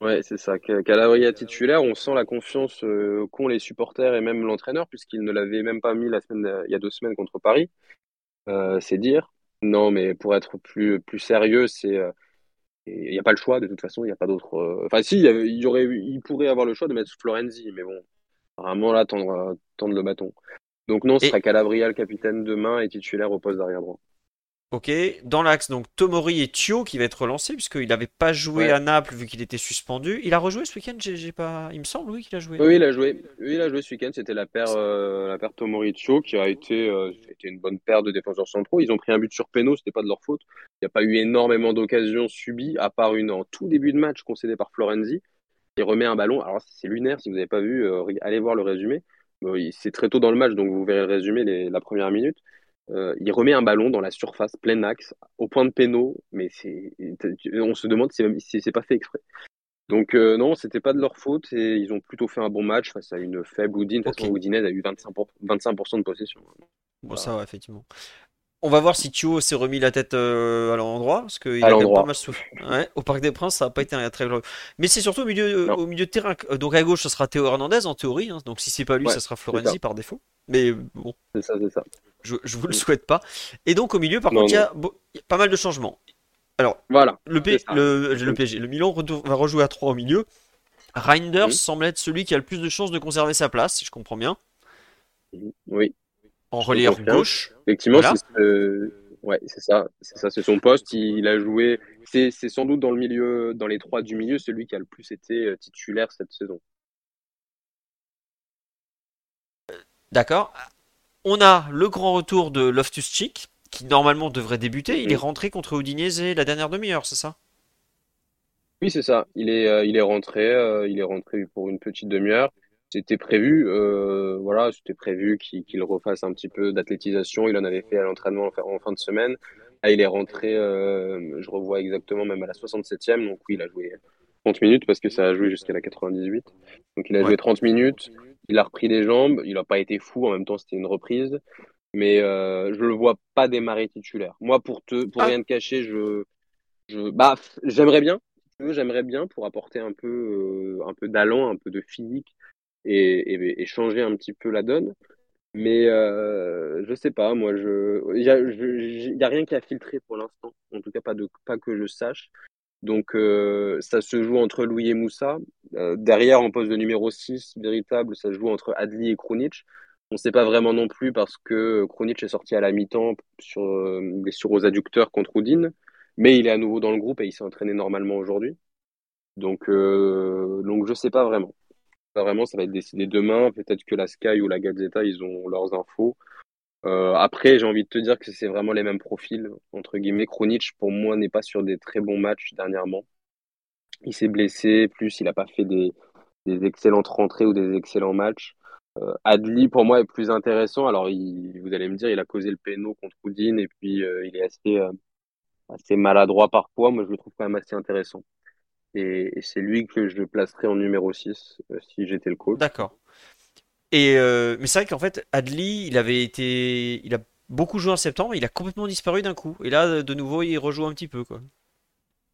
Ouais, c'est ça. Calabria titulaire, on sent la confiance euh, qu'ont les supporters et même l'entraîneur, puisqu'il ne l'avait même pas mis la semaine, il y a deux semaines contre Paris. Euh, c'est dire. Non, mais pour être plus, plus sérieux, c'est. euh, Il n'y a pas le choix, de toute façon, il n'y a pas d'autre. euh, Enfin, si, il y, avait- il y aurait, il pourrait avoir le choix de mettre Florenzi, mais bon, vraiment là, tendre, tendre le bâton. Donc, non, ce Et- sera Calabria le capitaine demain et titulaire au poste d'arrière droit. Ok, dans l'axe, donc Tomori et Thio qui va être relancé, puisqu'il n'avait pas joué Ouais. à Naples vu qu'il était suspendu. Il a rejoué ce week-end, j'ai pas... il me semble, oui, qu'il a joué. Oui, il a joué. Oui, il a joué ce week-end. C'était la paire, euh, la paire Tomori-Cho qui a été, euh, une bonne paire de défenseurs centraux. Ils ont pris un but sur péno, c'était pas de leur faute. Il n'y a pas eu énormément d'occasions subies, à part une en tout début de match concédée par Florenzi. Il remet un ballon. Alors, c'est lunaire, si vous n'avez pas vu, euh, allez voir le résumé. C'est très tôt dans le match, donc vous verrez le résumé les, la première minute. Euh, il remet un ballon dans la surface, plein axe, au point de péno, mais c'est, on se demande si, si c'est pas fait exprès. Donc euh, non, c'était pas de leur faute et ils ont plutôt fait un bon match face à une faible Houdin. De toute façon, Ok. Houdinez a eu 25%, pour- 25% de possession. Bon, ça effectivement. On va voir si Thio s'est remis la tête euh, à l'endroit, parce qu'il a quand même pas mal souffert. Ouais, au Parc des Princes, ça n'a pas été un très glorieux. Mais c'est surtout au milieu, Non. au milieu de terrain. Euh, Donc à gauche, ce sera Théo Hernandez en théorie. hein. Donc si c'est pas lui, Ouais, ça sera Florenzi ça. par défaut. Mais bon, C'est ça, c'est ça. je, je vous le souhaite pas. Et donc au milieu, par Non, contre, il y a y pas mal de changements. Alors, Voilà. le, P- le, le PSG, le Milan va rejouer à 3 au milieu. Reinders Mhm. semble être celui qui a le plus de chances de conserver sa place, si je comprends bien, Oui, en confirme. gauche. effectivement, Voilà. c'est ce- ouais, c'est ça, c'est ça, c'est son poste. Il a joué. C'est c'est sans doute dans le milieu, dans les trois du milieu, celui qui a le plus été euh, titulaire cette saison. D'accord. On a le grand retour de Loftus-Cheek, qui normalement devrait débuter. Il est Mhm. rentré contre Udinese la dernière demi-heure, c'est ça? Oui, c'est ça. Il est, euh, il est rentré, euh, il est rentré pour une petite demi-heure. C'était prévu, euh, voilà, c'était prévu qu'il refasse un petit peu d'athlétisation. Il en avait fait à l'entraînement en fin en fin de semaine. Là, il est rentré, euh, je revois exactement même à la 67e. Donc oui, il a joué 30 minutes parce que ça a joué jusqu'à la 98. Donc il a Ouais. joué 30 minutes. Il a repris les jambes. Il n'a pas été fou. En même temps, c'était une reprise. Mais euh, je le vois pas démarrer titulaire. Moi, pour te, pour Ah. rien te cacher, je, je, bah, j'aimerais bien. J'aimerais bien pour apporter un peu, euh, un peu d'allant, un peu de physique et, changer un petit peu la donne. Mais euh, je sais pas, moi, je- il y a rien qui a filtré pour l'instant. En tout cas, pas de, pas que je sache. Donc, euh, ça se joue entre Louis et Moussa. Euh, derrière, en poste de numéro 6, véritable, ça se joue entre Adli et Krunic. On ne sait pas vraiment non plus parce que Krunic est sorti à la mi-temps sur euh, blessure aux adducteurs contre Houdin. Mais il est à nouveau dans le groupe et il s'est entraîné normalement aujourd'hui. Donc, euh, donc je sais pas vraiment. Pas vraiment, ça va être décidé demain. Peut-être que la Sky ou la Gazzetta, ils ont leurs infos. Euh, après, j'ai envie de te dire que c'est vraiment les mêmes profils, entre guillemets. Krunic, pour moi, n'est pas sur des très bons matchs dernièrement. Il s'est blessé, plus il n'a pas fait des, des excellentes rentrées ou des excellents matchs. Euh, Adli, pour moi, est plus intéressant. Alors, vous allez me dire, il a causé le péno contre Houdin et puis euh, il est assez, assez maladroit parfois. Moi, je le trouve quand même assez intéressant. Et, et c'est lui que je placerais en numéro 6 euh, si j'étais le coach. D'accord. Et euh, mais c'est vrai qu'en fait, Adli, il avait été, il a beaucoup joué en septembre, il a complètement disparu d'un coup. Et là, de nouveau, il rejoue un petit peu, quoi.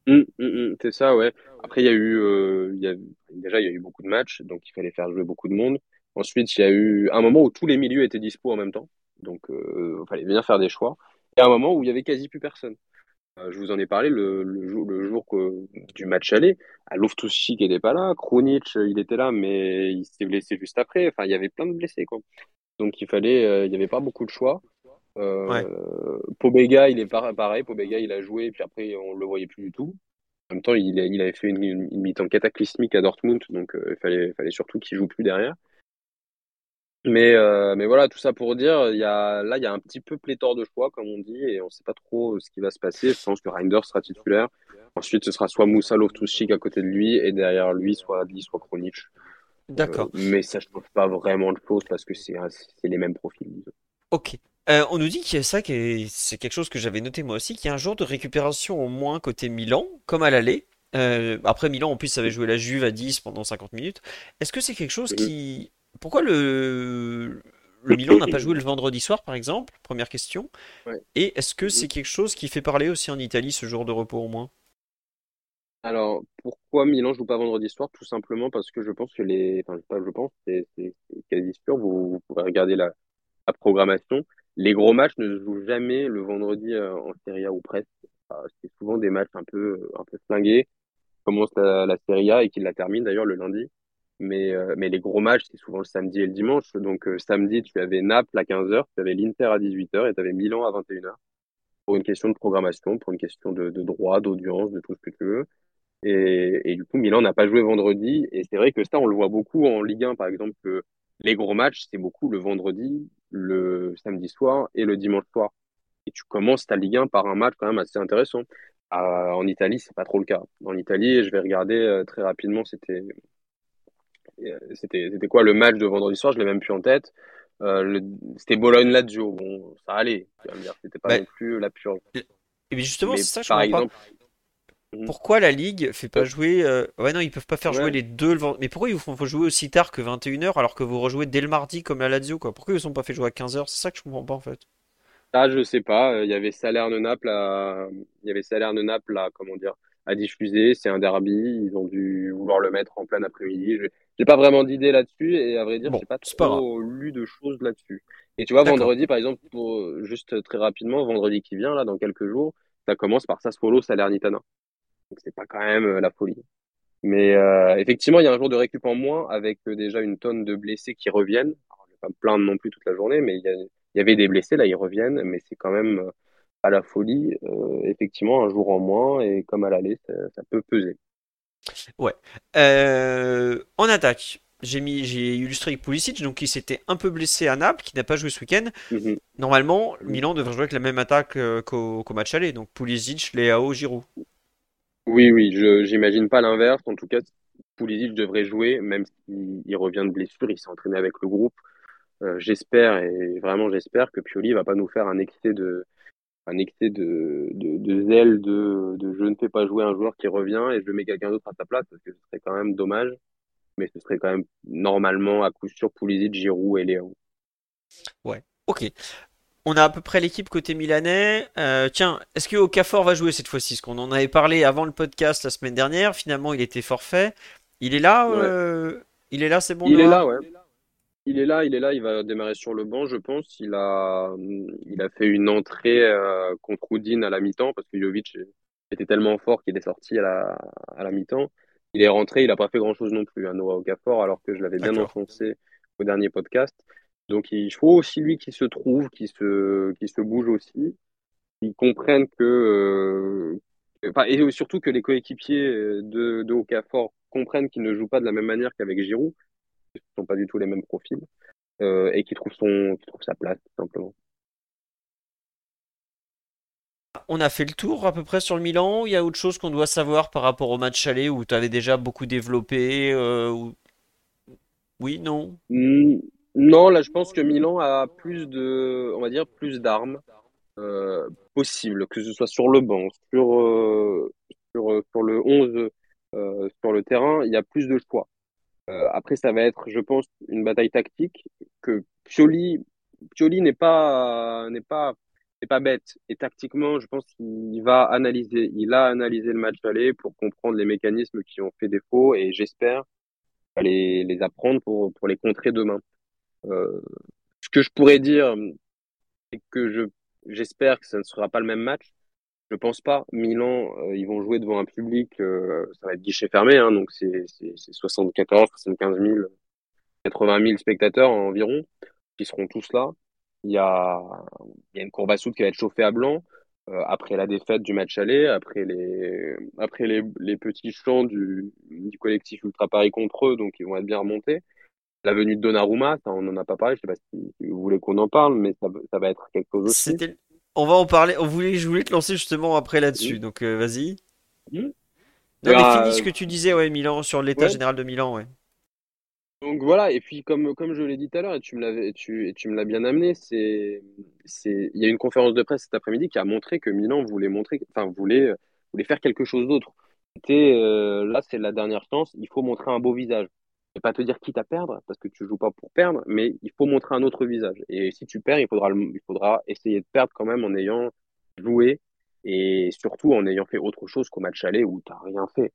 Hum, hum, hum, c'est ça, ouais. Après, il y a eu, euh, il y a, déjà, il y a eu beaucoup de matchs, donc il fallait faire jouer beaucoup de monde. Ensuite, il y a eu un moment où tous les milieux étaient dispo en même temps, donc il fallait bien faire des choix. Et un moment où il y avait quasi plus personne. Euh, je vous en ai parlé le, le jour, le jour que- du match aller. À Loftus-Cheek n'était pas là, Krunic, euh, il était là, mais il s'est blessé juste après. Enfin, il y avait plein de blessés, quoi. Donc il fallait, euh, il n'y avait pas beaucoup de choix. Euh, Ouais. Pobega, il est par- pareil. Pobega, il a joué, puis après, on le voyait plus du tout. En même temps, il, a- il avait fait une, une, une mi-temps cataclysmique à Dortmund, donc euh, il fallait, fallait surtout qu'il joue plus derrière. Mais, euh, mais voilà, tout ça pour dire, il y a, là, il y a un petit peu pléthore de choix, comme on dit, et on ne sait pas trop ce qui va se passer. Je pense que Reinders sera titulaire. Ensuite, ce sera soit Moussa Loftus-Cheek à côté de lui, et derrière lui, soit Adli, soit. D'accord. Euh, mais ça ne change pas vraiment de choses parce que c'est les mêmes profils. disons. Ok. Euh, on nous dit qu'il y a ça, qui est- c'est quelque chose que j'avais noté moi aussi, qu'il y a un jour de récupération au moins côté Milan, comme à l'aller. Euh, après Milan, en plus, avait joué la Juve à 10 pendant 50 minutes. Est-ce que c'est quelque chose Mhm. qui... Pourquoi le, le Milan n'a pas joué le *laughs* vendredi soir, par exemple? Première question. Ouais. Et est-ce que c'est quelque chose qui fait parler aussi en Italie, ce jour de repos au moins? Alors, pourquoi Milan joue pas vendredi soir? Tout simplement parce que je pense que les, enfin, pas je pense, c'est quasi sûr, vous, vous pourrez regarder la, la programmation. les gros matchs ne se jouent jamais le vendredi en Serie A ou presque. c'est souvent des matchs un peu, un peu flingués. Commence la, la Serie A et qui la termine d'ailleurs le lundi. Mais, mais les gros matchs, c'est souvent le samedi et le dimanche. Donc samedi, tu avais Naples à 15h, tu avais l'Inter à 18h et tu avais Milan à 21h pour une question de programmation, pour une question de, de droit, d'audience, de tout ce que tu veux. Et, et du coup, Milan n'a pas joué vendredi. Et c'est vrai que ça, on le voit beaucoup en Ligue 1, par exemple, que les gros matchs, c'est beaucoup le vendredi, le samedi soir et le dimanche soir. Et tu commences ta Ligue 1 par un match quand même assez intéressant. Euh, en Italie, c'est pas trop le cas. En Italie, je vais regarder euh, très rapidement, c'était euh, c'était c'était quoi le match de vendredi soir, je l'ai même plus en tête. Euh, c'était Bologne-Lazio. Bon, ça allait. C'était pas non plus la pure. Et justement, c'est ça, je par exemple... Mhm. Pourquoi la Ligue fait pas jouer. Euh, ouais, non, ils peuvent pas faire jouer les deux le Mais pourquoi ils font faut jouer aussi tard que 21h alors que vous rejouez dès le mardi comme la Lazio quoi? Pourquoi ils sont pas fait jouer à 15h C'est ça que je comprends pas en fait. Ah, je sais pas. Il y avait Salerne-Naples à... Il y avait Salerne-Naples à, comment dire, à diffuser. C'est un derby. Ils ont dû vouloir le mettre en plein après-midi. J'ai pas vraiment d'idée là-dessus et à vrai dire, j'ai pas trop lu de choses là-dessus. Et tu vois, vendredi, par exemple, pour, juste très rapidement, vendredi qui vient, là, dans quelques jours, ça commence par Sassuolo Salernitana. Donc c'est pas quand même euh, la folie. Mais euh, effectivement, il y a un jour de récup en moins avec euh, déjà une tonne de blessés qui reviennent. Alors, je vais pas me plaindre non plus toute la journée, mais il y, a, il y avait des blessés, là, ils reviennent, mais c'est quand même euh, à la folie. Euh, effectivement, un jour en moins, et comme à l'aller, ça, ça peut peser. Ouais. Euh, en attaque, j'ai mis, j'ai illustré avec Pulisic, donc il s'était un peu blessé à Naples, qui n'a pas joué ce week-end. Mhm. Normalement, Milan devrait jouer avec la même attaque euh, qu'au, match aller, donc Pulisic, Leao, Giroud. Oui, oui, je j'imagine pas l'inverse. En tout cas, Pulisic devrait jouer, même s'il revient de blessure, il s'est entraîné avec le groupe. Euh, j'espère, et vraiment j'espère que Pioli va pas nous faire un excès de, un excès de, de, de zèle, de, de, je ne fais pas jouer un joueur qui revient et je mets quelqu'un d'autre à sa place parce que ce serait quand même dommage. Mais ce serait quand même normalement à coup sûr Pulisic, Giroud et Léo. Ouais, ok. On a à peu près l'équipe côté milanais. Euh, tiens, est-ce que Okafor va jouer cette fois-ci? Parce qu'on en avait parlé avant le podcast la semaine dernière. Finalement, il était forfait. Il est là euh... Il est là, c'est bon Il est là, ouais. Il est là, il est là, il va démarrer sur le banc, je pense. Il a, il a fait une entrée euh, contre Houdin à la mi-temps parce que Jovic était tellement fort qu'il est sorti à la, à la mi-temps. Il est rentré, il n'a pas fait grand-chose non plus à Noah Okafor alors que je l'avais bien enfoncé au dernier podcast. Donc il faut aussi lui qui se trouve, qui se, qui se bouge aussi, qui comprenne que, euh, et surtout que les coéquipiers de, de Okafor comprennent qu'il ne joue pas de la même manière qu'avec Giroud ne sont pas du tout les mêmes profils, euh, et qui trouve, son, qui trouve sa place, tout simplement. On a fait le tour à peu près sur le Milan. Il y a autre chose qu'on doit savoir par rapport au match aller où tu avais déjà beaucoup développé euh, Oui, non? Hmm, Non, là je pense que Milan a plus de, on va dire, plus d'armes euh, possibles, que ce soit sur le banc, sur, sur, sur le 11, euh, sur le terrain, il y a plus de choix. Euh, après, ça va être, je pense, une bataille tactique que Pioli, Pioli n'est pas, n'est pas, n'est pas bête. Et tactiquement, je pense qu'il va analyser, il a analysé le match aller pour comprendre les mécanismes qui ont fait défaut et j'espère les, les apprendre pour, pour les contrer demain. Euh, ce que je pourrais dire, c'est que je, j'espère que ça ne sera pas le même match, je pense pas. Milan, euh, ils vont jouer devant un public, euh, ça va être guichet fermé, hein, donc c'est 74, 75 000, 80 000 spectateurs environ qui seront tous là. Il y a, y a une courbe à soude qui va être chauffée à blanc euh, après la défaite du match aller, après les, après les, les petits chants du, du collectif Ultra Paris contre eux, donc ils vont être bien remontés. La venue de Donnarumma, ça, on n'en a pas parlé, je sais pas si, vous voulez qu'on en parle, mais ça, ça va être quelque chose aussi on va en parler. On voulait, je voulais te lancer justement après là-dessus. Donc euh, vas-y. Mmh. Non, mais bah, finis ce que tu disais, ouais, Milan, sur l'état général de Milan, ouais. Donc voilà, et puis comme, comme je l'ai dit tout à l'heure, et tu me l'avais, tu, tu me l'as bien amené, c'est, c'est, il y a une conférence de presse cet après-midi qui a montré que Milan voulait montrer, enfin voulait, voulait faire quelque chose d'autre. C'était, euh, là, c'est la dernière chance. Il faut montrer un beau visage vais pas te dire quitte à perdre, parce que tu joues pas pour perdre, mais il faut montrer un autre visage. Et si tu perds, il faudra, il faudra essayer de perdre quand même en ayant joué et surtout en ayant fait autre chose qu'au match aller où tu n'as rien fait.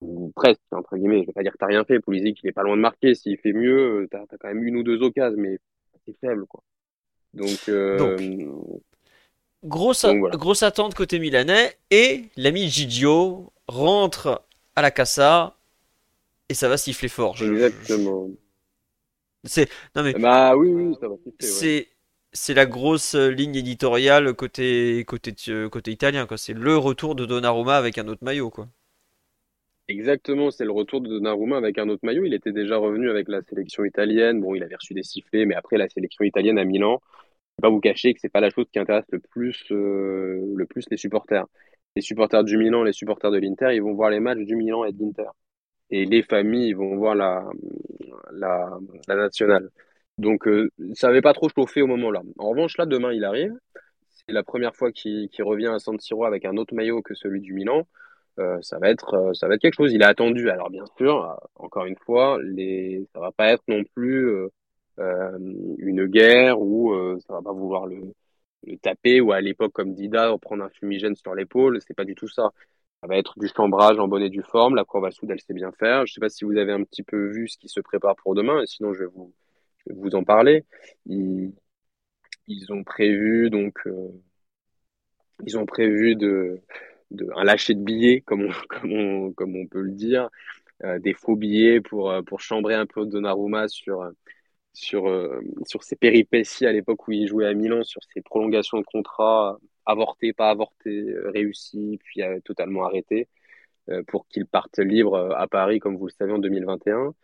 Ou presque, entre guillemets. Je vais pas dire que tu n'as rien fait. Pulisic, il est pas loin de marquer. S'il fait mieux, tu as, quand même une ou deux occasions, mais c'est faible, quoi. Donc, euh, Grosse, Donc, voilà. grosse attente côté milanais et l'ami Gigio rentre à la Casa et ça va siffler fort. Je- je- exactement. C'est non mais Bah oui, oui, ça va siffler, ouais. c'est c'est la grosse euh, ligne éditoriale côté côté euh, côté italien quoi. C'est le retour de Donnarumma avec un autre maillot quoi. Exactement, c'est le retour de Donnarumma avec un autre maillot. Il était déjà revenu avec la sélection italienne. Bon, il avait reçu des sifflets, mais après la sélection italienne à Milan, je vais pas vous cacher que c'est pas la chose qui intéresse le plus, euh, le plus les supporters. Les supporters du Milan, les supporters de l'Inter, ils vont voir les matchs du Milan et de l'Inter. Et les familles, vont voir la, la, nationale. Donc, euh, ça n'avait pas trop chauffé au moment-là. En revanche, là, demain, il arrive. C'est la première fois qu'il revient à San Siro avec un autre maillot que celui du Milan. Euh, ça va être, euh, ça va être quelque chose. Il a attendu. Alors, bien sûr, euh, encore une fois, les, ça va pas être non plus une guerre où ça va pas vouloir le, le taper ou à l'époque, comme Dida, prendre un fumigène sur l'épaule. C'est pas du tout ça. Ça va être du chambrage en bonne et due forme. La courbe à soude, elle sait bien faire. Je sais pas si vous avez un petit peu vu ce qui se prépare pour demain. Sinon, je vais vous, en parler. Ils, ont prévu donc, euh, ils ont prévu de, un lâcher de billets, *laughs* comme on, peut le dire, euh, des faux billets pour euh, pour chambrer un peu Donnarumma sur sur sur ses péripéties à l'époque où il jouait à Milan, sur ses prolongations de contrat avortées, pas avortées, euh, réussies, puis euh, totalement arrêtées, euh, pour qu'il parte libre à Paris, comme vous le savez, en 2021.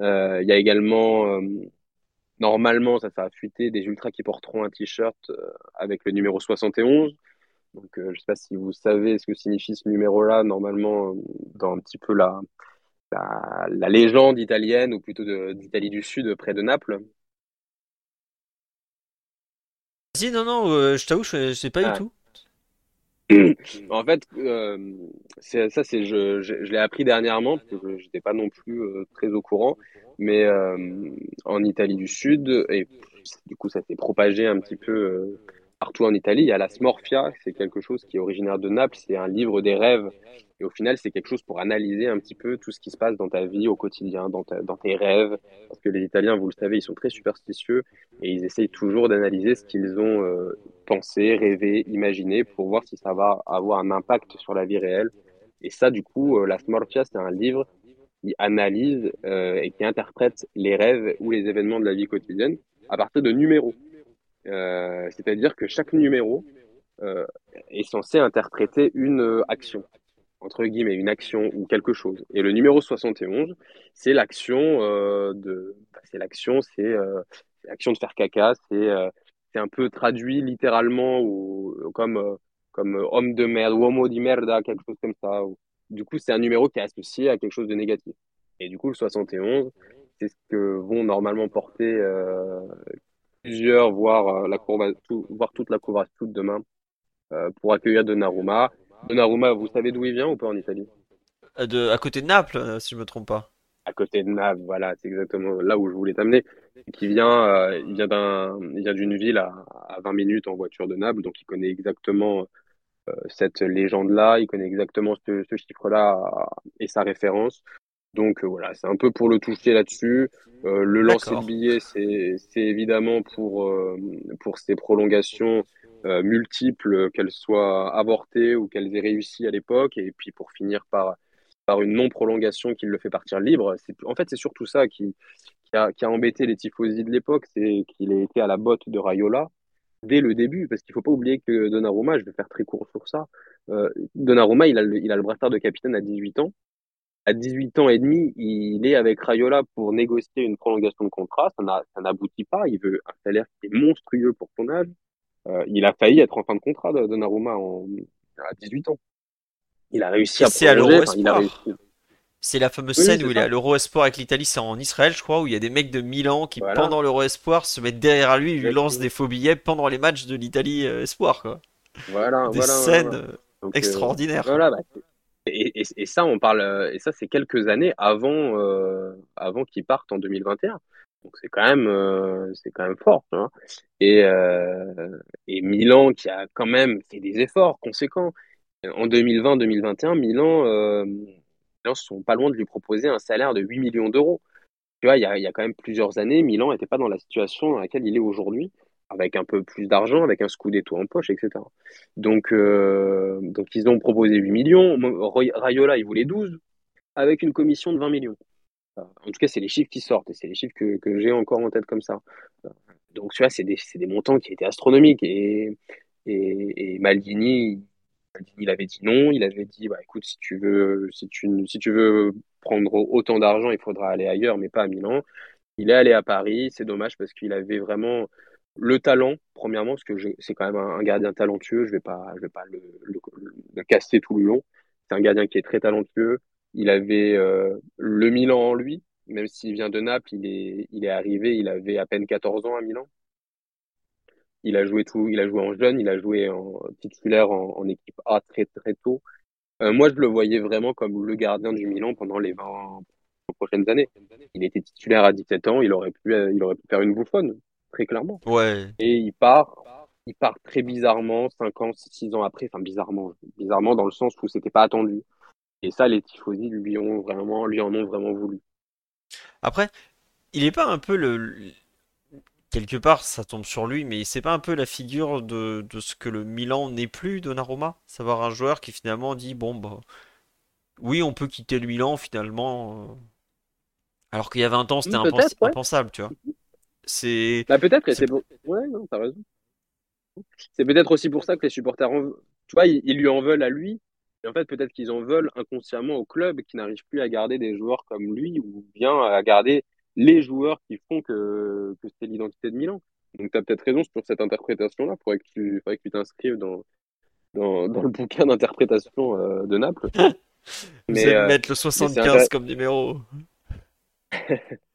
Euh, il y a également, normalement, ça, ça a fuité, des ultras qui porteront un t-shirt avec le numéro 71. Donc, euh, je ne sais pas si vous savez ce que signifie ce numéro-là, normalement, dans un petit peu la, légende italienne, ou plutôt d'Italie du Sud, près de Naples. Vas-y non non euh, je t'avoue je, je sais pas Ah. du tout. En fait, euh, c'est, ça, c'est, je, je, je l'ai appris dernièrement, parce que je n'étais pas non plus euh, très au courant, mais euh, en Italie du Sud, et du coup, ça s'est propagé un petit peu euh, partout en Italie. Il y a la smorfia, c'est quelque chose qui est originaire de Naples, c'est un livre des rêves, et au final, c'est quelque chose pour analyser un petit peu tout ce qui se passe dans ta vie au quotidien, dans, tes rêves, parce que les Italiens, vous le savez, ils sont très superstitieux, et ils essayent toujours d'analyser ce qu'ils ont euh, penser, rêver, imaginer pour voir si ça va avoir un impact sur la vie réelle. Et ça, du coup, euh, La Smorfia, c'est un livre qui analyse euh, et qui interprète les rêves ou les événements de la vie quotidienne à partir de numéros. Euh, C'est-à-dire que chaque numéro euh, est censé interpréter une euh, action, entre guillemets, une action ou quelque chose. Et le numéro 71, c'est l'action de, c'est l'action, c'est l'action de faire caca, c'est un peu traduit littéralement ou comme comme homme de merde homo di merda, quelque chose comme ça. Du coup, c'est un numéro qui est associé à quelque chose de négatif. Et du coup, le 71, c'est ce que vont normalement porter plusieurs, voire euh, la courbe, tout- voire toute la demain euh, pour accueillir Donnarumma. Donnarumma, vous savez d'où il vient ou pas en Italie? Euh, De à côté de Naples si je me trompe pas. À côté de Naples, voilà, c'est exactement là où je voulais t'amener. Qui vient, euh, il vient d'un, il vient d'une ville à, à 20 minutes en voiture de Naples, donc il connaît exactement euh, cette légende-là, il connaît exactement ce, ce chiffre-là et sa référence. Donc euh, voilà, c'est un peu pour le toucher là-dessus. Euh, le lancer de billets, c'est évidemment pour euh, pour ces prolongations multiples, qu'elles soient avortées ou qu'elles aient réussi à l'époque, et puis pour finir par par une non-prolongation qui le fait partir libre. En fait c'est surtout ça qui qui a, qui a embêté les tifosi de l'époque, c'est qu'il a été à la botte de Raiola dès le début, parce qu'il faut pas oublier que Donnarumma, je vais faire très court sur ça, Donnarumma, il a le, il a le brassard de capitaine à 18 ans. À 18 ans et demi, il est avec Raiola pour négocier une prolongation de contrat. Ça n'a- ça n'aboutit pas. Il veut un salaire qui est monstrueux pour son âge. Euh, il a failli être en fin de contrat, de- Donnarumma, en, à 18 ans. Il a réussi à prolonger. l'Euro Enfin. C'est la fameuse Oui, scène où il est à l'Euro Espoir avec l'Italie, c'est en Israël, je crois, où il y a des mecs de Milan qui, Voilà. pendant l'Euro Espoir, se mettent derrière lui et lui lancent des faux billets pendant les matchs de l'Italie euh, Espoir, quoi. Voilà, Des voilà, scènes voilà. euh, euh, extraordinaires. Voilà, bah, et, ça, on parle, euh, et ça, c'est quelques années avant, euh, avant qu'ils partent en 2021. Donc c'est quand même, euh, c'est quand même fort, euh, et Milan qui a quand même fait des efforts conséquents. En 2020-2021, Milan, euh, Milan sont pas loin de lui proposer un salaire de 8 millions d'euros. Tu vois, il y a quand même plusieurs années, Milan n'était pas dans la situation dans laquelle il est aujourd'hui. Avec un peu plus d'argent, avec un scudetto en poche, etc. Donc, euh, donc ils ont proposé 8 millions. Rayola, il voulait 12, avec une commission de 20 millions. En tout cas, c'est les chiffres qui sortent, et c'est les chiffres que, que j'ai encore en tête comme ça. Donc, tu vois, c'est des, des, montants qui étaient astronomiques. Et, et, et Maldini, il avait dit non, il avait dit bah écoute si tu veux si tu si tu veux prendre autant d'argent, il faudra aller ailleurs mais pas à Milan. Il est allé à Paris, c'est dommage parce qu'il avait vraiment le talent premièrement parce que c'est quand même un, gardien talentueux, je vais pas je vais pas le, le, casser tout le long. C'est un gardien qui est très talentueux, il avait euh, le Milan en lui, même s'il vient de Naples, il est il est arrivé, il avait à peine 14 ans à Milan. Il a joué tout, il a joué en jeune, il a joué en titulaire en, équipe A très très tôt. Euh, moi, je le voyais vraiment comme le gardien du Milan pendant les 20 prochaines années. Il était titulaire à 17 ans, il aurait pu, euh, il aurait pu faire une bouffonne, très clairement. Ouais. Et il part, il part très bizarrement, 5 ans, 6 ans après, enfin bizarrement, bizarrement dans le sens où c'était pas attendu. Et ça, les tifosi lui ont vraiment, lui en ont vraiment voulu. Après, il est pas un peu le, quelque part, ça tombe sur lui, mais c'est pas un peu la figure de, ce que le Milan n'est plus, Donnarumma? Savoir un joueur qui finalement dit bon, bah, oui, on peut quitter le Milan finalement. Euh. Alors qu'il y a 20 ans, c'était impensable, tu vois. C'est. Bah, peut-être, c'est Ouais, non, t'as raison. C'est peut-être aussi pour ça que les supporters, tu vois, ils, lui en veulent à lui. Et en fait, peut-être qu'ils en veulent inconsciemment au club qui n'arrive plus à garder des joueurs comme lui ou bien à garder les joueurs qui font que, que c'est l'identité de Milan. Donc tu as peut-être raison sur cette interprétation-là. Il faudrait que tu que tu t'inscrives dans, dans, dans, le bouquin d'interprétation euh, de Naples. *laughs* mais, euh, mettre le 75 comme numéro. *laughs*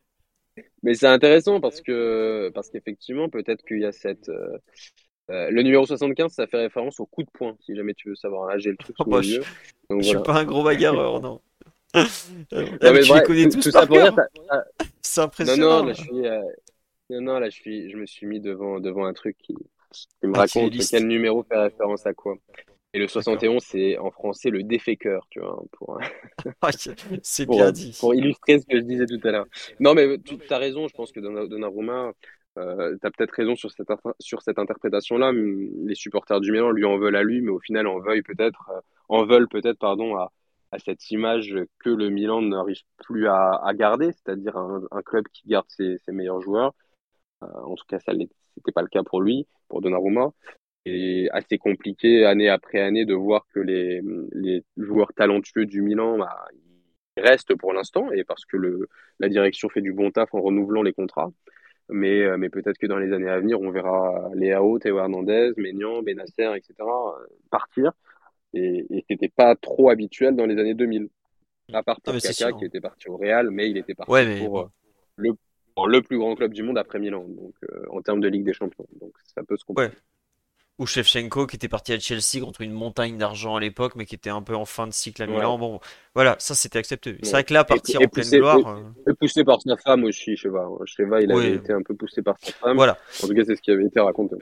mais c'est intéressant parce que parce qu'effectivement, peut-être qu'il y a cette. Euh, le numéro 75, ça fait référence au coup de poing, si jamais tu veux savoir. Là, j'ai le truc oh, bah, je, Donc, je suis pas un gros bagarreur, *laughs* non. non, mais tu les connais tous par cœur. C'est impressionnant. Non, non, là, je suis, euh, non, non, là, je suis, je me suis mis devant, devant un truc qui, qui me ah, raconte quel numéro fait référence à quoi. Et le 71, c'est en français le déféqueur, tu vois, pour, *laughs* c'est bien dit. Pour illustrer ce que je disais tout à l'heure. Non, mais tu as raison, je pense que Donnarumma, euh, tu as peut-être raison sur cette, sur cette interprétation-là. Les supporters du Milan lui en veulent à lui, mais au final en veulent peut-être, euh, en veulent peut-être, pardon, à, à cette image que le Milan n'arrive plus à, à garder, c'est-à-dire un, un, club qui garde ses, ses meilleurs joueurs. Euh, en tout cas, ça n'était pas le cas pour lui, pour Donnarumma. Et assez compliqué année après année de voir que les, les joueurs talentueux du Milan bah, ils restent pour l'instant, et parce que le, la direction fait du bon taf en renouvelant les contrats. Mais, euh, mais peut-être que dans les années à venir, on verra Léao, Théo Hernandez, Maignan, Benacer, etc. partir et, et c'était pas trop habituel dans les années 2000. À part pour Kaka qui était parti au Real, mais il était parti pour, euh, le, le, plus grand club du monde après Milan, donc euh, en termes de Ligue des Champions. Donc ça peut se comprendre. Ou Shevchenko qui était parti à Chelsea contre une montagne d'argent à l'époque, mais qui était un peu en fin de cycle à Milan. Bon, voilà, ça c'était accepté. C'est vrai que là, partir en pleine gloire. Et, euh, poussé par sa femme aussi, Cheva. Cheva, il avait été un peu poussé par sa femme. Voilà. En tout cas, c'est ce qui avait été raconté.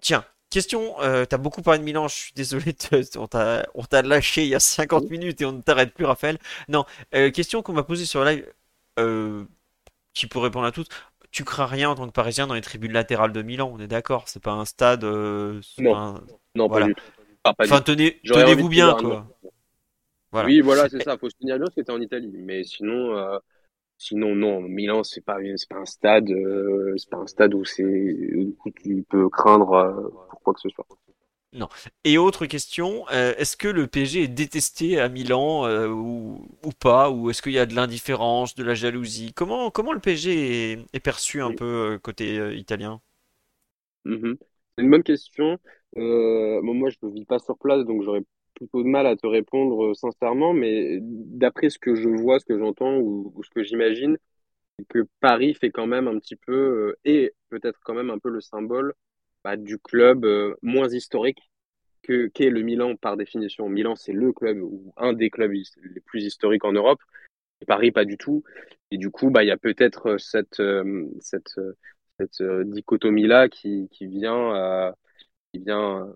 Tiens, Question, euh, t'as beaucoup parlé de Milan, je suis désolé, on t'a lâché il y a 50 minutes et on ne t'arrête plus, Raphaël. Non, euh, question qu'on m'a posée sur live, euh, qui peut répondre à toutes. Tu crains rien en tant que Parisien dans les tribunes latérales de Milan, on est d'accord C'est pas un stade. Euh, non, non, pas du tout. enfin, tenez, vous bien, quoi. Oui, voilà, c'est ça. Faut se tenir bien, c'était en Italie. Mais sinon, euh, Sinon, non, Milan, c'est pas, pas un stade, euh, c'est pas un stade où c'est, où tu peux craindre pour quoi que ce soit. Non. Et autre question, euh, est-ce que le PSG est détesté à Milan ou, ou, pas Ou est-ce qu'il y a de l'indifférence, de la jalousie? Comment, comment le PSG est, perçu un peu côté italien? Mm-hmm. C'est une bonne question. moi, je ne vis pas sur place, donc j'aurais plutôt de mal à te répondre euh, sincèrement, mais d'après ce que je vois, ce que j'entends ou, ce que j'imagine, c'est que Paris fait quand même un petit peu, euh, et peut-être quand même un peu le symbole bah, du club euh, moins historique que qu'est le Milan par définition. Milan, c'est le club ou un des clubs les plus historiques en Europe. Et Paris, pas du tout. Et du coup, bah, il y a peut-être cette, cette, cette dichotomie-là qui, qui vient, qui vient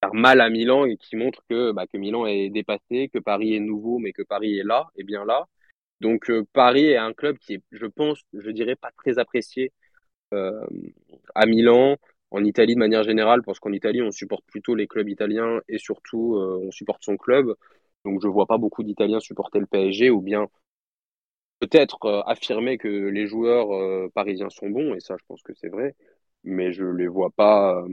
faire mal à Milan et qui montre que, bah, que Milan est dépassé, que Paris est nouveau, mais que Paris est là, et bien là. Donc euh, Paris est un club qui est, je pense, je dirais pas très apprécié euh, à Milan, en Italie de manière générale, parce qu'en Italie, on supporte plutôt les clubs italiens et surtout, on supporte son club. Donc, je vois pas beaucoup d'Italiens supporter le PSG ou bien peut-être affirmer que les joueurs parisiens sont bons, et ça, je pense que c'est vrai mais je les vois pas. Euh,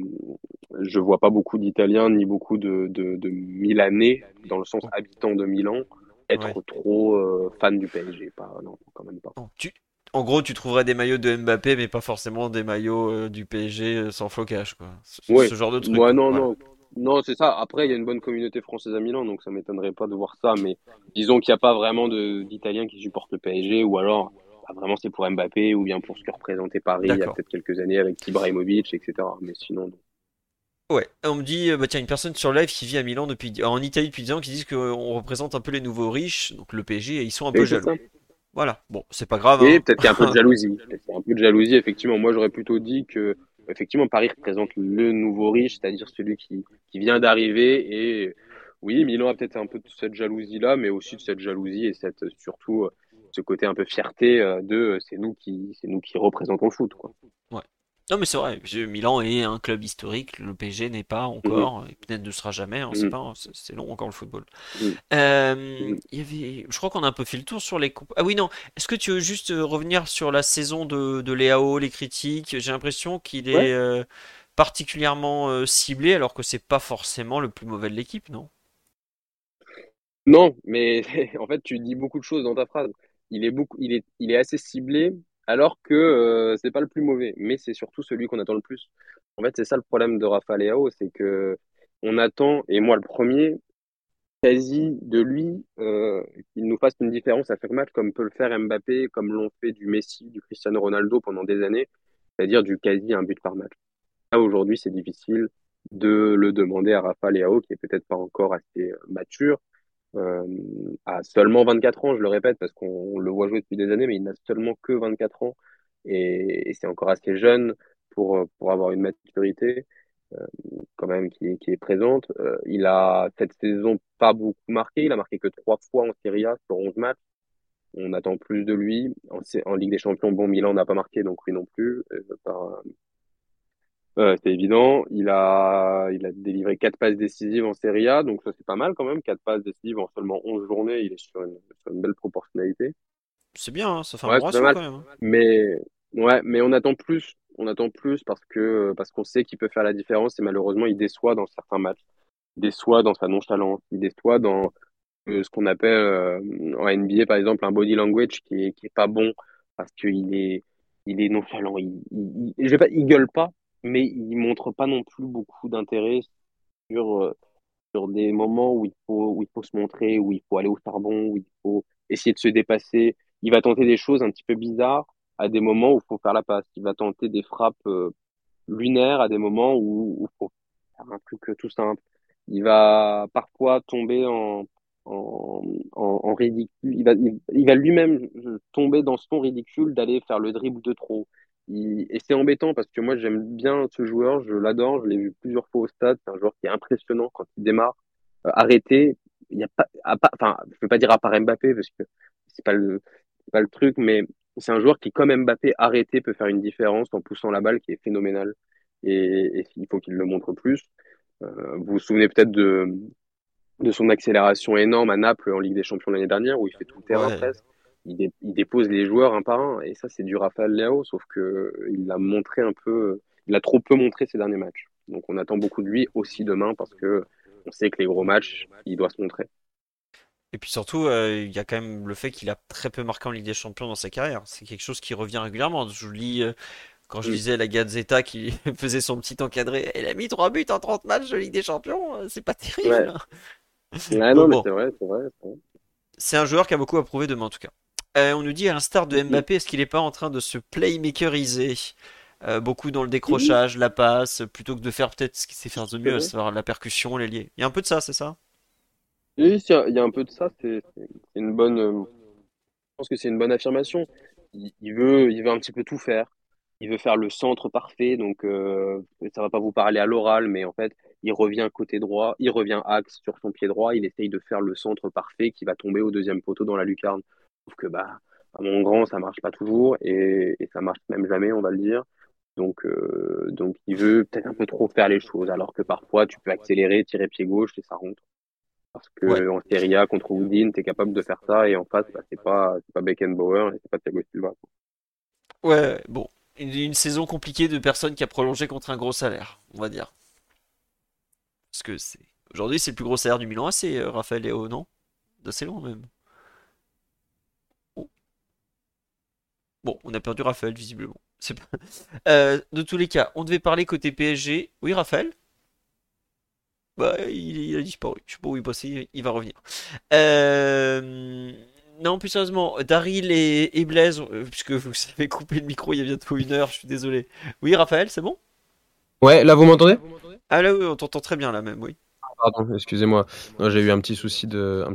je vois pas beaucoup d'Italiens ni beaucoup de, de, de, Milanais, dans le sens habitant de Milan, être trop euh, fan du PSG. Pas, non, quand même pas. tu, en gros, tu trouverais des maillots de Mbappé, mais pas forcément des maillots euh, du PSG sans flocage, quoi. Ce, genre de truc. Ouais, non, non. Non, c'est ça. Après, il y a une bonne communauté française à Milan, donc ça m'étonnerait pas de voir ça. Mais disons qu'il n'y a pas vraiment d'Italiens qui supportent le PSG, ou alors vraiment c'est pour Mbappé ou bien pour ce que représentait Paris il y a peut-être quelques années avec Ibrahimovic, etc. Mais sinon. Ouais, on me dit, euh, bah tiens, une personne sur live qui vit à Milan depuis, en Italie depuis 10 ans qui disent qu'on représente un peu les nouveaux riches, donc le PSG, et ils sont un peu jaloux. Voilà, bon, c'est pas grave. Oui, hein. peut-être qu'il y a un peu de *laughs* jalousie. un peu de jalousie, effectivement. Moi, j'aurais plutôt dit que, effectivement, Paris représente le nouveau riche, c'est-à-dire celui qui, qui vient d'arriver. Et oui, Milan a peut-être un peu de cette jalousie-là, mais aussi de cette jalousie et cette, surtout, ce côté un peu fierté euh, de euh, c'est nous qui c'est nous qui représentons le foot quoi. Ouais. Non mais c'est vrai, Milan est un club historique, le PSG n'est pas encore, mhm. et peut-être ne sera jamais, on sait mhm. pas, c'est long encore le football. Mhm. Euh, y avait, je crois qu'on a un peu fait le tour sur les Ah oui non, est-ce que tu veux juste revenir sur la saison de, de Léao, les critiques? J'ai l'impression qu'il est particulièrement ciblé alors que c'est pas forcément le plus mauvais de l'équipe, non? Non, mais *laughs* en fait tu dis beaucoup de choses dans ta phrase il est beaucoup, il est, il est assez ciblé, alors que euh, c'est pas le plus mauvais, mais c'est surtout celui qu'on attend le plus. En fait, c'est ça le problème de Rafa Leao, c'est que on attend, et moi le premier, quasi de lui, euh, qu'il nous fasse une différence à chaque match, comme peut le faire Mbappé, comme l'ont fait du Messi, du Cristiano Ronaldo pendant des années, c'est-à-dire du quasi un but par match. Là, aujourd'hui, c'est difficile de le demander à Rafa Leao, qui est peut-être pas encore assez euh, mature, à seulement 24 ans, je le répète, parce qu'on le voit jouer depuis des années, mais il n'a seulement que 24 ans et, c'est encore assez jeune pour, pour avoir une maturité euh, quand même qui est, présente. Euh, il a cette saison pas beaucoup marqué, il a marqué que trois fois en Serie A sur 11 matchs. On attend plus de lui. En, Ligue des Champions, bon, Milan n'a pas marqué, donc lui non plus. C'est évident. Il a, il a délivré quatre passes décisives en Serie A, donc ça c'est pas mal quand même. Quatre passes décisives en seulement 11 journées, il est sur une, sur une belle proportionnalité. C'est bien, hein, ça fait un bon ratio quand même. Hein. Mais ouais, mais on attend plus. On attend plus parce que parce qu'on sait qu'il peut faire la différence et malheureusement il déçoit dans certains matchs. Il déçoit dans sa nonchalance. Il déçoit dans euh, ce qu'on appelle euh, en NBA par exemple un body language qui est qui est pas bon parce qu'il est il est nonchalant. Il, il, il, je vais pas, il gueule pas, mais il montre pas non plus beaucoup d'intérêt sur, euh, sur des moments où il, faut, où il faut se montrer, où il faut aller au charbon, où il faut essayer de se dépasser. Il va tenter des choses un petit peu bizarres à des moments où il faut faire la passe. Il va tenter des frappes euh, lunaires à des moments où il faut faire un truc tout simple. Il va parfois tomber en, en, en, ridicule. Il va, il va lui-même tomber dans son ridicule d'aller faire le dribble de trop et c'est embêtant parce que moi j'aime bien ce joueur, je l'adore, je l'ai vu plusieurs fois au stade, c'est un joueur qui est impressionnant quand il démarre. Euh, arrêté, il y a pas, enfin, je veux pas dire à part Mbappé parce que c'est pas le, pas le truc, mais c'est un joueur qui, comme Mbappé, arrêté peut faire une différence en poussant la balle qui est phénoménale. Et, il faut qu'il le montre plus. Euh, vous vous souvenez peut-être de, de son accélération énorme à Naples en Ligue des Champions l'année dernière où il fait tout le terrain presque il, dépose les joueurs un par un. Et ça, c'est du Rafael Leao, sauf que il a montré un peu, il a trop peu montré ces derniers matchs. Donc on attend beaucoup de lui aussi demain parce que on sait que les gros matchs, il doit se montrer. Et puis surtout, euh, il y a quand même le fait qu'il a très peu marqué en Ligue des Champions dans sa carrière. C'est quelque chose qui revient régulièrement. Je lis, euh, quand je lisais la Gazzetta qui *laughs* faisait son petit encadré, elle a mis 3 buts en 30 matchs de Ligue des Champions, euh, c'est pas terrible. Ouais. *laughs* non, mais c'est vrai, c'est vrai. C'est un joueur qui a beaucoup approuvé demain en tout cas. Euh, on nous dit à l'instar de Mbappé, est-ce qu'il n'est pas en train de se playmakeriser? Euh, beaucoup dans le décrochage, la passe, plutôt que de faire peut-être ce qu'il sait faire de mieux, savoir la percussion, les liés. Il y a un peu de ça, c'est ça? Oui, il y a un peu de ça. C'est une bonne. Euh, je pense que c'est une bonne affirmation. Il, veut, il veut un petit peu tout faire. Il veut faire le centre parfait, donc ça va pas vous parler à l'oral, mais en fait, il revient côté droit, il revient axe sur son pied droit, il essaye de faire le centre parfait qui va tomber au deuxième poteau dans la lucarne. Sauf que bah, à mon grand, ça marche pas toujours et, et ça marche même jamais, on va le dire. Donc, donc il veut peut-être un peu trop faire les choses, alors que parfois tu peux accélérer, tirer pied gauche et ça rentre. Parce que en Serie A contre Woodin, tu es capable de faire ça et en face, bah, c'est pas, c'est pas Beckenbauer et c'est pas Thiago Silva. Ouais, bon. Une, une, saison compliquée de personne qui a prolongé contre un gros salaire, on va dire. Parce que c'est. Aujourd'hui, c'est le plus gros salaire du Milan AC, euh, Raphaël Léo, non? D'assez long même. Bon, on a perdu Raphaël, visiblement. Pas... *laughs* Euh, de tous les cas, on devait parler côté PSG. Oui, Raphaël? Bah, il, a disparu. Je sais pas où il passait, il va revenir. Euh, non, plus sérieusement, Daryl et, Blaise, euh, puisque vous *laughs* avez coupé le micro il y a bientôt une heure, je suis désolé. Oui, Raphaël, c'est bon? Ouais, là vous m'entendez? Ah là oui, on t'entend très bien là même, oui. Pardon, excusez-moi. J'ai eu un petit souci de,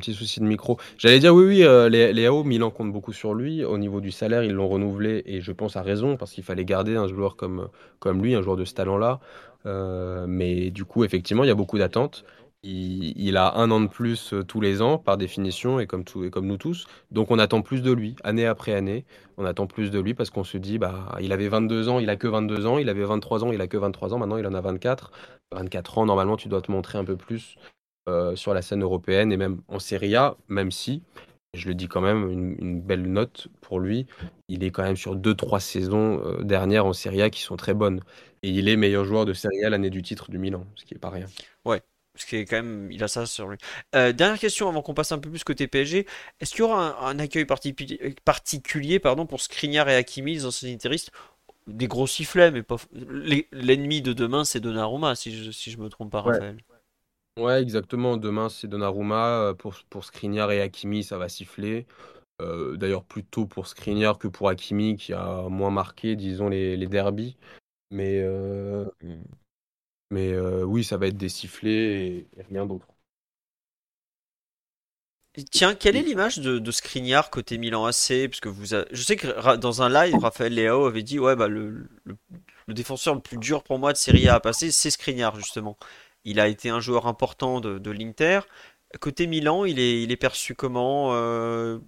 micro. J'allais dire oui, oui, euh, les, Milan compte beaucoup sur lui. Au niveau du salaire, ils l'ont renouvelé et je pense à raison parce qu'il fallait garder un joueur comme, comme lui, un joueur de ce talent-là. Euh, mais du coup, effectivement, il y a beaucoup d'attentes. Il, a un an de plus euh, tous les ans, par définition, et comme, nous tous. Donc on attend plus de lui, année après année. On attend plus de lui parce qu'on se dit, bah, il avait 22 ans, il a que 22 ans, il avait 23 ans, il a que 23 ans, maintenant il en a 24. 24 ans, normalement, tu dois te montrer un peu plus euh, sur la scène européenne et même en Serie A, même si, je le dis quand même, une, belle note pour lui. Il est quand même sur 2-3 saisons dernières en Serie A qui sont très bonnes. Et il est meilleur joueur de Serie A l'année du titre du Milan, ce qui est pas rien. Ouais, parce qu'il est quand même, il a ça sur lui. Euh, dernière question avant qu'on passe un peu plus côté PSG. Est-ce qu'il y aura un, accueil particulier pardon, pour Skriniar et Hakimi, les anciens interistes Des gros sifflets, mais pas. L'ennemi de demain, c'est Donnarumma, si je, si je me trompe pas, Raphaël. Ouais, exactement. Demain, c'est Donnarumma. Euh, pour, pour Skriniar et Hakimi, ça va siffler. Euh, d'ailleurs, plutôt pour Skriniar que pour Hakimi, qui a moins marqué, disons, les, les derbies. Mais, euh, mmh. Mais euh, oui, ça va être des sifflets et, rien d'autre. Tiens, quelle est l'image de, de Skriniar côté Milan AC Parce que vous Je sais que dans un live, Raphaël Leao avait dit Ouais, bah, le, le, défenseur le plus dur pour moi de Serie A à passer, c'est Skriniar, justement. Il a été un joueur important de, de l'Inter. Côté Milan, il est, il est perçu comment euh,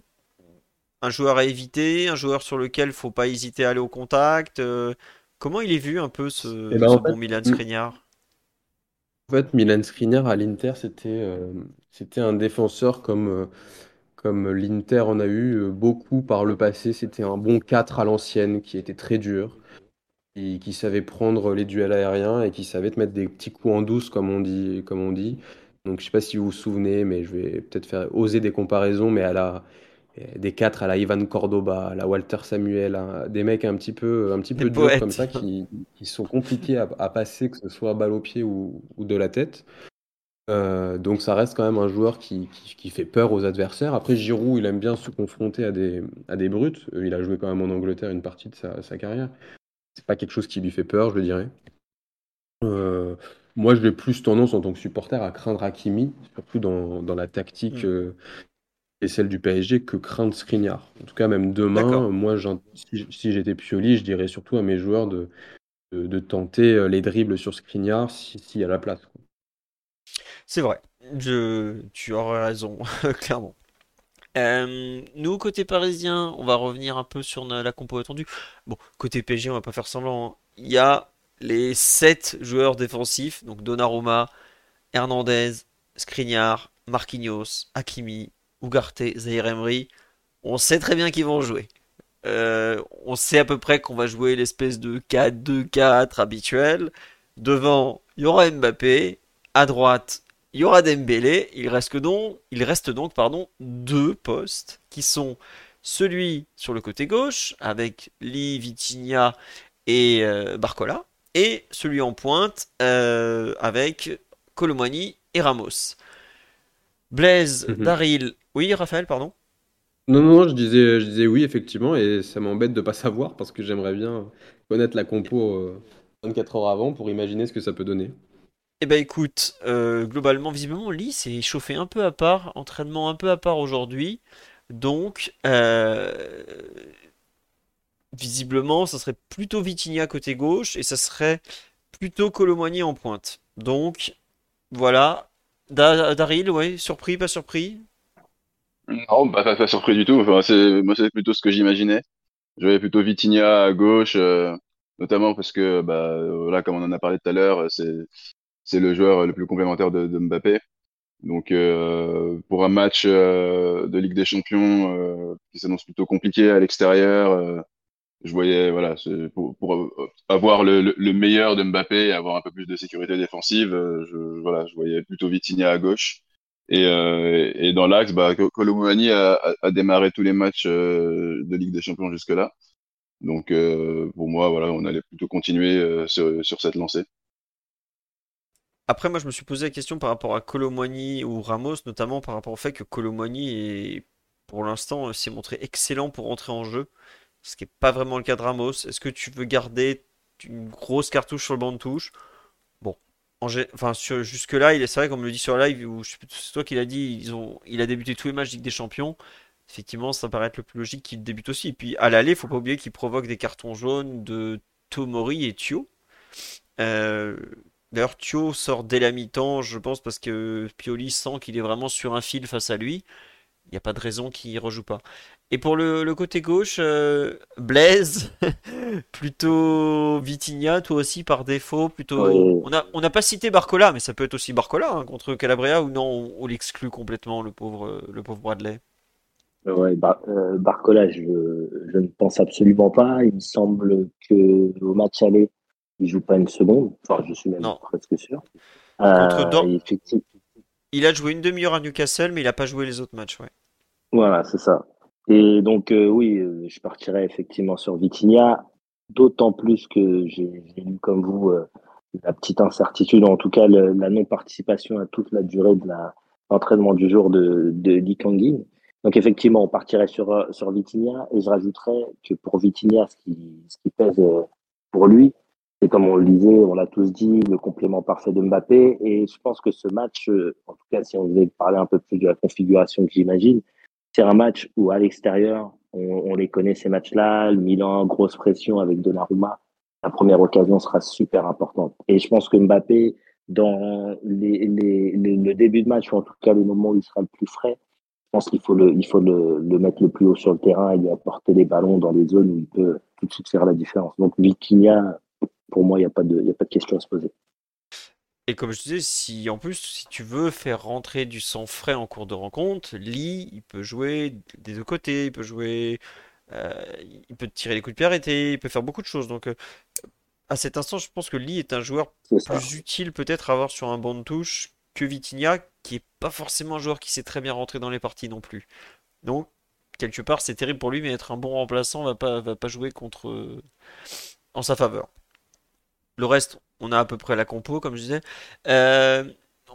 Un joueur à éviter Un joueur sur lequel il faut pas hésiter à aller au contact Comment il est vu un peu ce, eh ben, bon Milan Skriniar? En fait, Milan Skriniar à l'Inter, c'était euh, c'était un défenseur comme, euh, comme l'Inter en a eu euh, beaucoup par le passé. C'était un bon 4 à l'ancienne qui était très dur, et qui savait prendre les duels aériens et qui savait te mettre des petits coups en douce, comme on dit. Comme on dit. Donc, je sais pas si vous vous souvenez, mais je vais peut-être faire oser des comparaisons, mais à la des quatre à la Ivan Cordoba, à la Walter Samuel, hein, des mecs un petit peu, un petit peu durs comme ça qui, qui sont compliqués à, passer, que ce soit balle au pied ou, ou de la tête. Euh, donc ça reste quand même un joueur qui, qui, fait peur aux adversaires. Après Giroud, il aime bien se confronter à des, à des brutes. Euh, il a joué quand même en Angleterre une partie de sa, sa carrière. C'est pas quelque chose qui lui fait peur, je le dirais. Euh, moi, je vais plus tendance en tant que supporter à craindre Hakimi, surtout dans, dans la tactique mm et celle du PSG que craindre Skriniar. En tout cas, même demain, moi, si, j'étais Pioli, je dirais surtout à mes joueurs de, de, tenter euh, les dribbles sur Skriniar s'il y a la place. C'est vrai, je, tu aurais raison, *laughs* clairement. Euh, nous, côté parisien, on va revenir un peu sur la compo attendue. Bon, côté PSG, on va pas faire semblant. Hein. Il y a les 7 joueurs défensifs, donc Donnarumma, Hernandez, Skriniar, Marquinhos, Hakimi, Ugarte, Zahir Emery, on sait très bien qu'ils vont jouer. Euh, on sait à peu près qu'on va jouer l'espèce de 4-2-4 habituel. Devant, il y aura Mbappé. À droite, il y aura Dembélé. Il reste donc, il reste donc pardon, deux postes qui sont celui sur le côté gauche avec Lee, Vitinha et euh, Barcola et celui en pointe euh, avec Colomani et Ramos. Blaise, mhm. Daryl oui, Raphaël, pardon? Non, non, je disais, je disais oui, effectivement, et ça m'embête de ne pas savoir parce que j'aimerais bien connaître la compo 24 euh, heures avant pour imaginer ce que ça peut donner. Eh ben écoute, euh, globalement, visiblement, Lee s'est chauffé un peu à part, entraînement un peu à part aujourd'hui. Donc, euh, visiblement, ça serait plutôt Vitinha côté gauche et ça serait plutôt Colomani en pointe. Donc, voilà. Daryl, ouais, surpris, pas surpris? Non, bah, pas, surpris du tout. Enfin, c'est, moi, c'est plutôt ce que j'imaginais. Je voyais plutôt Vitinha à gauche, euh, notamment parce que, bah, comme on en a parlé tout à l'heure, c'est c'est le joueur le plus complémentaire de, de Mbappé. Donc, euh, pour un match euh, de Ligue des Champions euh, qui s'annonce plutôt compliqué à l'extérieur, euh, je voyais, voilà, pour, pour avoir le, le, le meilleur de Mbappé et avoir un peu plus de sécurité défensive, je, voilà, je voyais plutôt Vitinha à gauche. Et, euh, et dans l'axe, bah, a, démarré tous les matchs euh, de Ligue des Champions jusque-là. Donc euh, pour moi, voilà, on allait plutôt continuer sur, cette lancée. Après, moi, je me suis posé la question par rapport à Colomboigny ou Ramos, notamment par rapport au fait que Colomboigny, pour l'instant, s'est montré excellent pour entrer en jeu, ce qui n'est pas vraiment le cas de Ramos. Est-ce que tu veux garder une grosse cartouche sur le banc de touche? Enfin, jusque-là, c'est vrai qu'on me le dit sur live, c'est toi qui l'as dit, ils ont, il a débuté tous les matchs Ligue des Champions. Effectivement, ça paraît être le plus logique qu'il débute aussi. Et puis à l'aller, il faut pas oublier qu'il provoque des cartons jaunes de Tomori et Thio. Euh, d'ailleurs, Thio sort dès la mi-temps, je pense, parce que Pioli sent qu'il est vraiment sur un fil face à lui. Il n'y a pas de raison qu'il rejoue pas. Et pour le, côté gauche, euh, Blaise, *laughs* plutôt Vitinha, toi aussi par défaut, plutôt. On n'a on a pas cité Barcola, mais ça peut être aussi Barcola hein, contre Calabria ou non, on, l'exclut complètement, le pauvre, le pauvre Bradley? Ouais, euh, Barcola, je, je, ne pense absolument pas. Il me semble que au match aller, il joue pas une seconde. Enfin, je suis même presque sûr. Euh, il a joué une demi-heure à Newcastle, mais il n'a pas joué les autres matchs. Ouais. Voilà, c'est ça. Et donc, euh, oui, euh, je partirais effectivement sur Vitinha, d'autant plus que j'ai lu comme vous euh, la petite incertitude, en tout cas la non-participation à toute la durée de l'entraînement du jour de, de Donc, effectivement, on partirait sur, sur et je rajouterais que pour Vitinha, ce qui pèse pour lui, comme on le disait, on l'a tous dit, le complément parfait de Mbappé. Et je pense que ce match, en tout cas, si on devait parler un peu plus de la configuration que j'imagine, c'est un match où à l'extérieur, on, les connaît ces matchs-là. Le Milan, grosse pression avec Donnarumma. La première occasion sera super importante. Et je pense que Mbappé, dans le début de match, ou en tout cas le moment où il sera le plus frais, je pense qu'il faut, le, il faut le, mettre le plus haut sur le terrain et lui apporter les ballons dans les zones où il peut tout de suite faire la différence. Donc Vitinha, pour moi, il n'y a, pas de, a pas de question à se poser. Et comme je disais, si en plus, si tu veux faire rentrer du sang frais en cours de rencontre, Lee, il peut jouer des deux côtés, il peut jouer, euh, il peut tirer les coups de pied arrêtés, il peut faire beaucoup de choses. Donc, euh, à cet instant, je pense que Lee est un joueur plus utile peut-être à avoir sur un banc de touche que Vitinha, qui est pas forcément un joueur qui sait très bien rentrer dans les parties non plus. Donc, quelque part, c'est terrible pour lui, mais être un bon remplaçant va pas, va pas jouer contre en sa faveur. Le reste, on a à peu près la compo, comme je disais. Euh,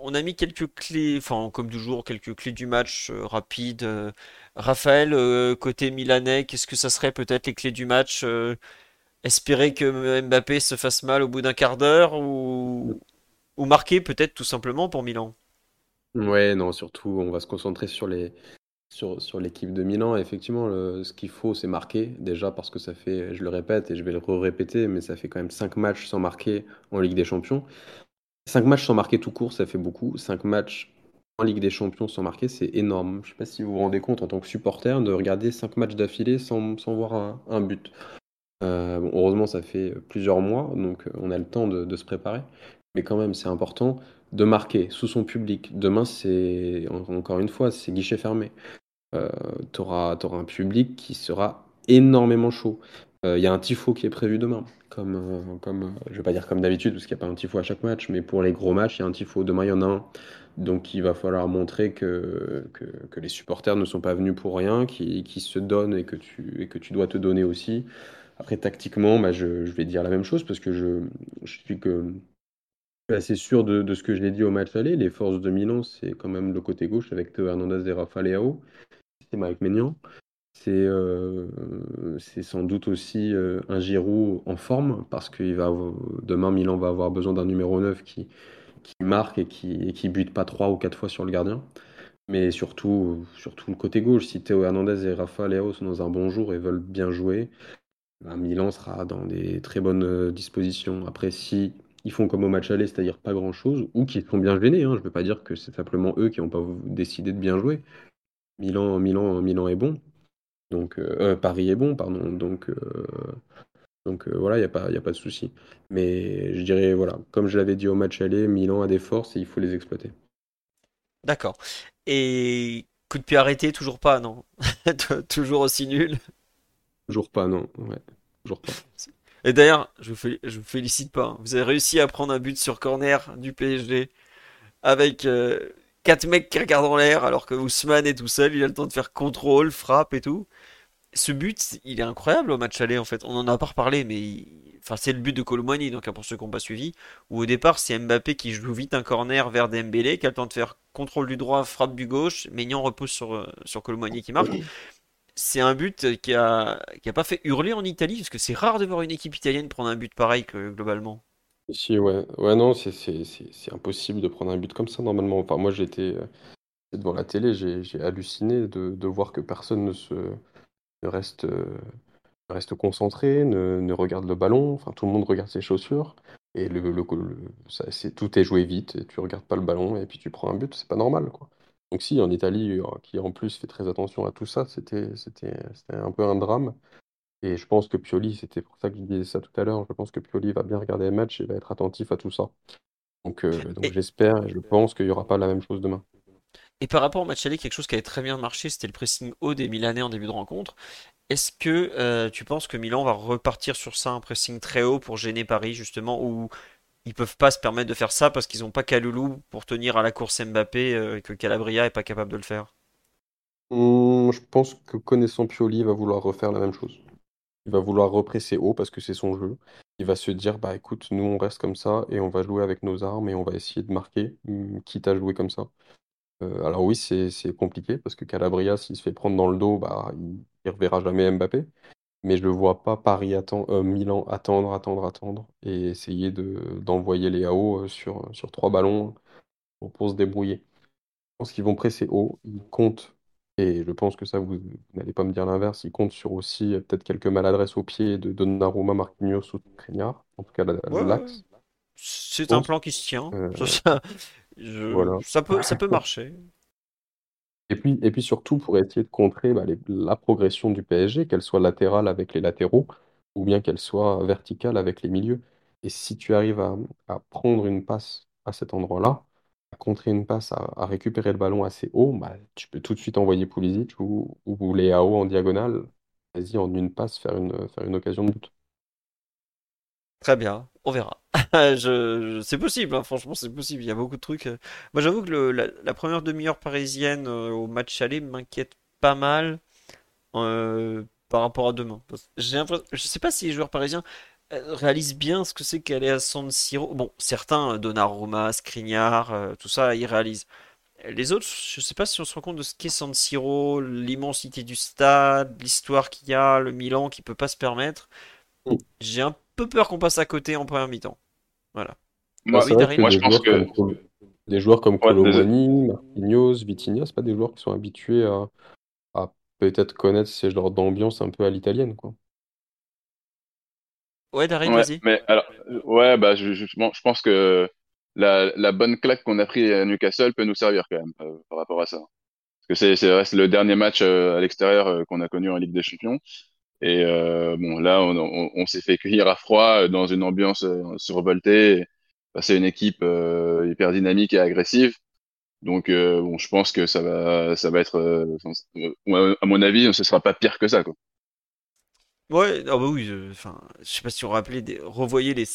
on a mis quelques clés, enfin, comme toujours, quelques clés du match euh, rapides. Euh, Raphaël, côté milanais, qu'est-ce que ça serait peut-être les clés du match Espérer que Mbappé se fasse mal au bout d'un quart d'heure ou... ou marquer peut-être tout simplement pour Milan? Ouais, non, surtout, on va se concentrer sur les, sur, l'équipe de Milan, effectivement, ce qu'il faut, c'est marquer. Déjà parce que ça fait, je le répète et je vais le répéter, mais ça fait quand même 5 matchs sans marquer en Ligue des Champions. 5 matchs sans marquer tout court, ça fait beaucoup. 5 matchs en Ligue des Champions sans marquer, c'est énorme. Je ne sais pas si vous vous rendez compte en tant que supporter de regarder 5 matchs d'affilée sans, sans voir un, but. Euh, heureusement, ça fait plusieurs mois, donc euh, on a le temps de se préparer. Mais quand même, c'est important de marquer sous son public. Demain, c'est encore une fois, c'est guichet fermé. Euh, tu auras, un public qui sera énormément chaud. Il euh, y a un tifo qui est prévu demain, comme, euh, comme je vais pas dire comme d'habitude, parce qu'il n'y a pas un tifo à chaque match, mais pour les gros matchs, il y a un tifo. Demain, il y en a un. Donc il va falloir montrer que, que, les supporters ne sont pas venus pour rien, qui, qui se donnent et que, tu, et que tu dois te donner aussi. Après, tactiquement, bah, je, je, vais dire la même chose parce que je, je suis que assez sûr de, ce que je l'ai dit au match aller. Les forces de Milan, c'est quand même le côté gauche avec Théo Hernandez et Rafa Leao. C'est Maignan. C'est euh, c'est sans doute aussi euh, un Giroud en forme parce que demain, Milan va avoir besoin d'un numéro 9 qui, marque et qui, bute pas 3 ou 4 fois sur le gardien. Mais surtout, surtout le côté gauche. Si Théo Hernandez et Rafa Leao sont dans un bon jour et veulent bien jouer, ben, Milan sera dans des très bonnes euh, dispositions. Après, si ils font comme au match aller, c'est-à-dire pas grand-chose, ou qui sont bien gênés. Hein. Je ne veux pas dire que c'est simplement eux qui n'ont pas décidé de bien jouer. Milan, Milan, Milan est bon. Donc, euh, euh, Paris est bon, pardon. Donc, euh, Donc euh, voilà, il n'y a pas, y a pas de souci. Mais je dirais, voilà, comme je l'avais dit au match aller, Milan a des forces et il faut les exploiter. D'accord. Et coup de pied arrêté, toujours pas, non? *laughs* Toujours aussi nul? Toujours pas, non. Ouais, toujours pas. Et d'ailleurs, je je vous félicite pas. hein. Vous avez réussi à prendre un but sur corner du PSG avec euh, quatre mecs qui regardent en l'air alors que Ousmane est tout seul. Il a le temps de faire contrôle, frappe et tout. Ce but, il est incroyable au match aller en fait. On en a pas reparlé, mais enfin c'est le but de Colomboigny, donc hein, pour ceux qui n'ont pas suivi. Où au départ, c'est Mbappé qui joue vite un corner vers Dembélé, qui a le temps de faire contrôle du droit, frappe du gauche. Maignan repose sur euh, sur Colomboigny qui marque. C'est un but qui a qui a pas fait hurler en Italie, parce que c'est rare de voir une équipe italienne prendre un but pareil que globalement. Si, ouais. Ouais, non, c'est impossible de prendre un but comme ça normalement. Enfin, moi, j'étais euh, devant la télé, j'ai halluciné de, de voir que personne ne se ne reste, euh, reste concentré, ne, ne regarde le ballon. Enfin, tout le monde regarde ses chaussures. Et le, le, ça, tout est joué vite. Et tu regardes pas le ballon et puis tu prends un but. C'est pas normal, quoi. Donc, si, en Italie, euh, qui en plus fait très attention à tout ça, c'était, c'était, c'était un peu un drame. Et je pense que Pioli, c'était pour ça que je disais ça tout à l'heure, je pense que Pioli va bien regarder les matchs et va être attentif à tout ça. Donc, euh, donc Et, j'espère et je pense qu'il n'y aura pas la même chose demain. et par rapport au match aller, quelque chose qui avait très bien marché, c'était le pressing haut des Milanais en début de rencontre. Est-ce que euh, tu penses que Milan va repartir sur ça, un pressing très haut pour gêner Paris, justement, où ils peuvent pas se permettre de faire ça parce qu'ils n'ont pas Kaloulou pour tenir à la course Mbappé euh, et que Calabria est pas capable de le faire? Hum, je pense que connaissant Pioli, il va vouloir refaire la même chose. Il va vouloir represser haut parce que c'est son jeu. Il va se dire, bah écoute, nous on reste comme ça et on va jouer avec nos armes et on va essayer de marquer, hum, quitte à jouer comme ça. Euh, alors oui, c'est compliqué parce que Calabria, s'il se fait prendre dans le dos, bah il, il reverra jamais Mbappé. Mais je ne vois pas Paris atten- euh, Milan attendre, attendre, attendre et essayer de d'envoyer les AO euh, sur, sur trois ballons pour, pour se débrouiller. Je pense qu'ils vont presser haut, ils comptent, et je pense que ça, vous, vous n'allez pas me dire l'inverse, ils comptent sur aussi euh, peut-être quelques maladresses au pied de Donnarumma, Marquinhos ou Skriniar, en tout cas la- Ouais, ouais, ouais. l'axe. Je C'est un pense, plan qui se tient. euh, Ça, *laughs* ça- je- voilà. ça peut, ça peut marcher. Et puis, et puis surtout pour essayer de contrer bah, la progression du PSG, qu'elle soit latérale avec les latéraux ou bien qu'elle soit verticale avec les milieux. Et si tu arrives à, prendre une passe à cet endroit-là, à contrer une passe, à, récupérer le ballon assez haut, bah, tu peux tout de suite envoyer Pulisic ou, ou Léao en diagonale, vas-y, en une passe, faire une, faire une occasion de but. Très bien, on verra. *laughs* Je, je- c'est possible, hein, franchement, c'est possible. Il y a beaucoup de trucs. euh. Moi, j'avoue que le- la, la première demi-heure parisienne euh, au match aller m'inquiète pas mal euh, par rapport à demain. J'ai je sais pas si les joueurs parisiens réalisent bien ce que c'est qu'aller à San Siro. Bon, certains, Donnarumma, Skriniar, euh, tout ça, ils réalisent. Les autres, je sais pas si on se rend compte de ce qu'est San Siro, l'immensité du stade, l'histoire qu'il y a, le Milan qui peut pas se permettre. J'ai un peu peur qu'on passe à côté en première mi-temps. Voilà. Bah, Moi, Oui, vrai que Daryl? moi, je pense que. comme, des joueurs comme Ouais. Colomboigny, Marquinhos, Vitinha, c'est pas des joueurs qui sont habitués à, à peut-être connaître ces genres d'ambiance un peu à l'italienne, quoi. Ouais, Ouais, vas-y. mais alors, euh, ouais, bah, je, justement, je pense que la, la bonne claque qu'on a pris à Newcastle peut nous servir quand même euh, par rapport à ça. Parce que c'est, le dernier match euh, à l'extérieur euh, qu'on a connu en Ligue des Champions. Et euh, bon, là, on, s'est fait cueillir à froid euh, dans une ambiance euh, survoltée. Bah, c'est une équipe hyper dynamique et agressive. Donc, bon, je pense que ça va, ça va être, enfin, à mon avis, ce sera pas pire que ça, quoi. Ouais, ah bah oui, enfin, je sais pas si on rappelait, des, les,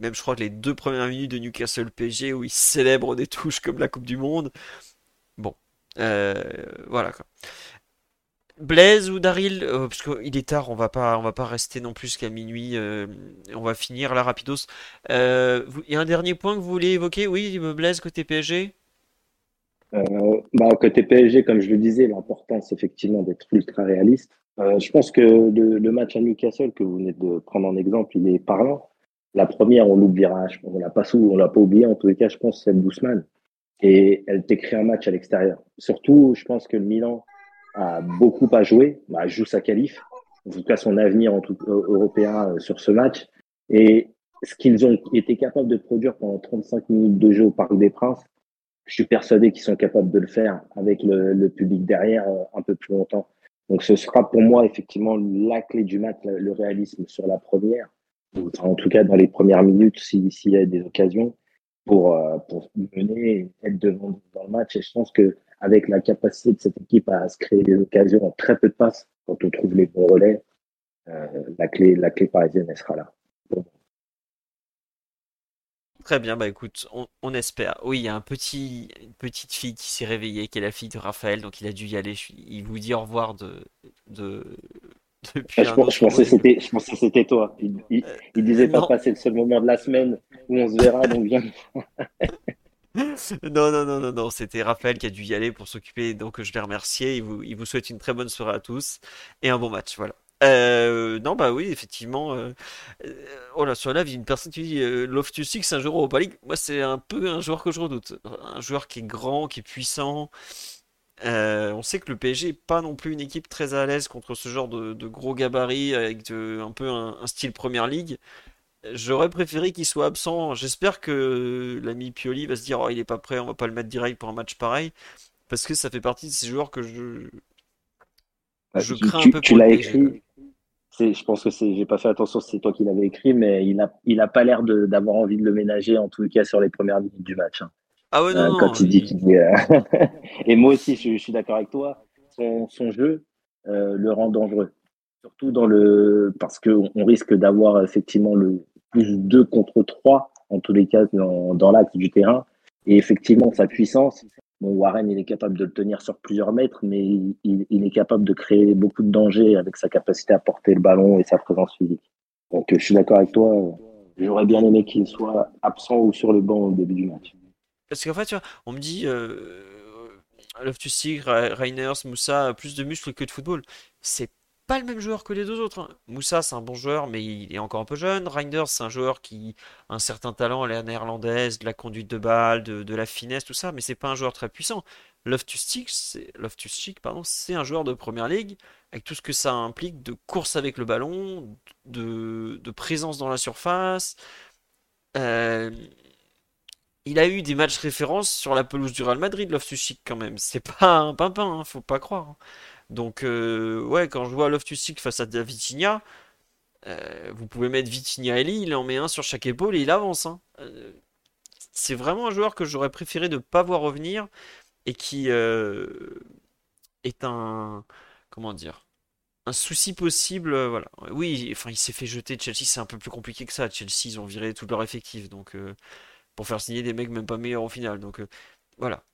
même je crois que les deux premières minutes de Newcastle PSG où ils célèbrent des touches comme la Coupe du Monde. Bon, voilà quoi. Blaise ou Daryl, euh, parce qu'il est tard, on va pas, on va pas rester non plus qu'à minuit, euh, on va finir là rapidos. Euh, il y a un dernier point que vous voulez évoquer? Oui, Blaise côté PSG? Euh, bah, côté PSG, comme je le disais, l'important, c'est effectivement d'être ultra réaliste. Euh, je pense que le, match à Newcastle que vous venez de prendre en exemple, il est parlant. La première, on l'oubliera. On l'a pas sous, on l'a pas oublié. En tous les cas, je pense celle d'Ousmane. Et elle t'écrit un match à l'extérieur. Surtout, je pense que le Milan a beaucoup à jouer. Bah, joue sa qualif. En tout cas, son avenir en tout, euh, européen euh, sur ce match. Et ce qu'ils ont été capables de produire pendant 35 minutes de jeu au Parc des Princes, je suis persuadé qu'ils sont capables de le faire avec le, le public derrière euh, un peu plus longtemps. Donc ce sera pour moi effectivement la clé du match, le, réalisme sur la première. en tout cas dans les premières minutes, s'il y a des occasions, pour, pour mener être devant dans le match. Et je pense que avec la capacité de cette équipe à se créer des occasions en très peu de passes, quand on trouve les bons relais, euh, la clé, la clé parisienne, elle sera là. Très bien, bah écoute, on, espère. Oui, il y a un petit, une petite fille qui s'est réveillée, qui est la fille de Raphaël, donc il a dû y aller. Il vous dit au revoir de, de, *laughs* depuis je, je, pensais c'était, je pensais c'était toi. Il, il, disait pas passer le seul moment de la semaine où on se verra, donc *laughs* viens. Non, non, non, non, non, c'était Raphaël qui a dû y aller pour s'occuper, donc je l'ai remercié. Il vous, il vous souhaite une très bonne soirée à tous et un bon match. Voilà. Euh, non, bah oui, effectivement. Euh, euh, oh là, sur la vie, une personne qui dit euh, Loftus un joueur Europa League. Moi, c'est un peu un joueur que je redoute. Un joueur qui est grand, qui est puissant. on sait que le PSG est pas non plus une équipe très à l'aise contre ce genre de, gros gabarits avec un peu un, style Première Ligue. J'aurais préféré qu'il soit absent. J'espère que l'ami Pioli va se dire oh, il est pas prêt, on va pas le mettre direct pour un match pareil. Parce que ça fait partie de ces joueurs que je, bah, je crains un peu tu l'as écrit, je pense que c'est, j'ai pas fait attention, c'est toi qui l'avais écrit, mais il a, il a pas l'air d'avoir envie de le ménager en tout cas sur les premières minutes du match. Hein. Ah ouais, non, euh, quand il dit, qu'il dit euh, *laughs* et moi aussi, je, suis d'accord avec toi. Son, son jeu euh, le rend dangereux, surtout dans le parce que on risque d'avoir effectivement le plus 2 contre 3 en tous les cas dans, dans l'axe du terrain. Et effectivement, sa puissance, Warren, il est capable de le tenir sur plusieurs mètres, mais il, est capable de créer beaucoup de dangers avec sa capacité à porter le ballon et sa présence physique. Donc, je suis d'accord avec toi. J'aurais bien aimé qu'il soit absent ou sur le banc au début du match. Parce qu'en fait, on me dit euh, Loftus-Cheek, Reiners, Moussa, plus de muscles que de football. C'est pas le même joueur que les deux autres. Hein. Moussa, c'est un bon joueur, mais il est encore un peu jeune. Reinders, c'est un joueur qui a un certain talent à la néerlandaise, de la conduite de balle, de, la finesse, tout ça, mais c'est pas un joueur très puissant. Loftus-Cheek, c'est pardon, c'est un joueur de première ligue avec tout ce que ça implique de course avec le ballon, de, présence dans la surface. Euh, il a eu des matchs références sur la pelouse du Real Madrid, Loftus-Cheek quand même. C'est pas un pimpin, hein, faut pas croire. Hein. Donc, euh, ouais, quand je vois Loftus-Cheek face à Vitinha, euh, vous pouvez mettre Vitinha et Lee, il en met un sur chaque épaule et il avance. Hein. Euh, c'est vraiment un joueur que j'aurais préféré ne pas voir revenir et qui est un. Comment dire un souci possible, voilà. Oui, enfin, il s'est fait jeter Chelsea, c'est un peu plus compliqué que ça. Chelsea, ils ont viré tout leur effectif, donc pour faire signer des mecs même pas meilleurs au final. Donc voilà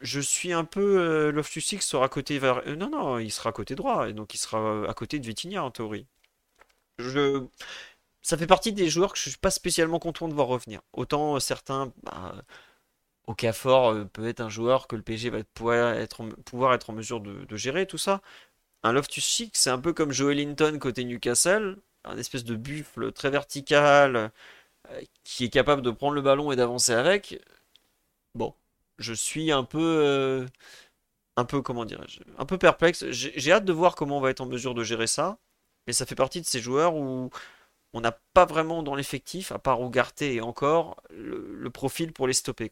je suis un peu. Euh, Loftus sera côté vers. Euh, non, non, il sera côté droit, et donc il sera à côté de Vitinha en théorie. Ça fait partie des joueurs que je suis pas spécialement content de voir revenir. Autant euh, certains. Bah, Okafor euh, peut être un joueur que le PSG va pouvoir être en, mesure de, gérer, tout ça. Un Loftus-Cheek, c'est un peu comme Joe Linton côté Newcastle, un espèce de buffle très vertical qui est capable de prendre le ballon et d'avancer avec. Bon, je suis un peu, euh, un peu comment dirais-je, un peu perplexe. J'ai hâte de voir comment on va être en mesure de gérer ça, mais ça fait partie de ces joueurs où on n'a pas vraiment dans l'effectif, à part Ugarte et encore, le, profil pour les stopper.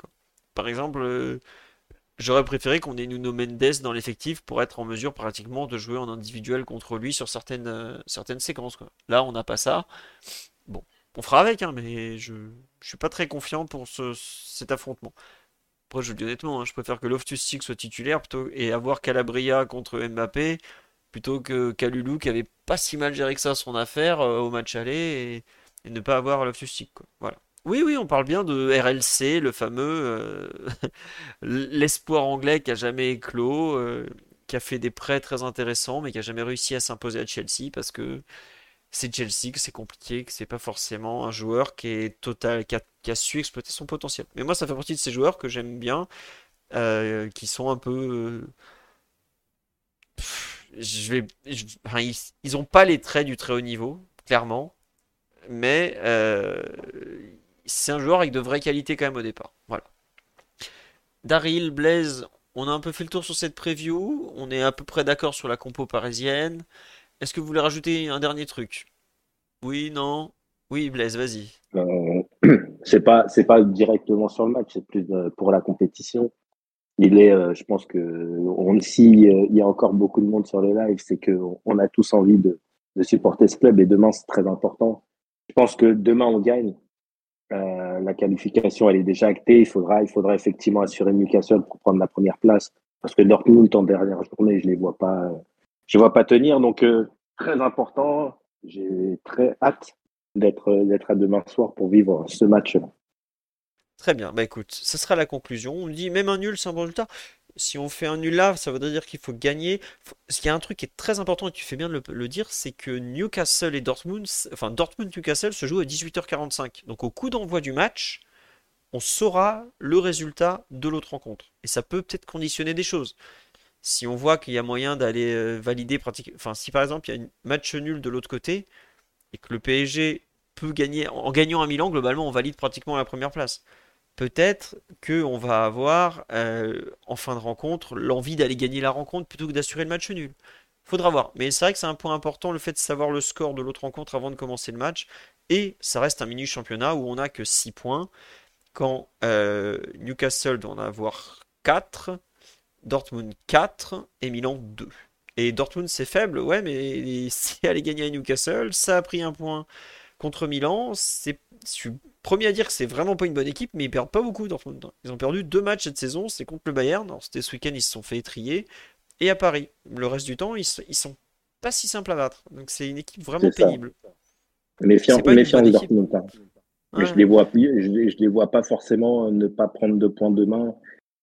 Par exemple, euh, j'aurais préféré qu'on ait Nuno Mendes dans l'effectif pour être en mesure pratiquement de jouer en individuel contre lui sur certaines, euh, séquences. Là, on n'a pas ça. Bon, on fera avec, hein, mais je ne suis pas très confiant pour cet affrontement. Après, je le dis honnêtement, hein, je préfère que Loftus-Cheek soit titulaire et avoir Calabria contre Mbappé plutôt que Kalulu qui avait pas si mal géré que ça son affaire euh, au match aller et, ne pas avoir Loftus-Cheek. Voilà. Oui, oui, on parle bien de RLC, le fameux euh, *laughs* l'espoir anglais qui a jamais éclos, euh, qui a fait des prêts très intéressants, mais qui a jamais réussi à s'imposer à Chelsea parce que c'est Chelsea, que c'est compliqué, que c'est pas forcément un joueur qui est total, qui a, su exploiter son potentiel. Mais moi, ça fait partie de ces joueurs que j'aime bien, euh, qui sont un peu. je vais, ils, ont pas les traits du très haut niveau, clairement, mais euh, c'est un joueur avec de vraies qualités quand même au départ. Voilà. Daryl, Blaise, on a un peu fait le tour sur cette preview. On est à peu près d'accord sur la compo parisienne. Est-ce que vous voulez rajouter un dernier truc? Oui, non? Oui, Blaise, vas-y. Euh, *clears throat* c'est pas directement sur le match, c'est plus euh, pour la compétition. Il est, euh, je pense que si il y a encore beaucoup de monde sur le live, c'est que on a tous envie de, supporter ce club et demain c'est très important. pense que demain on gagne. La qualification, elle est déjà actée. Il faudra, il faudra effectivement assurer Newcastle pour prendre la première place. Parce que Dortmund, en dernière journée, je les vois pas, je vois pas tenir. Donc, euh, très important. J'ai très hâte d'être, d'être à demain soir pour vivre ce match-là. Très bien, bah écoute, ce sera la conclusion. On dit même un nul, c'est un bon résultat. Si on fait un nul là, ça voudrait dire qu'il faut gagner. Ce qui est un truc qui est très important et tu fais bien de le, dire, c'est que Newcastle et Dortmund, enfin Dortmund-Newcastle se joue à 18h45. Donc au coup d'envoi du match, on saura le résultat de l'autre rencontre. Et ça peut peut-être conditionner des choses. Si on voit qu'il y a moyen d'aller euh, valider pratiquement. Enfin, si par exemple il y a un match nul de l'autre côté et que le PSG peut gagner en gagnant à Milan, globalement on valide pratiquement la première place peut-être qu'on va avoir euh, en fin de rencontre l'envie d'aller gagner la rencontre plutôt que d'assurer le match nul. Faudra voir. Mais c'est vrai que c'est un point important le fait de savoir le score de l'autre rencontre avant de commencer le match. Et ça reste un mini championnat où on n'a que 6 points. Quand euh, Newcastle doit en avoir 4, Dortmund 4 et Milan 2. Et Dortmund c'est faible, ouais, mais *laughs* si elle est gagnée à Newcastle, ça a pris un point contre Milan. C'est, je suis premier à dire que c'est vraiment pas une bonne équipe, mais ils perdent pas beaucoup Dortmund. Ils ont perdu deux matchs cette saison, c'est contre le Bayern. C'était ce week-end, ils se sont fait étrier. Et à Paris. Le reste du temps, ils, ils sont pas si simples à battre. Donc c'est une équipe vraiment pénible. Méfiant, méfiant de Dortmund. Hein. Mais je les vois je, je, les vois pas forcément ne pas prendre de points demain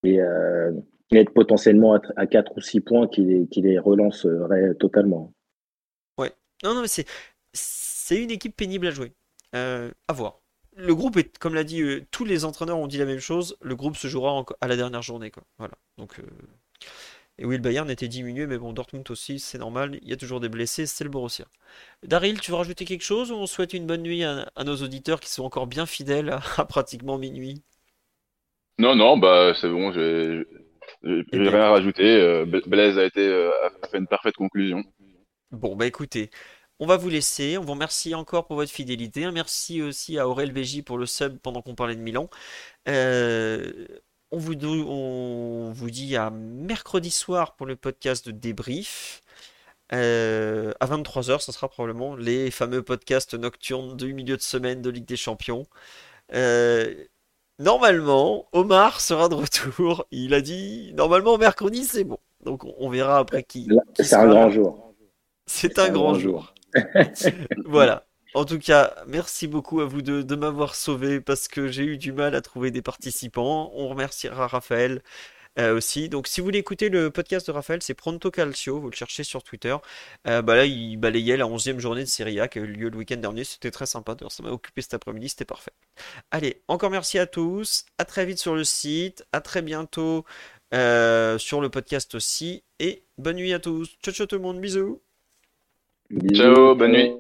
et, euh, être potentiellement à, 4 ou 6 points qui les, qui les relancerait totalement. Ouais. Non, non, mais c'est c'est une équipe pénible à jouer. Euh, à voir. Le groupe est, comme l'a dit, euh, tous les entraîneurs ont dit la même chose. Le groupe se jouera à la dernière journée, quoi. Voilà. Donc, euh, et oui, le Bayern était diminué, mais bon, Dortmund aussi, c'est normal. Il y a toujours des blessés, c'est le Borussia. Daryl, tu veux rajouter quelque chose ou on souhaite une bonne nuit à, nos auditeurs qui sont encore bien fidèles à, pratiquement minuit? Non, non, bah c'est bon, j'ai rien à rajouter. Blaise a été a fait une parfaite conclusion. Bon, bah écoutez, on va vous laisser. On vous remercie encore pour votre fidélité. Merci aussi à Aurel BJ pour le sub pendant qu'on parlait de Milan. Euh, on, vous, on, vous, dit à mercredi soir pour le podcast de débrief. Euh, à 23h, ce sera probablement les fameux podcasts nocturnes du milieu de semaine de Ligue des Champions. Euh, normalement, Omar sera de retour. Il a dit normalement mercredi, c'est bon. Donc on verra après qui. c'est un grand jour. C'est un, grand, jour. *laughs* *laughs* voilà. En tout cas, merci beaucoup à vous deux de m'avoir sauvé parce que j'ai eu du mal à trouver des participants. On remerciera Raphaël euh, aussi. Donc, si vous voulez écouter le podcast de Raphaël, c'est Pronto Calcio. Vous le cherchez sur Twitter. Euh, bah là, il balayait la 11e journée de Serie A qui a eu lieu le week-end dernier. C'était très sympa. D'ailleurs, ça m'a occupé cet après-midi. C'était parfait. Allez, encore merci à tous. À très vite sur le site. À très bientôt euh, sur le podcast aussi. Et bonne nuit à tous. Ciao, ciao tout le monde. Bisous. Ciao, bonne nuit.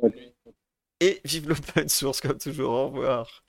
Et vive l'open source comme toujours. Au revoir.